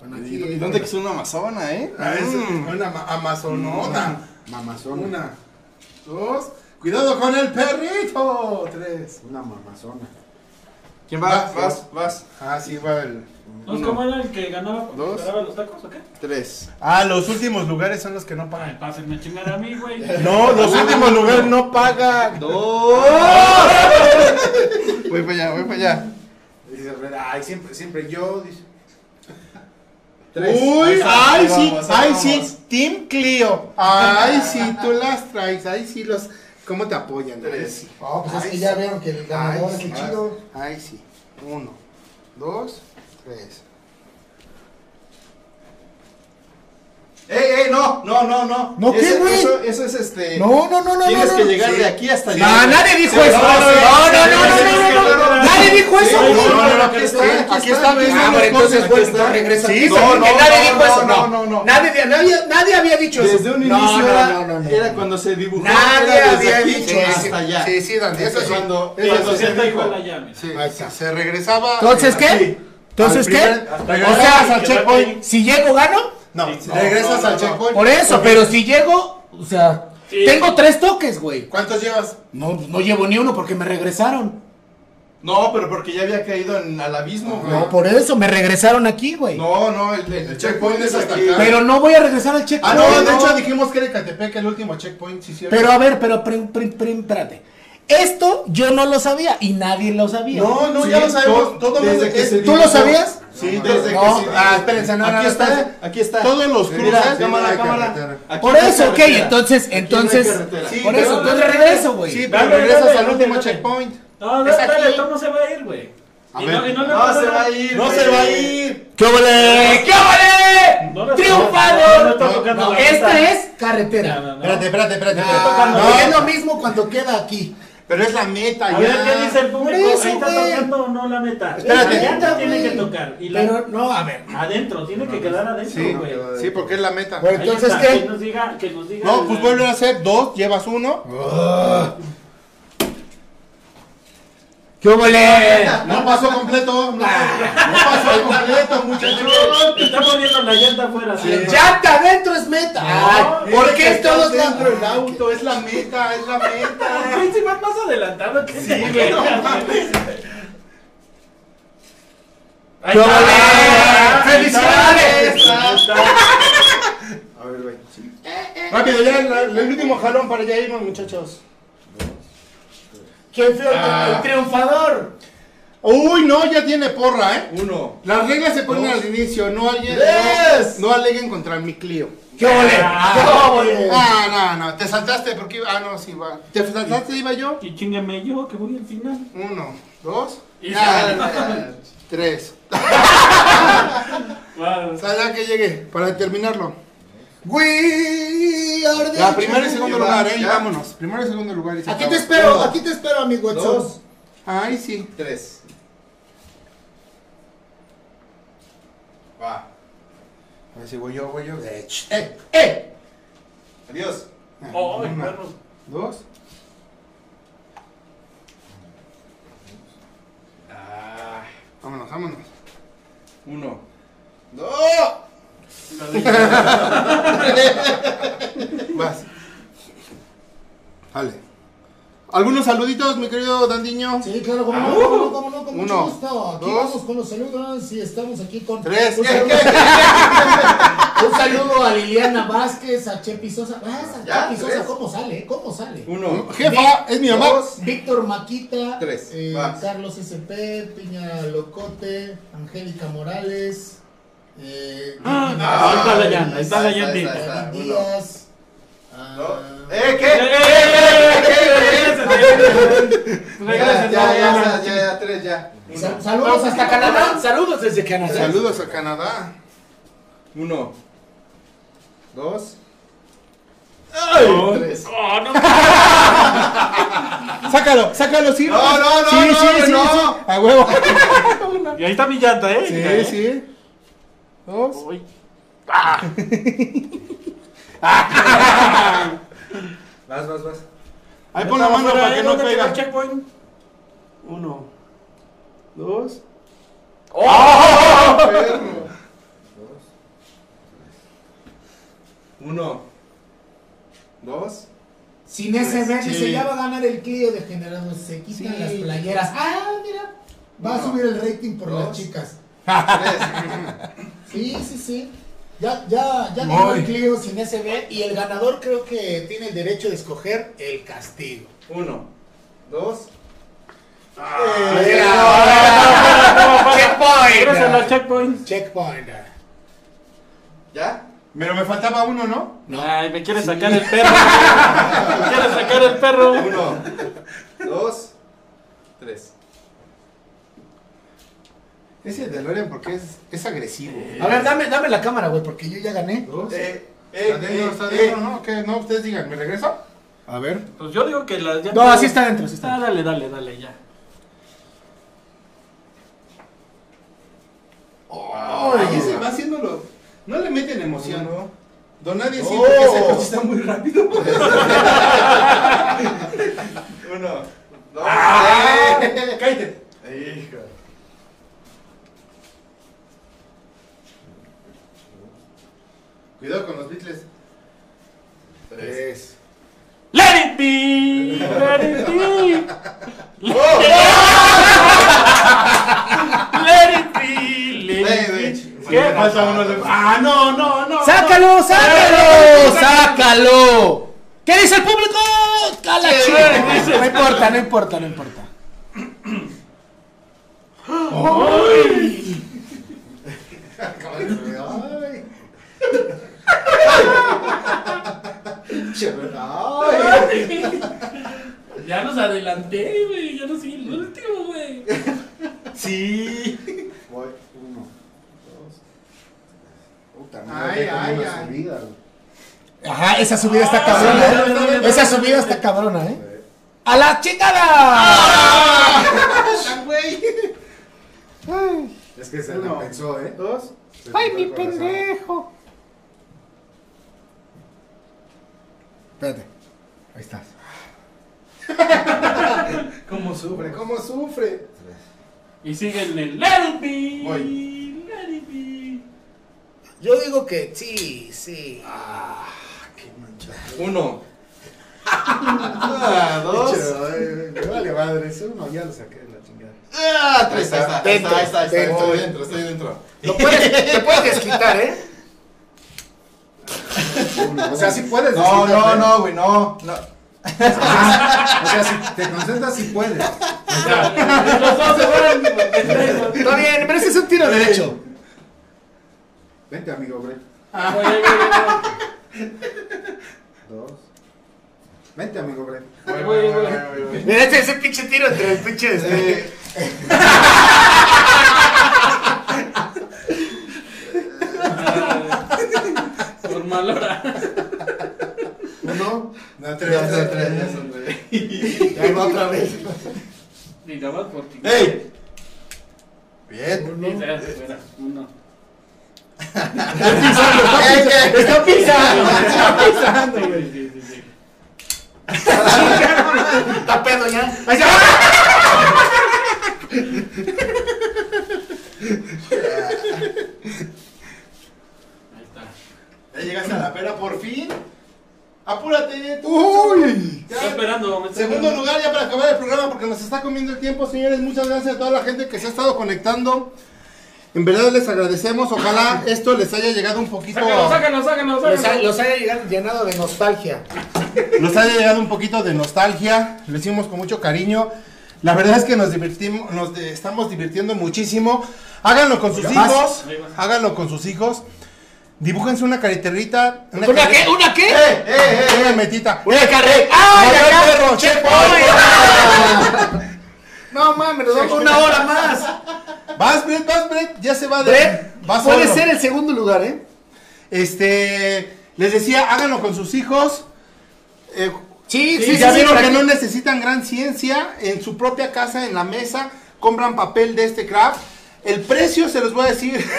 Bueno, ¿Y aquí- y dónde que es una amazona, eh? Ah, es Mm. una ma- amazonona. Mamazona. Una, dos. Cuidado con el perrito. Tres. Una mamazona. ¿Quién va? Va, Vas, vas. Ah, sí, va el. ¿No es como era el que ganaba Dos. los tacos o qué? Tres. Ah, los últimos lugares son los que no Ay, pagan. pásenme a chingar a mí, güey. No, los últimos lugares no pagan. Dos. voy para allá, voy para allá. Dice ay, siempre, siempre yo. Dice. Tres. Uy, ay, sí, vamos, ahí ay, vamos. sí, Team Clio. Ay, sí, tú las traes, ay, sí, los. ¿Cómo te apoyan? Tres. sí. Oh, pues es Ay, que sí. ya vieron que el ganador Ay, es el chido. Ay, sí. Uno, dos, tres. ¡Ey, ey! No, no, no, no. ¿No qué, Eso- güey? Eso, eso es este. No, no, no, no. Tienes no, que no. llegar de aquí hasta allá. No, nadie dijo Sí, eso. no, No, no, no, no. Nadie dijo eso, Sí, güey. no, no, no, aquí está, aquí está. Ah, entonces, Aquí bueno, está. entonces regresa. Sí, no, que no, nadie no, dijo no, eso. no, no, no. Nadie, nadie, nadie había dicho eso. Desde un inicio no, era, no, no, no. era cuando se dibujó. Nadie era desde había aquí dicho Sí, hasta allá. Sí, sí, Dante, eso sí. Cuando, Eso cuando se dijo. la llave. Sí, Ahí está. se regresaba. Entonces, eh, ¿qué? Entonces, ¿qué? O sea, al checkpoint. Si llego, gano. No, Sí, regresas no, al no, checkpoint. Por eso, pero si llego, o sea, Sí. tengo tres toques, güey. ¿Cuántos llevas? No, no llevo ni uno porque me regresaron. No, pero porque ya había caído en, al abismo, güey. No, por eso me regresaron aquí, güey. No, no, el, el, El checkpoint es hasta aquí. acá. Pero no voy a regresar al Ah, checkpoint. no, de hecho dijimos que era Ecatepec el último checkpoint, sí, cierto. Pero a ver, pero prim, prim, prim, espérate. Esto yo no lo sabía y nadie lo sabía. No, no, Sí, ya lo sabemos. todo- Todo desde mundo- que es- se ¿Tú lo dibujó. sabías? Sí, No, desde no. que se Ah, espérense, no, no, aquí no, está, aquí está. Todos los Mira, cruces cámara, cámara. Por no eso, ok, entonces, no entonces. Sí, por eso, entonces regreso, güey. Sí, pero Dale, regresas dale, al último dale. checkpoint. No, Es dale, aquí. ¿cómo se va a ir, güey? A Y ver. no, y no No se va a ir. No se va a ir. ¡Qué ole! ¡Qué ole! No le- ¡Triunfador! no No, No, esta es carretera. No, no, no. Espérate, espérate, espérate. Ah, no, No, es lo mismo cuando queda aquí. Pero es la meta A ya. ver, ¿qué dice el público? Eso, ¿Ahí está güey. tocando o no la meta? Espérate. La llanta tiene que tocar. Y la... Pero no, a ver. Adentro, tiene que quedar adentro, Sí, güey. sí, porque es la meta. Bueno, Ahí entonces, está, ¿qué? Que nos diga, que nos diga. No, pues vuelve a hacer dos, llevas uno. ¡Qué ole! No pasó completo. No, no pasó completo, muchachos. Te está poniendo la llanta afuera. Sí. ¡Llanta adentro es meta! Ay, ¿Por qué Estás todos la- dentro del auto? Es la meta, es la meta. Si vas más adelantado que sí, güey. no ¡Felicidades! A ver, güey. Rápido, ya el último jalón para allá irnos, muchachos. ¿Quién fue el, Ah. el triunfador? Uy, no, ya tiene porra, ¿eh? Uno. Las reglas se ponen al inicio, no, alguien, Yes. no, no aleguen contra mi Clio. ¡Qué ole! ¡Qué ole! Ah, no, no, te saltaste porque iba. Ah, no, sí, va. ¿Te saltaste, iba yo? Y chingame yo, que voy al final. Uno, dos, Y ya, ya. tres. Wow. O sea, ya que llegue, para terminarlo. We are the Ya, primero y segundo lugar, eh, ya. vámonos. Primero y segundo lugar. y se Aquí acabó. te espero, aquí te espero, amigo Edson. Dos. Ay, sí. Tres. Va. A ver si voy yo, voy yo. Eh, ch- ¡Eh! ¡Eh! Adiós. Ay, Uno, perro. dos. Ah, Vámonos, vámonos. uno. Dos. Vas. Dale. ¿Algunos saluditos, mi querido Dandiño? Sí, claro, como no, cómo no, cómo no, con mucho Uno, gusto. Aquí dos. vamos con los saludos y estamos aquí con Tres. Un ¿Qué, saludo, qué? un saludo a Liliana Vázquez, a Chepi Sosa. Ah, Ya, Chepi Sosa, tres. ¿cómo sale? ¿Cómo sale? Uno. Jefa, es mi mamá. Dos. Víctor Maquita, Tres, eh, vas. Carlos SP, Piña Locote, Angélica Morales, eh, Ah, Vicky ahí está la llanta, ahí está la Uno. Díaz. ah, Dos. ¡Eh, ¡Eh, qué! eh, eh, eh, eh, Ya, Regresen, ya, ya, ya, ya, tres, ya. Sal- saludos hasta Canadá. Saludos desde Canadá. Saludos a Canadá. Uno. Dos. Oh, Tres. oh, no. Sácalo, sácalo, sí. No, no, no, sí, no, sí, no, sí, no. sí. A huevo. Y ahí está mi llanta, ¿eh? Sí, sí. Dos. Uy. Vas, vas, vas. Ahí pon la mano para que no ¿Dónde queda el caiga. checkpoint? Uno. Dos. Perro. Uno. Dos. Sin ese Sí. verde se ya va a ganar el Clio de generados. Se quitan Sí. las playeras. Ah, mira. Va a subir el rating por las dos. chicas. Sí, sí, sí. Ya, ya, ya ganó el Clio sin SB y el ganador creo que tiene el derecho de escoger el castigo. Uno. Dos. Regresen al checkpoint. Checkpoint. ¿Ya? Pero me faltaba uno, ¿no? Ay, me quiere sacar el perro. Me quiere sacar el perro. Uno. Dos. Tres. Ese de Lorian porque es, es agresivo. A ver, dame, dame la cámara, güey, porque yo ya gané. Dos. Eh, Está eh, dentro, eh, está eh. dentro, ¿no? ¿Qué? No, ustedes digan, ¿me regreso? A ver. Pues yo digo que las No, así está dentro, así está Ah, dale, dale, dale, ya. Ay, ese va haciéndolo. No le meten emoción. Uno. Don Nadie sí, Oh. porque ese coche está muy rápido. Uno. Dos. Ah, eh. cállate. Hijo. Cuidado con los Beatles. Tres. Let it be. Let it be. Oh. Let it be. Let it be. ¿Qué? Falta uno de- Ah, no, no, no. ¡Sácalo, sácalo! ¡Sácalo! ¿Qué dice el público? ¡Cala, No importa, no importa, no importa. Ay. Ya nos adelanté, güey. Ya no soy el último, güey. Sí. Voy, uno, dos. Puta, no Ay, ay, ay. subida. Ajá, esa subida está Ah, cabrona. sí. Esa subida está cabrona, ¿eh? Eh, ¡A la chingada! Ah, güey. Es que se la pensó, ¿eh? Dos. Se ¡Ay, mi pendejo! Espérate. Ahí estás. ¿Cómo sufre? ¿Cómo sufre? Y sigue en el Let it be. Voy. Let it be. Yo digo que sí, sí. Uno. Ah, dos. Me vale madre, ese uno ya lo saqué de la chingada. Ah, tres. Ahí está, ahí está, ahí está, ahí está. dentro. Estoy dentro, estoy dentro. Lo puedes, te puedes desquitar, ¿eh? O sea, sí puedes No, no, ¿eh? no, güey, no. no. O sea, si te concentras, sí puedes. Los dos se fueron. pendejos. Está bien, pero ese es un tiro derecho. Vente, amigo, Bre. Voy, voy, voy, voy. Dos. Vente, amigo Brett. Voy, voy, voy. Mira ese, ese pinche tiro entre el pinche. este, Por mal hora. Uno. No, tres, tres, tres, tres, hombre. Ahí va otra vez. Ni nada más por ti. ¡Ey! Bien. Uno. Está pisando. Está pisando, güey. Sí, sí, sí. Está pedo ya. Ahí se Ahí está. Ya llegaste a la pera por fin. Apúrate. tú. Uy. Ya. Estoy esperando. me estoy Segundo esperando. lugar ya para acabar el programa porque nos está comiendo el tiempo, señores. Muchas gracias a toda la gente que se ha estado conectando. En verdad les agradecemos. Ojalá esto les haya llegado un poquito, Sácalo, sácalo, sácalo, Los, ha- los haya llegado, llenado de nostalgia. nos haya llegado un poquito de nostalgia. Lo hicimos con mucho cariño. La verdad es que nos divertimos, nos de- estamos divirtiendo muchísimo. Háganlo con sus hijos. Háganlo con sus hijos. Dibújense una cariterita. ¿Una qué? ¿Una qué? ¡Eh, eh, eh! Una metita. Una ¡Eh, carre- eh! ¡Ay, el perro, chepo! No mames, nos vamos una hora más. Vas, Brett, vas, Brett. Ya se va de. Brett, vas puede solo. ser el segundo lugar, ¿eh? Este. Les decía, háganlo con sus hijos. Eh, Sí, Sí, sí, ya sí, vieron que aquí. no necesitan gran ciencia. En su propia casa, en la mesa, compran papel de este craft. El precio, se los voy a decir.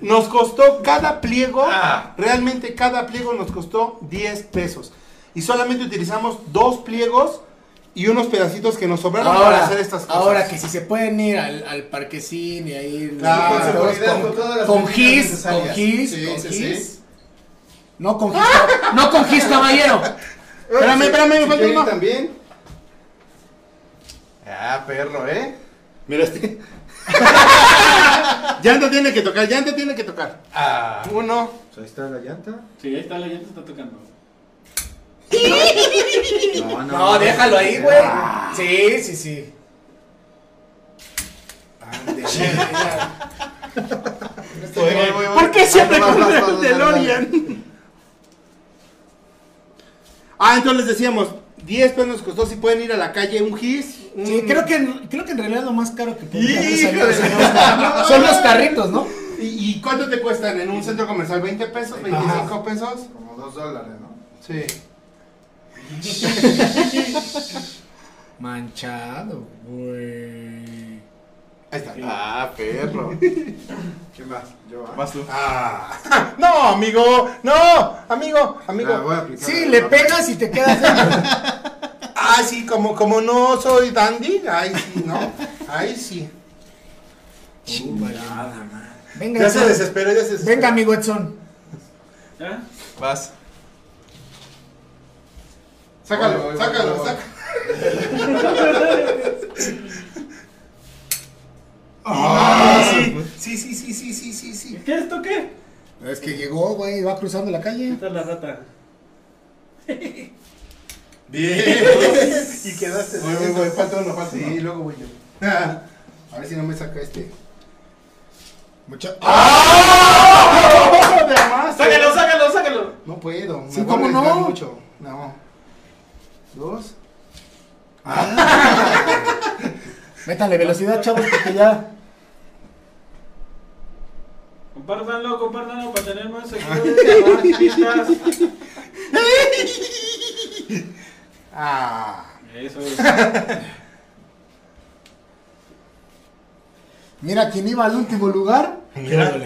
nos costó cada pliego. Ah. Realmente cada pliego nos costó 10 pesos. Y solamente utilizamos dos pliegos y unos pedacitos que nos sobraron para Ahora, hacer estas cosas. ahora que si se pueden ir al, al parquecín y ahí Claro, todos seguridad, con, con todas las con gis, con gis, Sí, con sí, gis. sí. No con gis, no con gis, caballero. Espérame, espérame, me falta ¿Quieren uno. también? Ah, perro, ¿eh? Mira este. llanta tiene que tocar, llanta tiene que tocar. Ah. Uno. Pues ahí está la llanta. Sí, ahí está la llanta, está tocando. No, No, déjalo ahí, güey. Sí, sí, sí. ¿Por qué siempre con el DeLorean? Ah, entonces les decíamos, 10 pesos nos costó si pueden ir a la calle un gis. Un- Sí, creo que, en- creo que en realidad lo más caro que podría haber Híjole. salido son los- son los carritos, ¿no? ¿Y, y cuánto te cuestan en un centro comercial? ¿20 pesos? ¿25 pesos? Como dos dólares, ¿no? Sí. Manchado, güey. Ahí está. Ah, perro. ¿Quién va? Yo, ¿ah? Vas tú. Ah. No, amigo. No, amigo, amigo. Ah, voy a aplicar Sí, le pegas y te quedas. Ah, sí, como, como no soy dandy. Ahí sí, ¿no? Ahí sí. Venga, Ya se Edson. desesperó, ya se desesperó. Venga, amigo Edson. ¿Ya? Vas. Sácalo, Voy, voy, sácalo, voy, sácalo. Ah, sí. Sí, sí, sí, sí, sí, sí, sí. ¿Qué es esto qué? Es que llegó, güey, va cruzando la calle. Esta es la rata. Bien. y quedaste. Voy, voy, voy, falta uno, falta Sí, luego voy yo. a ver si no me saca este. Mucha... ¡Ah! Más, ¡Sácalo, sácalo, sácalo! No puedo. me Sí, ¿cómo no? mucho. No. Dos. Métale velocidad, chavos, porque ya. Compártanlo, compártanlo para tener más seguidores, más vistas. Ah. Eso es. Mira, quien iba al último lugar. Mira.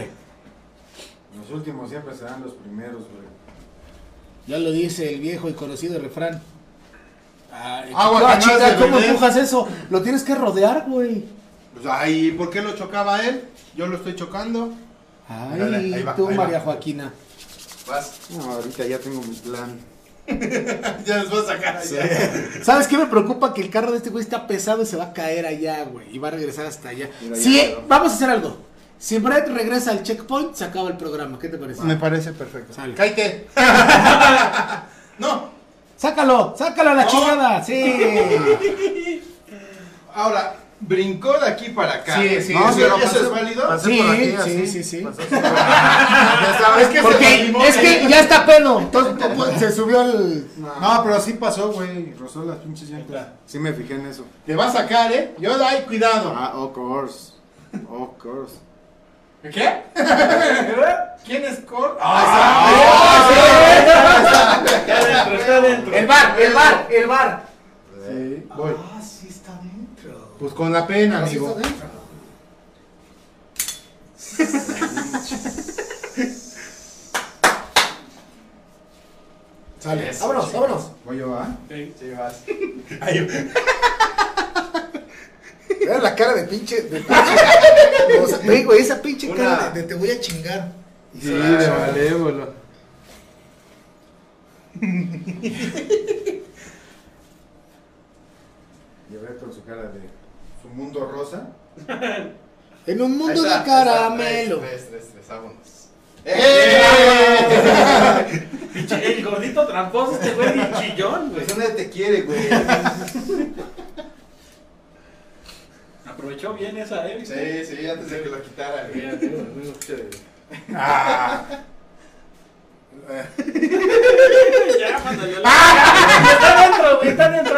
Los últimos siempre serán los primeros, güey. Ya lo dice el viejo y conocido refrán. Agua ah, chica, ¿cómo empujas eso? Lo tienes que rodear, güey. Pues ahí, ¿por qué lo chocaba él? Yo lo estoy chocando. Ay, Mírale, ahí va, tú, ahí va. María Joaquina. Vas. No, ahorita ya tengo mi plan. ya nos va a sacar allá. ¿Sabes qué me preocupa? Que el carro de este güey está pesado y se va a caer allá, güey. Y va a regresar hasta allá. Mira, Sí, ya vamos a hacer algo. Si Brett regresa al checkpoint, se acaba el programa. ¿Qué te parece? Me parece perfecto. Sale. Cállate. no. Sácalo, sácalo a la chingada. Sí. Ahora, brincó de aquí para acá. Sí, sí, ¿No? sí, ¿Eso lo eso pasé- es válido? Pasé Sí, por aquí, sí, así. sí, sí. Por. Ya sabes. Que Porque es que ya está pedo. Entonces se subió al. No, pero sí pasó, güey. Rozó las pinches llantas. Sí me fijé en eso. Te va a sacar, ¿eh? Yo, ay, cuidado. Ah, of course. Of course. ¿Qué? ¿Quién es Cor? Está adentro, está adentro. El bar, el bar, el bar. Sí, voy. Pues con la pena, amigo. Sale. Vámonos, vámonos. Voy yo, ¿ah? Sí. Sí, vas. Mira la cara de pinche. De pinche. o sea, ve, güey, esa pinche Una- cara de, de te voy a chingar. Sí, de malévolo. Y ver con su cara de su mundo rosa. En un mundo está, de caramelo. Tres, tres, tres, vámonos. Pinche- El gordito tramposo, este güey, chillón, güey. Pues nadie te quiere, güey. Aprovechó bien esa, ¿eh? Sí, sí, antes de que lo quitara, güey. Ah. Ya, mándale la. Está dentro, güey, está dentro.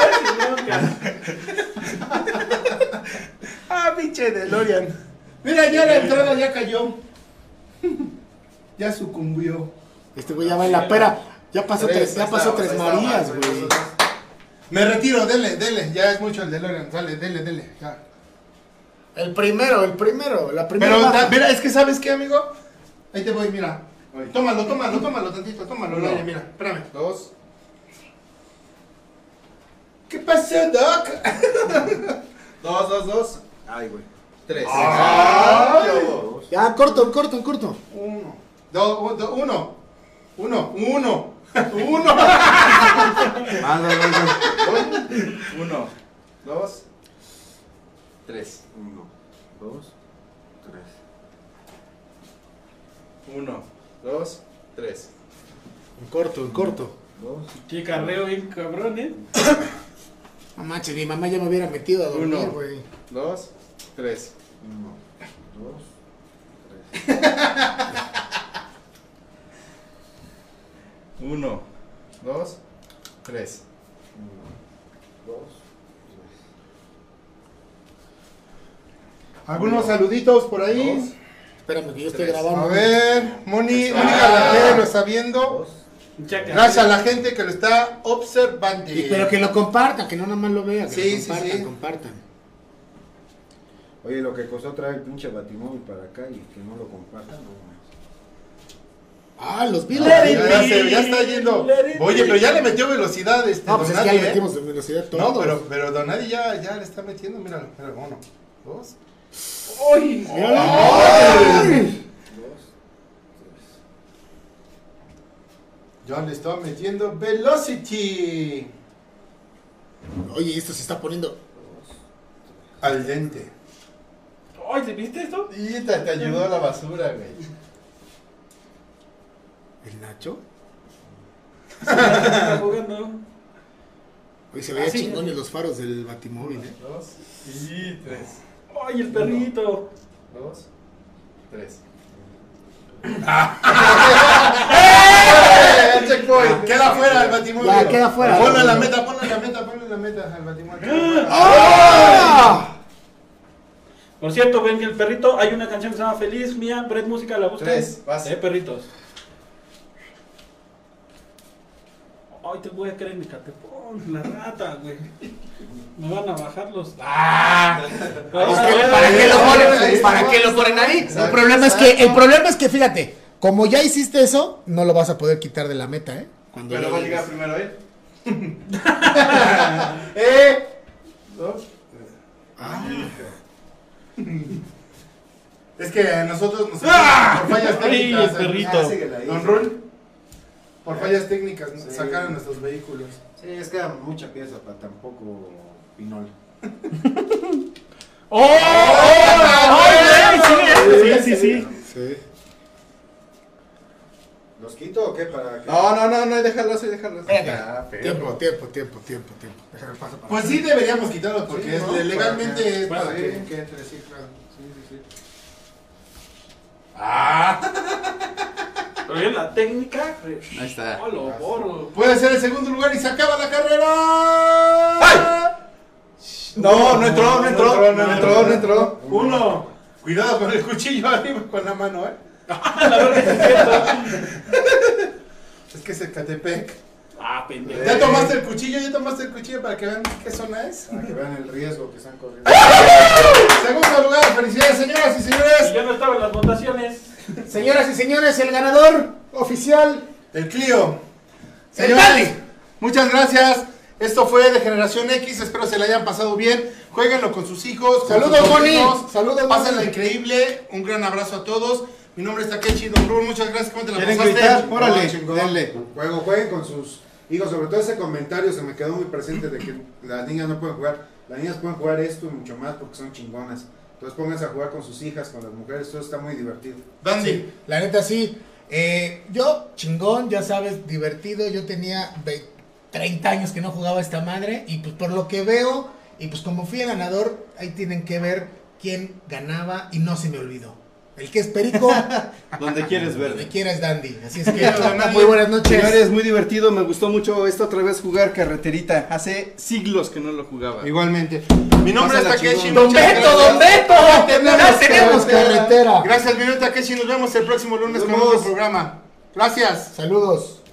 Ah, pinche DeLorean. Mira, ya la entrada ya cayó. Ya sucumbió. Este güey ya va en la pera. Ya pasó Tres, tres, ya pasó tres Marías, güey. Me retiro, dele, dele. Ya es mucho el DeLorean. Sale, dele, dele. Ya. El primero, el primero, la primera. Pero, da- mira, es que ¿sabes qué, amigo? Ahí te voy, mira. Tómalo, tómalo, tómalo tantito, tómalo. Lore, mira, espérame. Dos. ¿Qué pasó, Doc? Dos, dos, dos. Ay, güey. Tres. Ah. Ay. Ya, corto, corto, corto. Uno. Do- u- do- uno. Uno. Uno. Uno. Ah, no, no, no. Uno, dos, tres. Uno, dos, tres. Uno, dos, tres. En corto, en corto. Dos. Qué carreo bien cabrón, ¿eh? No manches, mi mamá ya me hubiera metido a dormir, Uno. güey. Dos, tres. Uno, dos, tres. Uno, dos, tres. Uno, dos, tres. Algunos saluditos por ahí. Dos. Espérame que yo estoy Tres. grabando. A ver, Moni, Ah. Mónica lo está viendo. Dos. Gracias a la gente que lo está observando. Y- pero que lo compartan, que no nada más lo vean. Que Sí, lo sí, compartan, sí. compartan. Oye, lo que costó traer el pinche batimóvil para acá y que no lo compartan, no. Ah, los Let it ya se- ya está yendo. Oye, pero ya le metió velocidad este No, pues es que Donadi, ya le ¿eh? metimos velocidad todo. No, pero, pero Donadi ya, ya le está metiendo, míralo, míralo, uno, dos. ¡Uy! ¡Ay! Ya le está metiendo velocity Oye, esto se está poniendo. al dente. ¡Ay, ¿te viste esto? Y te, te ayudó a la basura, güey. ¿El Nacho? Está jugando. Oye, se veía Ah, sí. chingón los faros del batimóvil, ¿eh? Dos y tres. ¡Ay, el perrito! Dos, tres. ¡Eh, checkpoint! Queda fuera el batimóvil. Ya, queda fuera. Ponlo en la meta, ponlo en la meta, ponlo en la meta al batimóvil. ¡Ah! Por cierto, ven que el perrito, hay una canción que se llama Feliz Mía, Bread Música, la buscan. Tres, vas. Eh, perritos. Ay, te voy a creer en mi catepón, la rata, güey. Me van a bajar los. ¡Ah! ¿Para qué lo ponen? ¿Para qué lo ponen ahí? El problema es que, el problema es que, fíjate, como ya hiciste eso, no lo vas a poder quitar de la meta, ¿eh? Cuando Pero va a llegar primero él. ¡Eh! Dos. Es que nosotros nos ¡Ah! por fallas Ay, técnicas. el perrito. Ah, ahí. Don Rul, por fallas técnicas Sí. sacaron nuestros vehículos. Sí, es que era mucha pieza para tan poco pinol. ¡Oh! ¡Ay, güey! Sí, sí, sí, sí. Sí. ¿Los quito o qué? Para que... No, no, no, no, déjalo así, déjalo así. Ah, pero- Tiempo, tiempo, tiempo, tiempo, tiempo. Déjame paso para Pues sí deberíamos quitarlo porque Sí, es- ¿no? legalmente Para que- es para para que, que- que entre, sí, claro. Sí, sí, sí. Pero bien la técnica. eh, Ahí está. oh, lo borro. Puede ser el segundo lugar y se acaba la carrera. No, no entró, no entró, no entró, no entró. Uno. Cuidado con el cuchillo arriba con la mano, eh. Es que es Ecatepec. Ah, pendejo. ¿Ya tomaste el cuchillo? ¿Ya tomaste el cuchillo para que vean qué zona es? Para que vean el riesgo que están corriendo. Segundo lugar, felicidades señoras y señores. yo no estaba en las votaciones. Señoras y señores, el ganador oficial. El Clio. El Señores, muchas gracias. Esto fue de Generación X. Espero se la hayan pasado bien. Jueguenlo con sus hijos. con Saludos, Bonnie. Saludos, Pásenla increíble. Un gran abrazo a todos. Mi nombre es Takechi Don Rul. Muchas gracias. ¿Cómo te la ¿Quieren pasaste? gritar? Órale, chingón. denle. Juego, jueguen con sus hijos. Sobre todo ese comentario se me quedó muy presente de que las niñas no pueden jugar. Las niñas pueden jugar esto y mucho más porque son chingonas. Entonces pónganse a jugar con sus hijas, con las mujeres. Todo está muy divertido. Dandy. Sí, la neta sí. Eh, yo, chingón, ya sabes, divertido. Yo tenía ve- 30 años que no jugaba esta madre. Y pues por lo que veo, y pues como fui el ganador, ahí tienen que ver quién ganaba y no se me olvidó. El que es perico, Donde quieres donde verme. quiera es dandy. Así es que, muy buenas noches. Señores, muy divertido, me gustó mucho esta otra vez jugar carreterita. Hace siglos que no lo jugaba. Igualmente. Mi nombre es chingón. Don Beto. Don Beto. Ya tenemos carretera. Gracias, mi nombre es Takechi. Nos vemos el próximo lunes con otro programa. Gracias. Saludos.